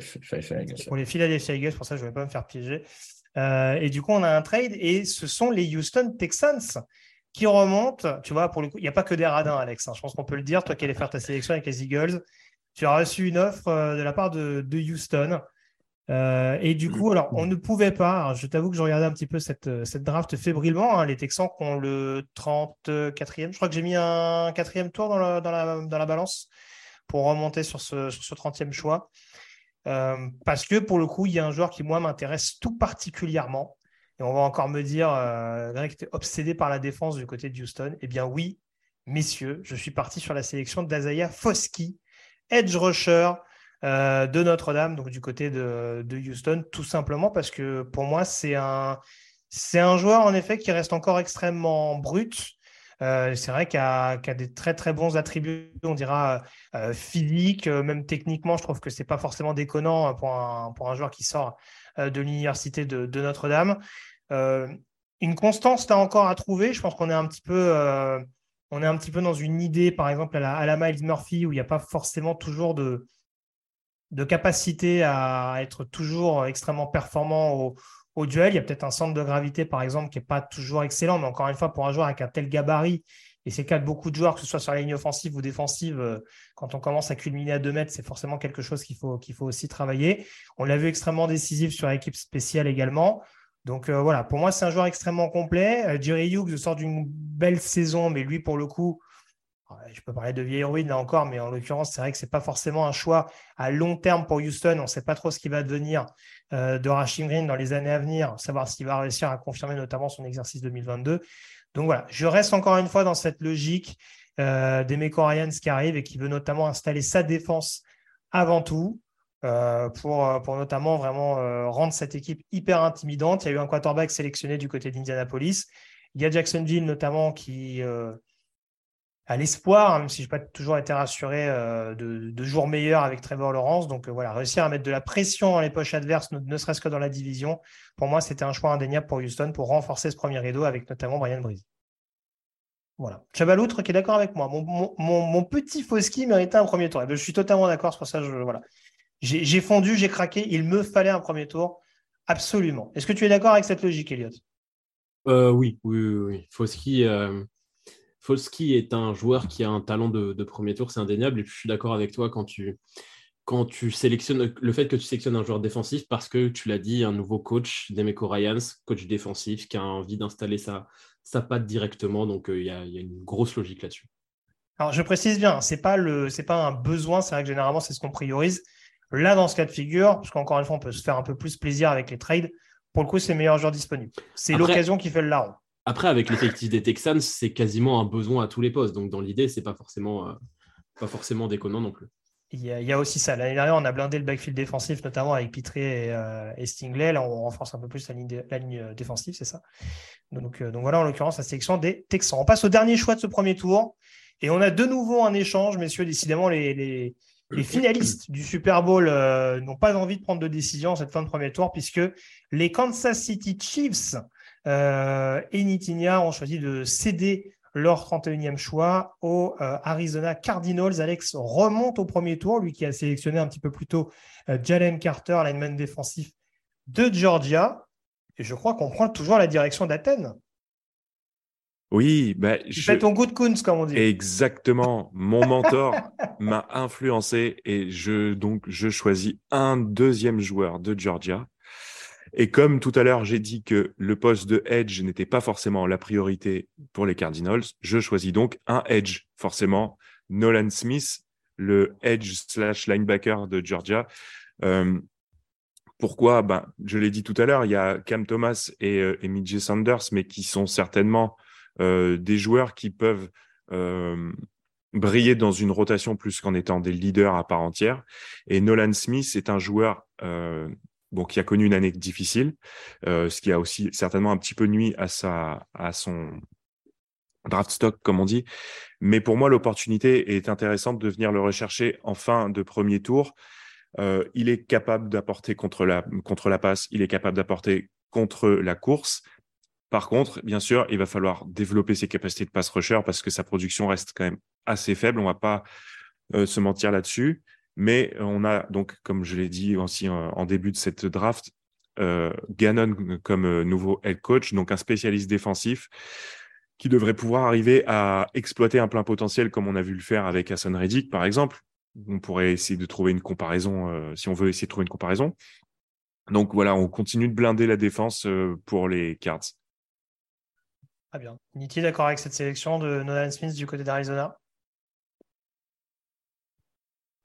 pour les Philadelphia Eagles, pour ça, je ne vais pas me faire piéger. Euh, et du coup, on a un trade et ce sont les Houston Texans qui remontent. Tu vois, pour le coup, il n'y a pas que des radins, Alex. Hein. Je pense qu'on peut le dire. Toi qui allais faire ta sélection avec les Eagles, tu as reçu une offre de la part de, de Houston euh, et du coup, alors, on ne pouvait pas, je t'avoue que je regardais un petit peu cette, euh, cette draft fébrilement, hein, les Texans qui ont le 34e, je crois que j'ai mis un quatrième tour dans la, dans, la, dans la, balance pour remonter sur ce, sur ce 30e choix. Euh, parce que pour le coup, il y a un joueur qui, moi, m'intéresse tout particulièrement. Et on va encore me dire, euh, Greg, tu es obsédé par la défense du côté de Houston. Eh bien, oui, messieurs, je suis parti sur la sélection d'Azaya Foski, edge rusher, euh, de Notre-Dame, donc du côté de, Houston, tout simplement parce que pour moi, c'est un, c'est un joueur en effet qui reste encore extrêmement brut. Euh, c'est vrai qu'il a, des très très bons attributs, on dira euh, physiques, même techniquement, je trouve que c'est pas forcément déconnant pour un, pour un joueur qui sort de l'université de, Notre-Dame. une constance là encore à trouver. Je pense qu'on est un petit peu est un petit peu dans une idée, par exemple, à la, à la Miles Murphy, où il n'y a pas forcément toujours de, de capacité à être toujours extrêmement performant au, duel. Il y a peut-être un centre de gravité, par exemple, qui n'est pas toujours excellent, mais encore une fois, pour un joueur avec un tel gabarit, et c'est le cas de beaucoup de joueurs, que ce soit sur la ligne offensive ou défensive, euh, quand on commence à culminer à 2 mètres, c'est forcément quelque chose qu'il faut, faut aussi travailler. On l'a vu extrêmement décisif sur l'équipe spéciale également. Donc euh, voilà, pour moi, c'est un joueur extrêmement complet. Euh, Jerry Hughes sort d'une belle saison, mais lui, pour le coup, je peux parler de vieille ruine là encore, mais en l'occurrence, c'est vrai que ce n'est pas forcément un choix à long terme pour Houston. On ne sait pas trop ce qui va devenir euh, de Rashing Green dans les années à venir, savoir s'il va réussir à confirmer notamment son exercice 2022. Donc voilà, je reste encore une fois dans cette logique euh, des Meko qui arrive et qui veut notamment installer sa défense avant tout. Euh, pour, pour notamment vraiment rendre cette équipe hyper intimidante. Il y a eu un quarterback sélectionné du côté d'Indianapolis. Il y a Jacksonville notamment qui, à l'espoir, même si je n'ai pas toujours été rassuré euh, de, jours meilleurs avec Trevor Lawrence. Donc euh, voilà, réussir à mettre de la pression dans les poches adverses, ne, serait-ce que dans la division, pour moi, c'était un choix indéniable pour Houston pour renforcer ce premier rideau avec notamment Brian Breeze. Voilà. Chabaloutre qui est d'accord avec moi. Mon, petit Foski méritait un premier tour. Eh ben, je suis totalement d'accord sur ça. Je, voilà. J'ai fondu, j'ai craqué. Il me fallait un premier tour. Absolument. Est-ce que tu es d'accord avec cette logique, Elliot euh, oui, oui, oui, oui. Foski, Folski est un joueur qui a un talent de, premier tour, c'est indéniable. Et je suis d'accord avec toi quand tu, quand tu sélectionnes le fait que tu sélectionnes un joueur défensif parce que tu l'as dit, un nouveau coach, Demeco Ryans, coach défensif, qui a envie d'installer sa, sa patte directement. Donc, il y, a une grosse logique là-dessus. Alors, je précise bien, ce n'est pas, pas un besoin, c'est vrai que généralement, c'est ce qu'on priorise. Là, dans ce cas de figure, parce qu'encore une fois, on peut se faire un peu plus plaisir avec les trades, pour le coup, c'est le meilleur joueur disponible. C'est l'occasion qui fait le larron. Après, avec l'effectif des Texans, c'est quasiment un besoin à tous les postes. Donc, dans l'idée, c'est pas euh, pas forcément déconnant non plus. Il y, a, aussi ça. L'année dernière, on a blindé le backfield défensif, notamment avec Pitré et, euh, Stingley. Là, on renforce un peu plus la ligne, euh, défensive, c'est ça. Donc, donc, voilà, en l'occurrence, la sélection des Texans. On passe au dernier choix de ce premier tour. Et on a de nouveau un échange, messieurs. Décidément, les, les, finalistes du Super Bowl n'ont pas envie de prendre de décision cette fin de premier tour, puisque les Kansas City Chiefs euh, et Nitinia ont choisi de céder leur 31e choix aux euh, Arizona Cardinals. Alex remonte au premier tour, lui qui a sélectionné un petit peu plus tôt euh, Jalen Carter, lineman défensif de Georgia. Et je crois qu'on prend toujours la direction d'Athènes. Oui, bah, tu fais ton Kunz, comme on dit. Exactement. Mon mentor m'a influencé et je donc je choisis un deuxième joueur de Georgia et comme tout à l'heure, j'ai dit que le poste de edge n'était pas forcément la priorité pour les Cardinals, je choisis donc un edge, forcément, Nolan Smith, le edge slash linebacker de Georgia. Euh, pourquoi? Ben, Je l'ai dit tout à l'heure, il y a Cam Thomas et, euh, et Sanders, mais qui sont certainement euh, des joueurs qui peuvent euh, briller dans une rotation plus qu'en étant des leaders à part entière. Et Nolan Smith est un joueur bon, qui a connu une année difficile, euh, ce qui a aussi certainement un petit peu nuit à, sa, à son draft stock, comme on dit. Mais pour moi, l'opportunité est intéressante de venir le rechercher en fin de premier tour. Euh, il est capable d'apporter contre la, contre la passe, il est capable d'apporter contre la course. Par contre, bien sûr, il va falloir développer ses capacités de pass rusher parce que sa production reste quand même assez faible. On va pas euh, se mentir là-dessus. Mais on a donc, comme je l'ai dit aussi en, début de cette draft, euh, Gannon comme euh, nouveau head coach, donc un spécialiste défensif qui devrait pouvoir arriver à exploiter un plein potentiel comme on a vu le faire avec Hassan Reddick, par exemple. On pourrait essayer de trouver une comparaison, euh, si on veut essayer de trouver une comparaison. Donc voilà, on continue de blinder la défense pour les Cards. Très bien. Niti, d'accord avec cette sélection de Nolan Smith du côté d'Arizona?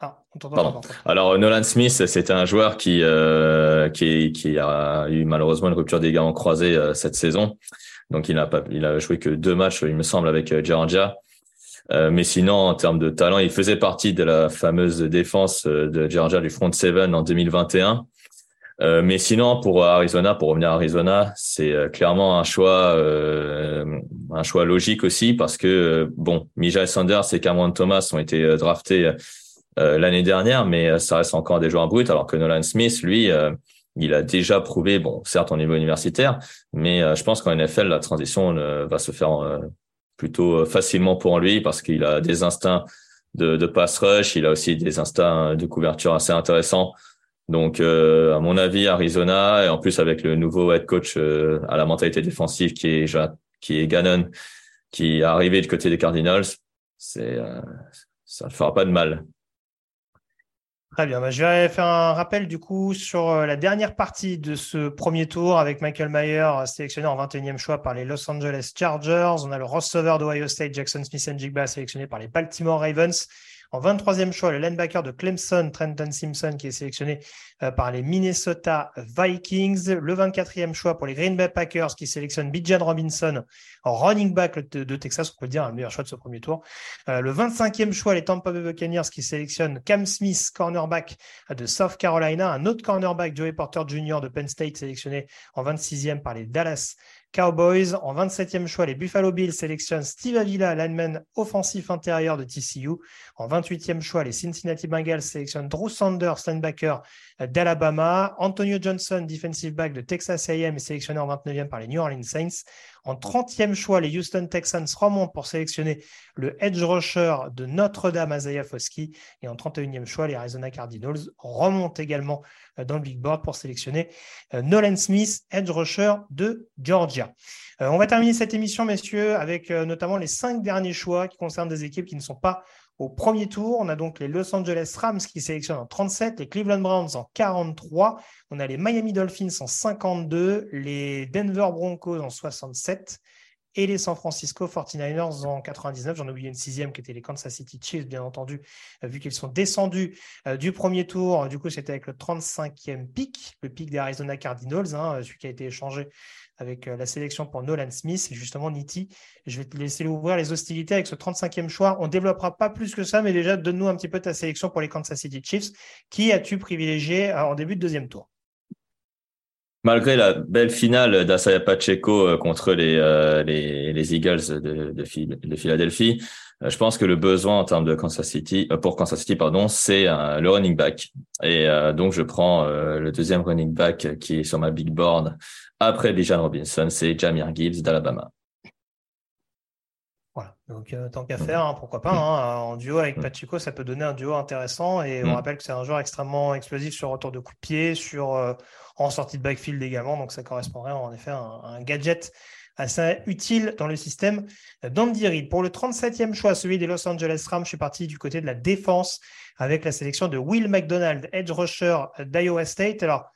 Ah, Alors Nolan Smith, c'était un joueur qui, euh, qui, qui a eu malheureusement une rupture des en croisés euh, cette saison. Donc il n'a pas, il a joué que deux matchs, il me semble, avec euh, Georgia. Euh, mais sinon, en termes de talent, il faisait partie de la fameuse défense de Georgia du front seven en 2021. Euh, mais sinon, pour Arizona, pour revenir à Arizona, c'est clairement un choix, un choix logique aussi parce que bon, Mijay Sanders et Cameron Thomas ont été draftés l'année dernière, mais euh, ça reste encore des joueurs bruts, alors que Nolan Smith, lui, euh, il a déjà prouvé, bon, certes au niveau universitaire, mais je pense qu'en NFL, la transition va se faire plutôt facilement pour lui parce qu'il a des instincts de, de pass rush, il a aussi des instincts de couverture assez intéressants. Donc, à mon avis, Arizona, et en plus avec le nouveau head coach à la mentalité défensive qui est, qui est Gannon, qui est arrivé du côté des Cardinals, c'est, ça ne fera pas de mal. Très bien. Bah, je vais faire un rappel du coup sur euh, la dernière partie de ce premier tour avec Michael Mayer sélectionné en 21e choix par les Los Angeles Chargers. On a le receveur d'Ohio State, Jackson Smith Jigba, sélectionné par les Baltimore Ravens. En 23e choix, le linebacker de Clemson, Trenton Simpson, qui est sélectionné euh, par les Minnesota Vikings. Le 24e choix pour les Green Bay Packers, qui sélectionnent Bijan Robinson running back de Texas, on peut dire un meilleur choix de ce premier tour. Euh, le 25e choix, les Tampa Bay Buccaneers, qui sélectionnent Cam Smith, cornerback de South Carolina. Un autre cornerback, Joey Porter Jr. de Penn State, sélectionné en 26e par les Dallas Cowboys. En 27e choix, les Buffalo Bills sélectionnent Steve Avila, lineman offensif intérieur de TCU. En 28e choix, les Cincinnati Bengals sélectionnent Drew Sanders, linebacker d'Alabama. Antonio Johnson, defensive back de Texas A&M, est sélectionné en 29e par les New Orleans Saints. En 30e choix, les Houston Texans remontent pour sélectionner le edge rusher de Notre-Dame, Isaiah Foskey. Et en 31e choix, les Arizona Cardinals remontent également euh, dans le big board pour sélectionner euh, Nolan Smith, edge rusher de Georgia. Euh, on va terminer cette émission, messieurs, avec notamment les cinq derniers choix qui concernent des équipes qui ne sont pas au premier tour, on a donc les Los Angeles Rams qui sélectionnent en 37, les Cleveland Browns en 43, on a les Miami Dolphins en 52, les Denver Broncos en 67 et les San Francisco 49ers en 99. J'en ai oublié une sixième qui était les Kansas City Chiefs, bien entendu, euh, vu qu'ils sont descendus euh, du premier tour. Du coup, c'était avec le 35e pic, le pic des Arizona Cardinals, hein, celui qui a été échangé avec la sélection pour Nolan Smith et justement Nitti. Je vais te laisser ouvrir les hostilités avec ce 35e choix. On ne développera pas plus que ça, mais déjà, donne-nous un petit peu ta sélection pour les Kansas City Chiefs. Qui as-tu privilégié en début de deuxième tour? Malgré la belle finale d'Asaya Pacheco euh, contre les, euh, les, les, Eagles de, de, Philadelphie, euh, je pense que le besoin en termes de Kansas City, pour Kansas City, pardon, c'est le running back. Et donc, je prends le deuxième running back qui est sur ma big board après Bijan Robinson, c'est Jamir Gibbs d'Alabama. Voilà, donc tant qu'à faire, hein, pourquoi pas, hein, en duo avec Pacheco, ça peut donner un duo intéressant. Et on mm. rappelle que c'est un joueur extrêmement explosif sur retour de coup de pied, sur en sortie de backfield également. Donc ça correspondrait en effet à un, gadget assez utile dans le système d'Andy Reid. Pour le 37e choix, celui des Los Angeles Rams, je suis parti du côté de la défense avec la sélection de Will McDonald, edge rusher d'Iowa State. Alors,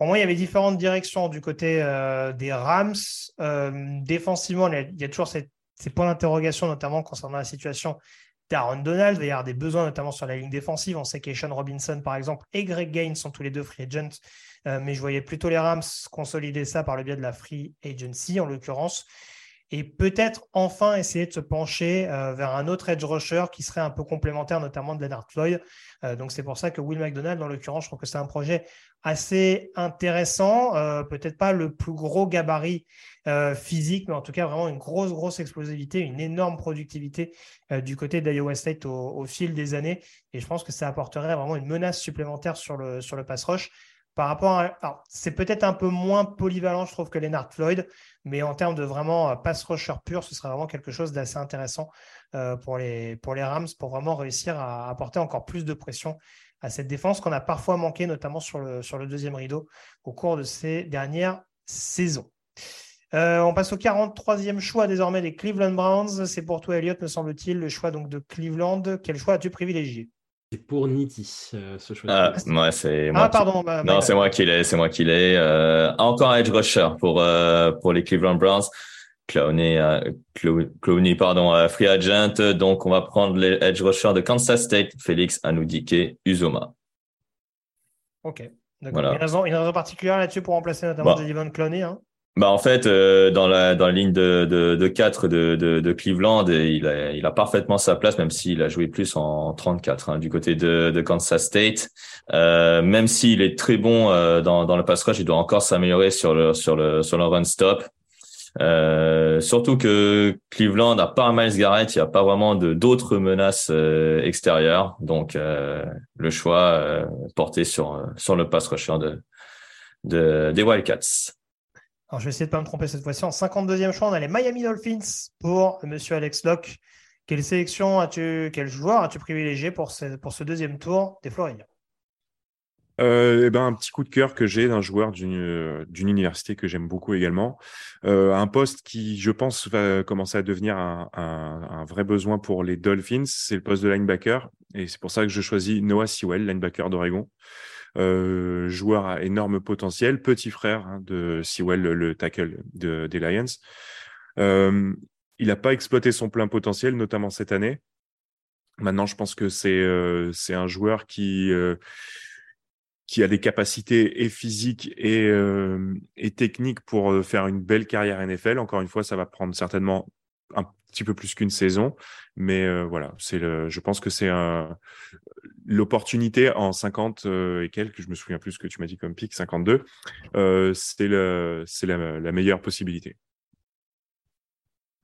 pour moi, il y avait différentes directions du côté euh, des Rams. Euh, défensivement, il y a toujours ces, points d'interrogation, notamment concernant la situation d'Aaron Donald. Il va y avoir des besoins, notamment sur la ligne défensive. On sait qu'Eshon Robinson, par exemple, et Greg Gaines sont tous les deux free agents euh, mais je voyais plutôt les Rams consolider ça par le biais de la free agency en l'occurrence. Et peut-être enfin essayer de se pencher euh, vers un autre edge rusher qui serait un peu complémentaire, notamment de Leonard Floyd. Euh, donc c'est pour ça que Will McDonald, en l'occurrence, je trouve que c'est un projet assez intéressant. peut-être pas le plus gros gabarit physique, mais en tout cas vraiment une grosse, grosse explosivité, une énorme productivité du côté d'Iowa State au, au, fil des années. Et je pense que ça apporterait vraiment une menace supplémentaire sur le, sur le pass rush par rapport à. C'est peut-être un peu moins polyvalent, je trouve, que Leonard Floyd, mais en termes de vraiment euh, pass rusher pur, ce serait vraiment quelque chose d'assez intéressant euh, pour, les, Rams pour vraiment réussir à apporter encore plus de pression à cette défense qu'on a parfois manqué, notamment sur le, deuxième rideau au cours de ces dernières saisons. Euh, on passe au 43e choix désormais des Cleveland Browns. C'est pour toi, Elliott, me semble-t-il, le choix donc de Cleveland. Quel choix as-tu privilégié? C'est pour Nitti, euh, ce choix. Ah, moi, c'est ah, pardon. Bah, non, c'est moi qui l'ai, c'est moi qui l'ai. Euh, encore edge rusher pour euh, pour les Cleveland Browns. Clowney, Clowney, pardon, free agent. Donc, on va prendre les edge rusher de Kansas State, Félix Anoudike Uzoma. Ok. D'accord. Voilà. Une, raison, une raison particulière là-dessus pour remplacer notamment bah. Javon Clowney, hein? Bah en fait, euh, dans la dans la ligne de de, de 4 de, de, de Cleveland, il a il a parfaitement sa place, même s'il a joué plus en 34 hein, du côté de, de Kansas State. Euh, même s'il est très bon euh, dans dans le pass rush, il doit encore s'améliorer sur le sur le sur le run stop. Euh, surtout que Cleveland a pas Miles Garrett, il n'y a pas vraiment d'autres menaces euh, extérieures, donc le choix porté sur sur le pass rusher de, de des Wildcats. Alors, je vais essayer de ne pas me tromper cette fois-ci. En 52e choix, on a les Miami Dolphins pour Monsieur Alex Locke. Quelle sélection as-tu, quel joueur as-tu privilégié pour ce, pour ce deuxième tour des Floridiens? Euh, eh ben, un petit coup de cœur que j'ai d'un joueur d'une, université que j'aime beaucoup également. Euh, un poste qui, je pense, va commencer à devenir un, un, un, vrai besoin pour les Dolphins, c'est le poste de linebacker. Et c'est pour ça que je choisis Noah Sewell, linebacker d'Oregon. Euh, joueur à énorme potentiel, petit frère hein, de Sewell, le, tackle de, des Lions. Euh, il n'a pas exploité son plein potentiel, notamment cette année. Maintenant, je pense que c'est euh, un joueur qui a des capacités et physiques et, techniques pour faire une belle carrière NFL. Encore une fois, ça va prendre certainement un petit peu plus qu'une saison, mais voilà, je pense que c'est un, l'opportunité en 50 euh, et quelques, je me souviens plus ce que tu m'as dit comme pic, 52, euh, c'est la, meilleure possibilité.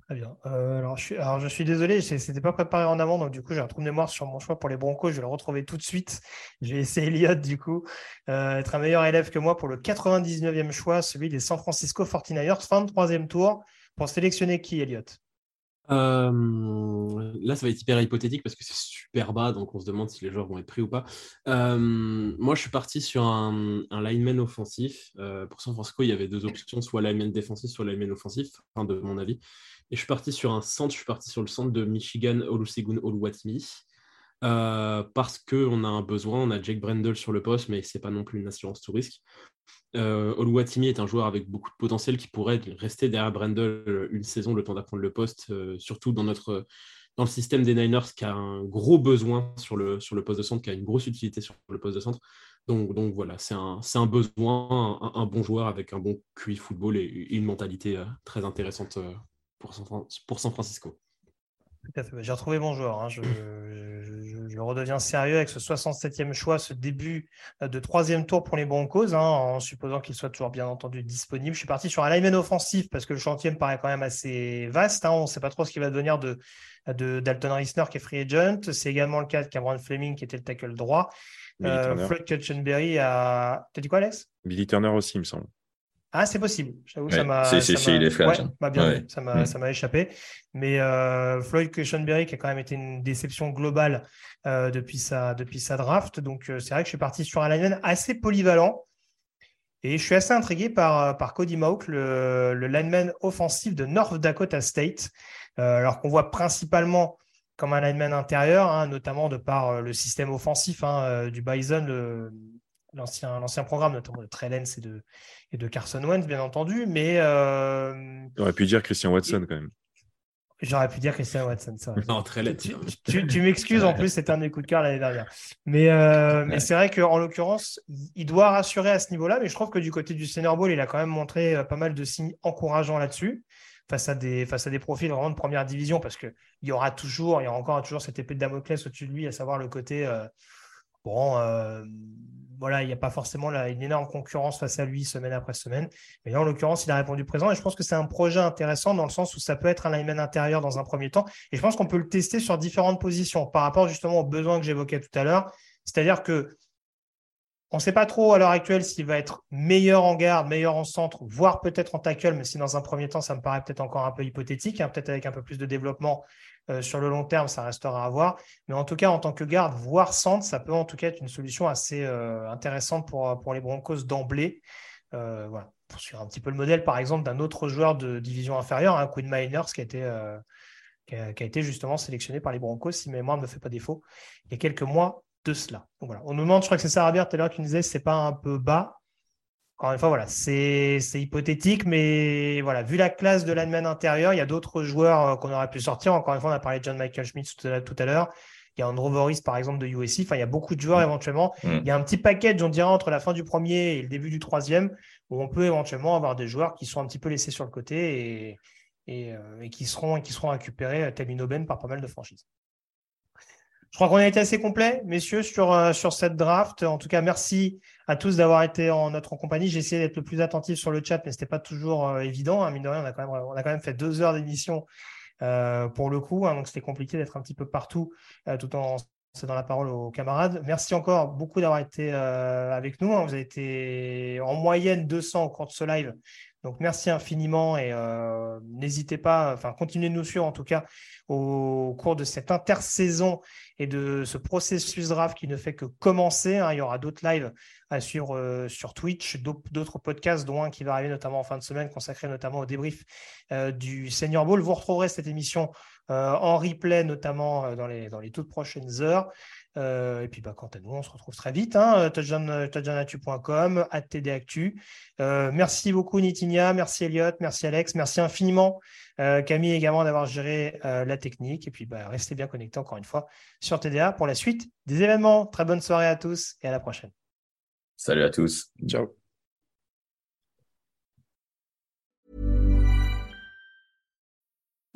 Très bien. Euh, alors, je suis, je désolé, c'était pas préparé en avant, donc du coup, j'ai un trou de mémoire sur mon choix pour les Broncos. Je vais le retrouver tout de suite. J'ai essayé Elliott, du coup, être un meilleur élève que moi pour le 99e choix, celui des San Francisco 49ers, fin de troisième tour, pour sélectionner qui, Elliott? Euh, là, ça va être hyper hypothétique parce que c'est super bas, donc on se demande si les joueurs vont être pris ou pas. Euh, moi, je suis parti sur un, lineman offensif. Euh, pour San Francisco, il y avait deux options, soit lineman défensif, soit lineman offensif, enfin, de mon avis. Et je suis parti sur un centre, je suis parti sur le centre de Michigan, Olusegun Oluwatimi. parce qu'on a un besoin. On a Jake Brendel sur le poste, mais ce n'est pas non plus une assurance tout risque. Euh, Oluwatimi est un joueur avec beaucoup de potentiel qui pourrait rester derrière Brendel une saison, le temps d'apprendre le poste, surtout dans notre dans le système des Niners qui a un gros besoin sur le, sur le poste de centre, qui a une grosse utilité sur le poste de centre. Donc, donc voilà, c'est un, un, besoin, un, bon joueur avec un bon QI football et, une mentalité euh, très intéressante euh, pour San, pour San Francisco. J'ai retrouvé mon joueur. Hein. Je, je, redeviens sérieux avec ce 67e choix, ce début euh, de troisième tour pour les Broncos, hein, en supposant qu'il soit toujours bien entendu disponible. Je suis parti sur un lineman offensif parce que le chantier me paraît quand même assez vaste. Hein. On ne sait pas trop ce qui va devenir de, de Dalton Risner qui est free agent. C'est également le cas de Cameron Fleming qui était le tackle droit. Euh, Floyd Cutchenberry a. T'as dit quoi, Alex? Billy Turner aussi, il me semble. Ah, c'est possible. J'avoue, ça m'a. C'est, c'est, il est free agent. Bah, bien ça m'a, ça m'a échappé. Mais euh, Floyd Cushenberry, qui a quand même été une déception globale euh, depuis, sa, depuis sa draft. Donc, euh, c'est vrai que je suis parti sur un lineman assez polyvalent. Et je suis assez intrigué par, par Cody Mauk, le, le lineman offensif de North Dakota State. alors qu'on voit principalement comme un lineman intérieur, hein, notamment de par le système offensif hein, du Bison, l'ancien, l'ancien programme, notamment de Trellens et de, et de Carson Wentz, bien entendu. Mais. Euh, aurait pu dire Christian Watson quand même. J'aurais pu dire Christian Watson, ça. Non, Trellens. Tu, tu, m'excuses, en plus, c'était un des coups de cœur l'année dernière. Mais, mais c'est vrai qu'en l'occurrence, il doit rassurer à ce niveau-là, mais je trouve que du côté du Senior Bowl, il a quand même montré pas mal de signes encourageants là-dessus face à des, face à des profils vraiment de première division, parce qu'il y aura toujours, il y aura encore toujours cette épée de Damoclès au-dessus de lui, à savoir le côté, euh, bon, euh, voilà, il n'y a pas forcément une énorme concurrence face à lui semaine après semaine. Mais là, en l'occurrence, il a répondu présent. Et je pense que c'est un projet intéressant dans le sens où ça peut être un lineman intérieur dans un premier temps. Et je pense qu'on peut le tester sur différentes positions par rapport justement aux besoins que j'évoquais tout à l'heure. C'est-à-dire que on ne sait pas trop à l'heure actuelle s'il va être meilleur en garde, meilleur en centre, voire peut-être en tackle, mais si dans un premier temps, ça me paraît peut-être encore un peu hypothétique, hein, peut-être avec un peu plus de développement euh, sur le long terme, ça restera à voir. Mais en tout cas, en tant que garde, voire centre, ça peut en tout cas être une solution assez euh, intéressante pour, pour les Broncos d'emblée. Euh, voilà. Pour suivre un petit peu le modèle, par exemple, d'un autre joueur de division inférieure, hein, Quinn Miners, qui a été qui a, été justement sélectionné par les Broncos, si ma mémoire ne me fait pas défaut, il y a quelques mois de cela. voilà. On nous demande, je crois que c'est Sarah tout à l'heure qui nous disait c'est pas un peu bas. Encore une fois, voilà, c'est hypothétique, mais voilà, vu la classe de l'admin intérieur, il y a d'autres joueurs euh, qu'on aurait pu sortir. Encore une fois, on a parlé de John Michael Schmidt tout à l'heure. Il y a Andrew Voris, par exemple, de USC. Enfin, il y a beaucoup de joueurs mm. éventuellement. Mm. Il y a un petit package, on dirait, entre la fin du premier et le début du troisième, où on peut éventuellement avoir des joueurs qui sont un petit peu laissés sur le côté et, et, euh, qui, seront, qui seront récupérés à tel par pas mal de franchises. Je crois qu'on a été assez complet, messieurs, sur, euh, sur cette draft. En tout cas, merci à tous d'avoir été en notre compagnie. J'ai essayé d'être le plus attentif sur le chat, mais ce n'était pas toujours euh, évident. Hein. Mine de rien, on a, quand même, on a quand même fait deux heures d'émission euh, pour le coup. Hein, donc, c'était compliqué d'être un petit peu partout tout en cédant la parole aux camarades. Merci encore beaucoup d'avoir été avec nous. Hein. Vous avez été en moyenne 200 au cours de ce live. Donc merci infiniment et n'hésitez pas, enfin continuez de nous suivre en tout cas au cours de cette intersaison et de ce processus draft qui ne fait que commencer. Hein. Il y aura d'autres lives à euh, sur Twitch, d'autres podcasts, dont un qui va arriver notamment en fin de semaine, consacré notamment au débrief euh, du Senior Bowl. Vous retrouverez cette émission euh, en replay, notamment dans les toutes prochaines heures. Et puis, bah, quant à nous, on se retrouve très vite. Hein, touchdownatu.com, tdactu. merci beaucoup, Nitinia. Merci, Elliot. Merci, Alex. Merci infiniment euh, Camille également d'avoir géré euh, la technique. Et puis, bah, restez bien connectés encore une fois sur TDA pour la suite des événements. Très bonne soirée à tous et à la prochaine. Salut à tous. Ciao.